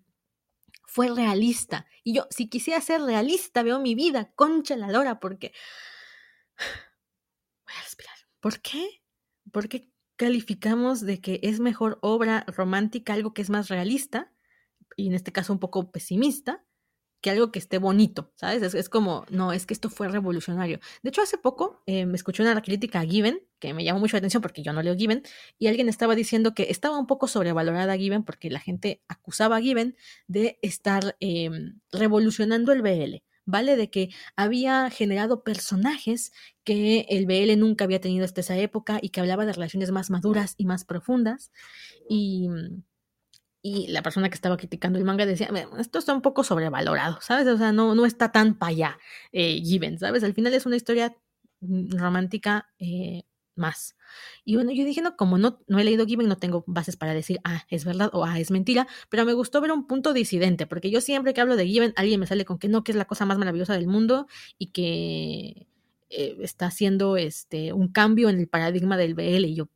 fue realista. Y yo, si quisiera ser realista, veo mi vida, concha la lora, porque... Voy a respirar. ¿Por qué? ¿por qué calificamos de que es mejor obra romántica algo que es más realista, y en este caso un poco pesimista, que algo que esté bonito, ¿sabes? Es, como, no, es que esto fue revolucionario. De hecho, hace poco eh, me escuché una crítica a Given, que me llamó mucho la atención porque yo no leo Given, y alguien estaba diciendo que estaba un poco sobrevalorada Given porque la gente acusaba a Given de estar em, revolucionando el BL. ¿vale? De que había generado personajes que el BL nunca había tenido hasta esa época y que hablaba de relaciones más maduras y más profundas. Y, y la persona que estaba criticando el manga decía, esto está un poco sobrevalorado, ¿sabes? O sea, no, no está tan para allá, eh, Given, ¿sabes? Al final es una historia romántica eh, más. Y bueno, yo dije, no, como no, no he leído Given, no tengo bases para decir, ah, es verdad o ah, es mentira, pero me gustó ver un punto disidente, porque yo siempre que hablo de Given, alguien me sale con que no, que es la cosa más maravillosa del mundo y que eh, está haciendo este, un cambio en el paradigma del BL. Y yo,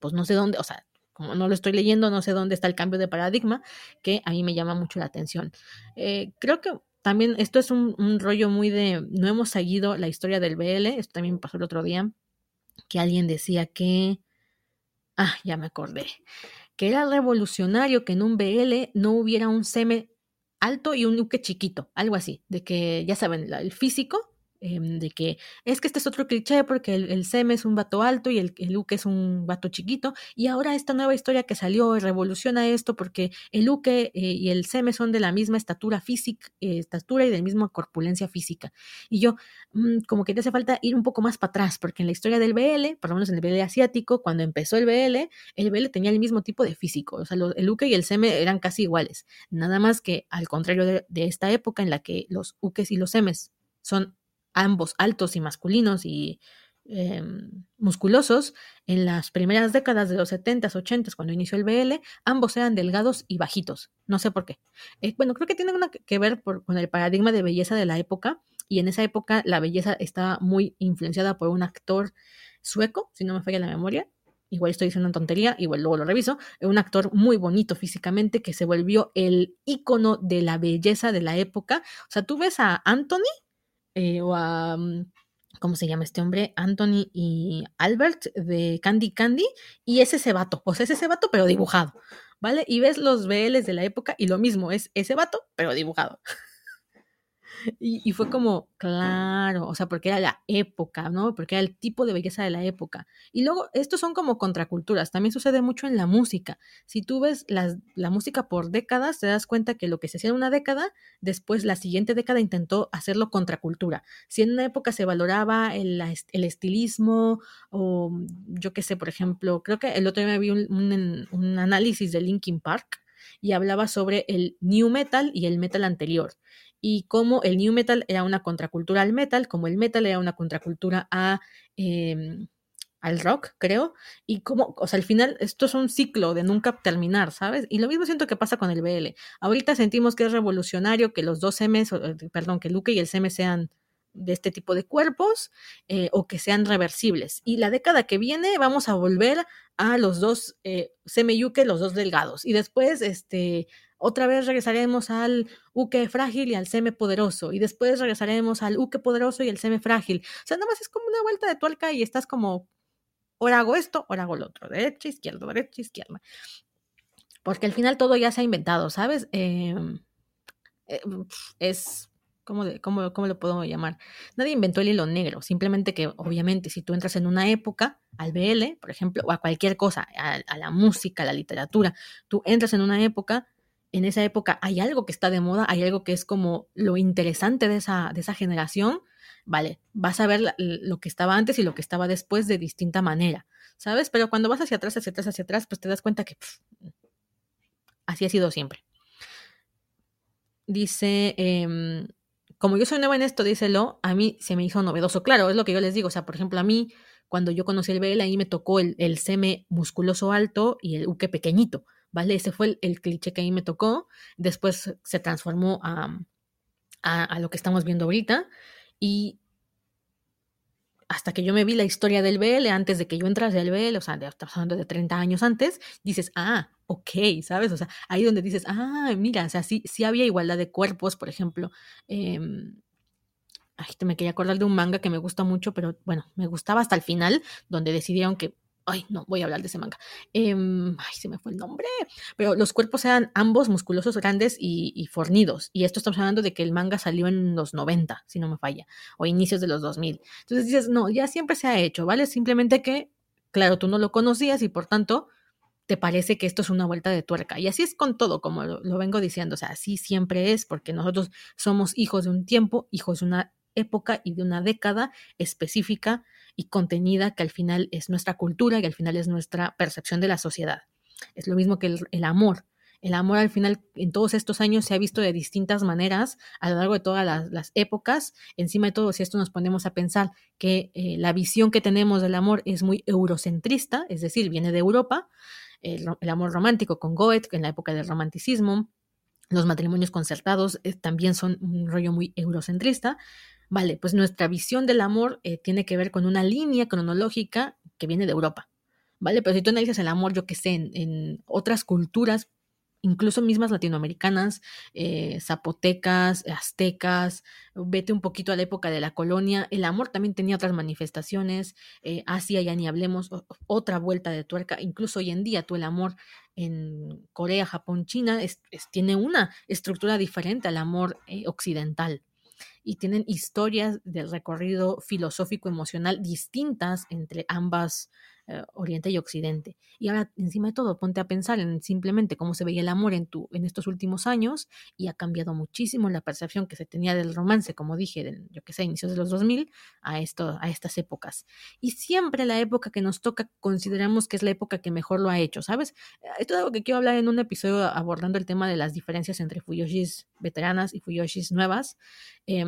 pues no sé dónde, o sea, como no lo estoy leyendo, no sé dónde está el cambio de paradigma, que a mí me llama mucho la atención. Eh, creo que también esto es un, rollo muy de, no hemos seguido la historia del BL, esto también pasó el otro día que alguien decía que, ah, ya me acordé, que era revolucionario que en un BL no hubiera un seme alto y un uke chiquito, algo así, de que ya saben, el físico Em, de que es que este es otro cliché porque el, el Sem es un vato alto y el, el Uke es un vato chiquito y ahora esta nueva historia que salió revoluciona esto porque el Uke eh, y el Seme son de la misma estatura física, eh, estatura y de la misma corpulencia física. Y yo, mm, como que te hace falta ir un poco más para atrás porque en la historia del BL, por lo menos en el BL asiático, cuando empezó el BL, el BL tenía el mismo tipo de físico, o sea, el Uke y el Seme eran casi iguales, nada más que al contrario de, de esta época en la que los Ukes y los Semes son ambos altos y masculinos y em, musculosos, en las primeras décadas de los 70s, 80s, cuando inició el BL, ambos eran delgados y bajitos. No sé por qué. Eh, bueno, creo que tiene una que ver con el paradigma de belleza de la época. Y en esa época la belleza estaba muy influenciada por un actor sueco, si no me falla la memoria. Igual estoy diciendo una tontería, igual luego lo reviso. Un actor muy bonito físicamente que se volvió el ícono de la belleza de la época. O sea, tú ves a Anthony eh, o a, mm, ¿cómo se llama este hombre? Anthony y Albert de Candy Candy, y es ese vato, o sea, es ese vato, pero dibujado, ¿vale? Y ves los BLs de la época y lo mismo, es ese vato, pero dibujado. Y, fue como, claro, o sea, porque era la época, ¿no? Porque era el tipo de belleza de la época. Y luego, estos son como contraculturas, también sucede mucho en la música. Si tú ves la música por décadas, te das cuenta que lo que se hacía en una década, después la siguiente década intentó hacerlo contracultura. Si en una época se valoraba el, estilismo, o yo qué sé, por ejemplo, creo que el otro día vi un, un análisis de Linkin Park y hablaba sobre el new metal y el metal anterior y cómo el new metal era una contracultura al metal, como el metal era una contracultura em, al rock, creo, y como, o sea, al final esto es un ciclo de nunca terminar, ¿sabes? Y lo mismo siento que pasa con el BL. Ahorita sentimos que es revolucionario que los dos M's, eh, perdón, que Luke y el CM sean de este tipo de cuerpos eh, o que sean reversibles. Y la década que viene vamos a volver a los dos eh, Yuke, los dos delgados. Y después, este, otra vez regresaremos al uke frágil y al seme poderoso. Y después regresaremos al uke poderoso y al seme frágil. O sea, nada más es como una vuelta de tuerca y estás como, ahora hago esto, ahora hago lo otro. Derecha, izquierda, derecha, izquierda. Porque al final todo ya se ha inventado, ¿sabes? Em, eh, es ¿Cómo, cómo, ¿Cómo, lo puedo llamar? Nadie inventó el hilo negro, simplemente que obviamente si tú entras en una época, al BL, por ejemplo, o a cualquier cosa, a, a, la música, a la literatura, tú entras en una época, en esa época hay algo que está de moda, hay algo que es como lo interesante de esa, de esa generación, vale, vas a ver lo que estaba antes y lo que estaba después de distinta manera, ¿sabes? Pero cuando vas hacia atrás, hacia atrás, hacia atrás, pues te das cuenta que así ha sido siempre. Dice, em, como yo soy nueva en esto, díselo, a mí se me hizo novedoso. Claro, es lo que yo les digo, o sea, por ejemplo, a mí, cuando yo conocí el BL, ahí me tocó el, el seme musculoso alto y el uke pequeñito. ¿Vale? Ese fue el, cliché que a mí me tocó. Después se transformó a, a, lo que estamos viendo ahorita. Y hasta que yo me vi la historia del BL, antes de que yo entrase al BL, o sea, estamos hablando de 30 años antes, dices, ah, ok, ¿sabes? O sea, ahí donde dices, ah, mira, o sea, sí, sí había igualdad de cuerpos, por ejemplo. Eh, ay, me quería acordar de un manga que me gusta mucho, pero bueno, me gustaba hasta el final, donde decidieron que Ay, no, voy a hablar de ese manga. Em, ay, se me fue el nombre. Pero los cuerpos eran ambos musculosos, grandes y, fornidos. Y esto estamos hablando de que el manga salió en los 90, si no me falla, o inicios de los 2000. Entonces dices, no, ya siempre se ha hecho, ¿vale? Simplemente que, claro, tú no lo conocías y por tanto te parece que esto es una vuelta de tuerca. Y así es con todo, como lo, lo vengo diciendo. O sea, así siempre es, porque nosotros somos hijos de un tiempo, hijos de una época y de una década específica y contenida que al final es nuestra cultura y al final es nuestra percepción de la sociedad. Es lo mismo que el, amor. El amor al final en todos estos años se ha visto de distintas maneras a lo largo de todas las, épocas. Encima de todo, si esto nos ponemos a pensar que eh, la visión que tenemos del amor es muy eurocentrista, es decir, viene de Europa, el, amor romántico con Goethe en la época del romanticismo, los matrimonios concertados eh, también son un rollo muy eurocentrista, Vale, pues nuestra visión del amor eh, tiene que ver con una línea cronológica que viene de Europa. ¿Vale? Pero si tú analizas el amor, yo que sé, en, otras culturas, incluso mismas latinoamericanas, eh, zapotecas, aztecas, vete un poquito a la época de la colonia, el amor también tenía otras manifestaciones, eh, Asia ya ni hablemos, otra vuelta de tuerca, incluso hoy en día tú el amor en Corea, Japón, China, tiene una estructura diferente al amor eh, occidental y tienen historias del recorrido filosófico emocional distintas entre ambas eh, Oriente y Occidente. Y ahora, encima de todo, ponte a pensar en simplemente cómo se veía el amor en, tu, en estos últimos años y ha cambiado muchísimo la percepción que se tenía del romance, como dije, yo que sé, inicios de los 2000 a, esto, a estas épocas. Y siempre la época que nos toca consideramos que es la época que mejor lo ha hecho, ¿sabes? Esto es algo que quiero hablar en un episodio abordando el tema de las diferencias entre Fuyoshis veteranas y Fuyoshis nuevas. Eh,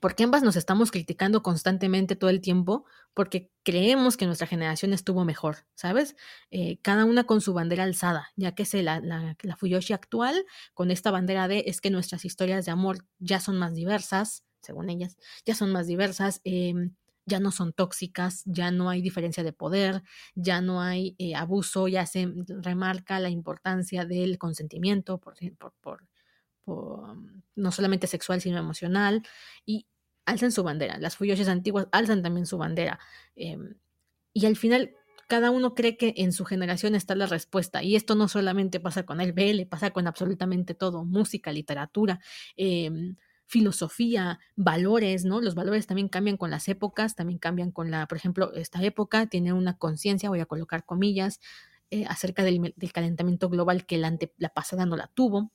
porque ambas nos estamos criticando constantemente todo el tiempo porque creemos que nuestra generación estuvo mejor, ¿sabes? Eh, cada una con su bandera alzada, ya que sé, la, la, la, Fuyoshi actual con esta bandera de es que nuestras historias de amor ya son más diversas, según ellas, ya son más diversas, em, ya no son tóxicas, ya no hay diferencia de poder, ya no hay eh, abuso, ya se remarca la importancia del consentimiento por, por, por Mm, no solamente sexual, sino emocional, y alzan su bandera. Las Fuyoshis antiguas alzan también su bandera. Em, y al final, cada uno cree que en su generación está la respuesta. Y esto no solamente pasa con el BL, pasa con absolutamente todo: música, literatura. Em, filosofía, valores, ¿no? Los valores también cambian con las épocas, también cambian con la, por ejemplo, esta época tiene una conciencia, voy a colocar comillas, eh, acerca del, calentamiento global que la, la pasada no la tuvo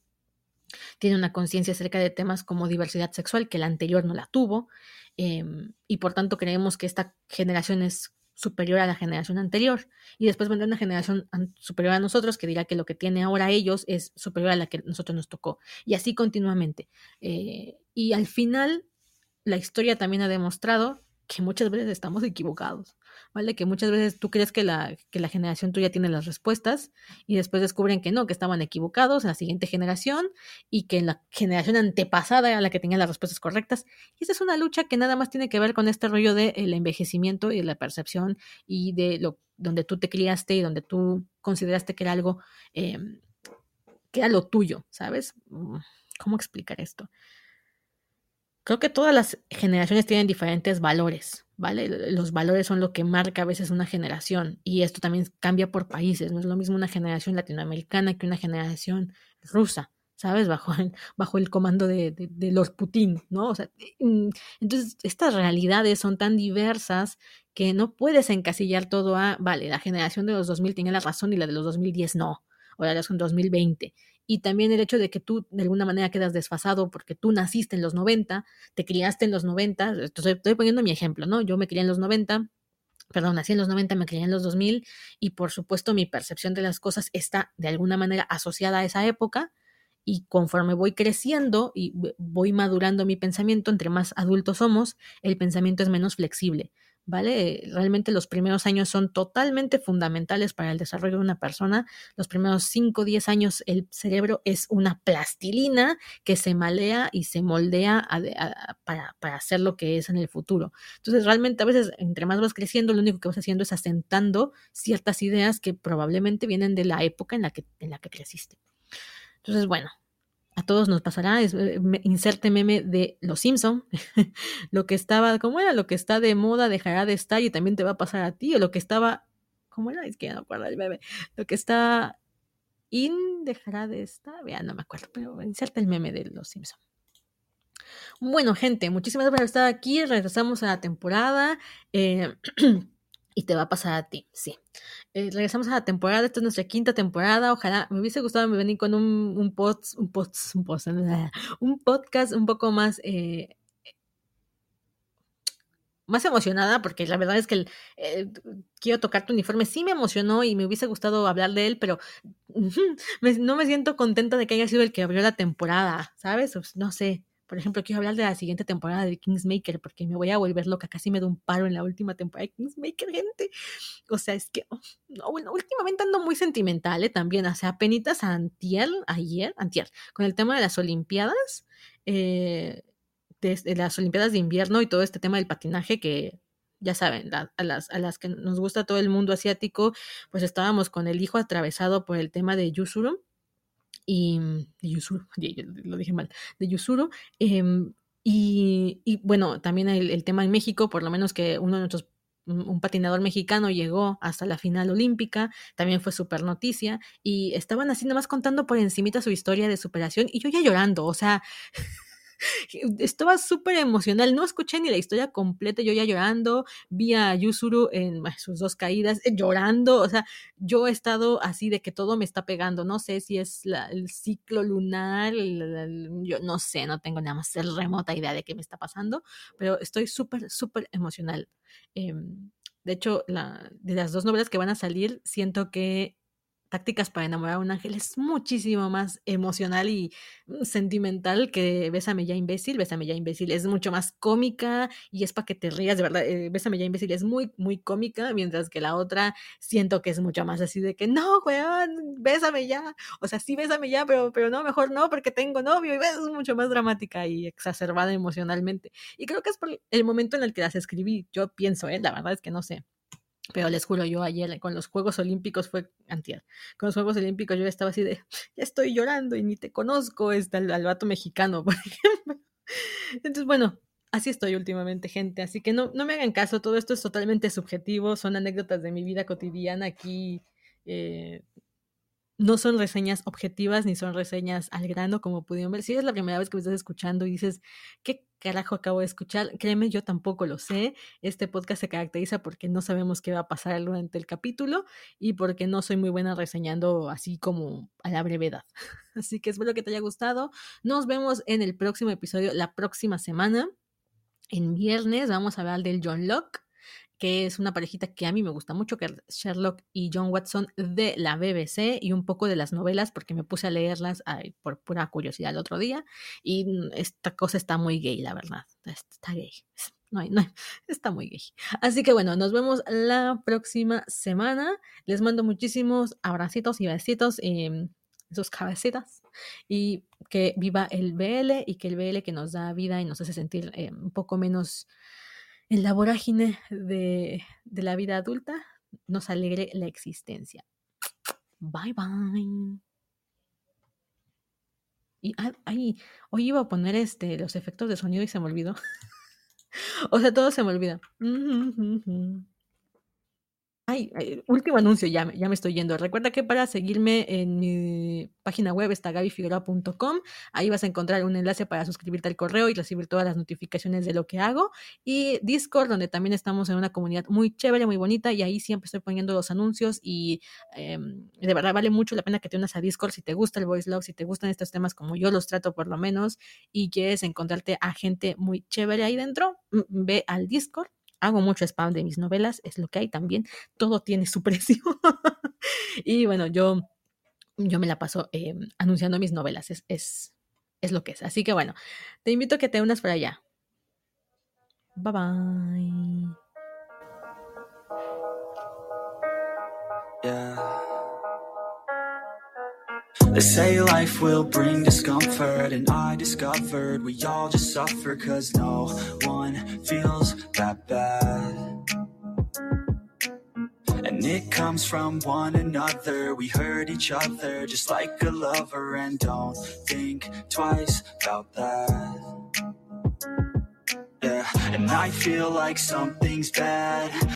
tiene una conciencia acerca de temas como diversidad sexual que la anterior no la tuvo em, y por tanto creemos que esta generación es superior a la generación anterior y después vendrá una generación superior a nosotros que dirá que lo que tiene ahora ellos es superior a la que nosotros nos tocó y así continuamente. Eh, y al final la historia también ha demostrado que muchas veces estamos equivocados, ¿vale? Que muchas veces tú crees que la, que la generación tuya tiene las respuestas y después descubren que no, que estaban equivocados en la siguiente generación y que en la generación antepasada era la que tenía las respuestas correctas. Y esa es una lucha que nada más tiene que ver con este rollo del envejecimiento y de la percepción y de lo donde tú te criaste y donde tú consideraste que era algo em, que era lo tuyo, ¿sabes? Mm, ¿Cómo explicar esto? Creo que todas las generaciones tienen diferentes valores, ¿vale? Los valores son lo que marca a veces una generación y esto también cambia por países. No es lo mismo una generación latinoamericana que una generación rusa, ¿sabes? Bajo el, bajo el comando de, de, Lord Putin, ¿no? O sea, mm, entonces estas realidades son tan diversas que no puedes encasillar todo a, vale, la generación de los 2000 tiene la razón y la de los 2010 no, o la de los 2020 y también el hecho de que tú de alguna manera quedas desfasado porque tú naciste en los 90, te criaste en los 90, estoy, poniendo mi ejemplo, ¿no? Yo me crié en los 90, perdón, nací en los 90, me crié en los 2000 y por supuesto mi percepción de las cosas está de alguna manera asociada a esa época y conforme voy creciendo y voy madurando mi pensamiento, entre más adultos somos, el pensamiento es menos flexible. ¿Vale? Realmente los primeros años son totalmente fundamentales para el desarrollo de una persona. Los primeros 5 o 10 años el cerebro es una plastilina que se malea y se moldea para, para, hacer lo que es en el futuro. Entonces, realmente a veces, entre más vas creciendo, lo único que vas haciendo es asentando ciertas ideas que probablemente vienen de la época en la que, en la que creciste. Entonces, bueno, a todos nos pasará, es, eh, inserte meme de Los Simpson, lo que estaba, ¿cómo era? Lo que está de moda dejará de estar y también te va a pasar a ti, o lo que estaba, ¿cómo era? Es que no me acuerdo el meme, lo que está in dejará de estar, ya no me acuerdo, pero inserte el meme de Los Simpson. Bueno, gente, muchísimas gracias por estar aquí, regresamos a la temporada. Eh, y te va a pasar a ti, sí. Eh, regresamos a la temporada, esta es nuestra quinta temporada, ojalá me hubiese gustado venir con un, un, un, un, un podcast un poco más... Eh, más emocionada, porque la verdad es que el, quiero tocar tu uniforme. Sí me emocionó y me hubiese gustado hablar de él, pero no me siento contenta de que haya sido el que abrió la temporada, ¿sabes? no sé. Por ejemplo, quiero hablar de la siguiente temporada de Kingsmaker porque me voy a volver loca. Casi me da un paro en la última temporada de Kingsmaker, gente. O sea, es que, oh, no, bueno, últimamente ando muy sentimental, ¿eh? También, o sea, penitas antier, ayer, antier, con el tema de las Olimpiadas, eh, de, las Olimpiadas de invierno y todo este tema del patinaje que ya saben, a, las, a las que nos gusta todo el mundo asiático, pues estábamos con el hijo atravesado por el tema de Yusuru y de Yusuru, lo dije mal, de Yusuru. Em, y, bueno, también el, tema en México, por lo menos que uno de nuestros un patinador mexicano llegó hasta la final olímpica, también fue súper noticia, y estaban así nomás contando por encimita su historia de superación, y yo ya llorando, o sea, estaba súper emocional, no escuché ni la historia completa, yo ya llorando, vi a Yusuru en sus dos caídas, eh, llorando, o sea, yo he estado así de que todo me está pegando, no sé si es el ciclo lunar, yo no sé, no tengo nada más remota idea de qué me está pasando, pero estoy súper, súper emocional. Em, de hecho, la, de las dos novelas que van a salir, siento que Tácticas para enamorar a un ángel es muchísimo más emocional y mm, sentimental que Bésame ya imbécil. Bésame ya imbécil es mucho más cómica y es para que te rías, de verdad. Eh, Bésame ya imbécil es muy, muy cómica, mientras que la otra siento que es mucho más así de que no, weón, bésame ya. O sea, sí, bésame ya, pero, pero no, mejor no, porque tengo novio. Y es mucho más dramática y exacerbada emocionalmente. Y creo que es por el momento en el que las escribí. Yo pienso, ¿eh? la verdad es que no sé. Pero les juro, yo ayer con los Juegos Olímpicos fue antier. Con los Juegos Olímpicos yo estaba así de, ya estoy llorando y ni te conozco, está el, al vato mexicano, por ejemplo. Entonces, bueno, así estoy últimamente, gente. Así que no, no me hagan caso, todo esto es totalmente subjetivo, son anécdotas de mi vida cotidiana aquí. Eh, no son reseñas objetivas ni son reseñas al grano, como pudieron ver. Si es la primera vez que me estás escuchando y dices, ¿qué carajo acabo de escuchar? Créeme, yo tampoco lo sé. Este podcast se caracteriza porque no sabemos qué va a pasar durante el capítulo y porque no soy muy buena reseñando así como a la brevedad. Así que espero que te haya gustado. Nos vemos en el próximo episodio la próxima semana. En viernes vamos a hablar del John Locke que es una parejita que a mí me gusta mucho, que es Sherlock y John Watson de la BBC y un poco de las novelas porque me puse a leerlas por pura curiosidad el otro día y esta cosa está muy gay, la verdad. Está gay. No, no, está muy gay. Así que bueno, nos vemos la próxima semana. Les mando muchísimos abracitos y besitos en sus cabecitas y que viva el BL y que el BL que nos da vida y nos hace sentir eh, un poco menos en la vorágine de, la vida adulta nos alegre la existencia. Bye bye. Y ay, hoy iba a poner este los efectos de sonido y se me olvidó. o sea, todo se me olvida. Ay, último anuncio, ya, me estoy yendo. Recuerda que para seguirme en mi página web está gabifigueroa.com. Ahí vas a encontrar un enlace para suscribirte al correo y recibir todas las notificaciones de lo que hago. Y Discord, donde también estamos en una comunidad muy chévere, muy bonita. Y ahí siempre estoy poniendo los anuncios. Y em, de verdad vale mucho la pena que te unas a Discord si te gusta el voice log, si te gustan estos temas como yo los trato por lo menos. Y quieres encontrarte a gente muy chévere ahí dentro, ve al Discord hago mucho spam de mis novelas, es lo que hay también, todo tiene su precio. y bueno, yo, yo me la paso em, anunciando mis novelas, es, es, es lo que es. Así que bueno, te invito a que te unas para allá. Bye bye. They say life will bring discomfort And I discovered we all just suffer Cause no one feels that bad. And it comes from one another. We hurt each other just like a lover And don't think twice about that. Yeah, and I feel like something's bad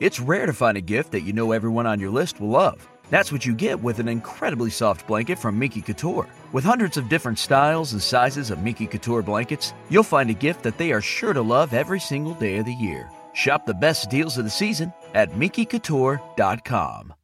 It's rare to find a gift that you know everyone on your list will love. That's what you get with an incredibly soft blanket from Miki Couture. With hundreds of different styles and sizes of Miki Couture blankets, you'll find a gift that they are sure to love every single day of the year. Shop the best deals of the season at MikiCouture.com.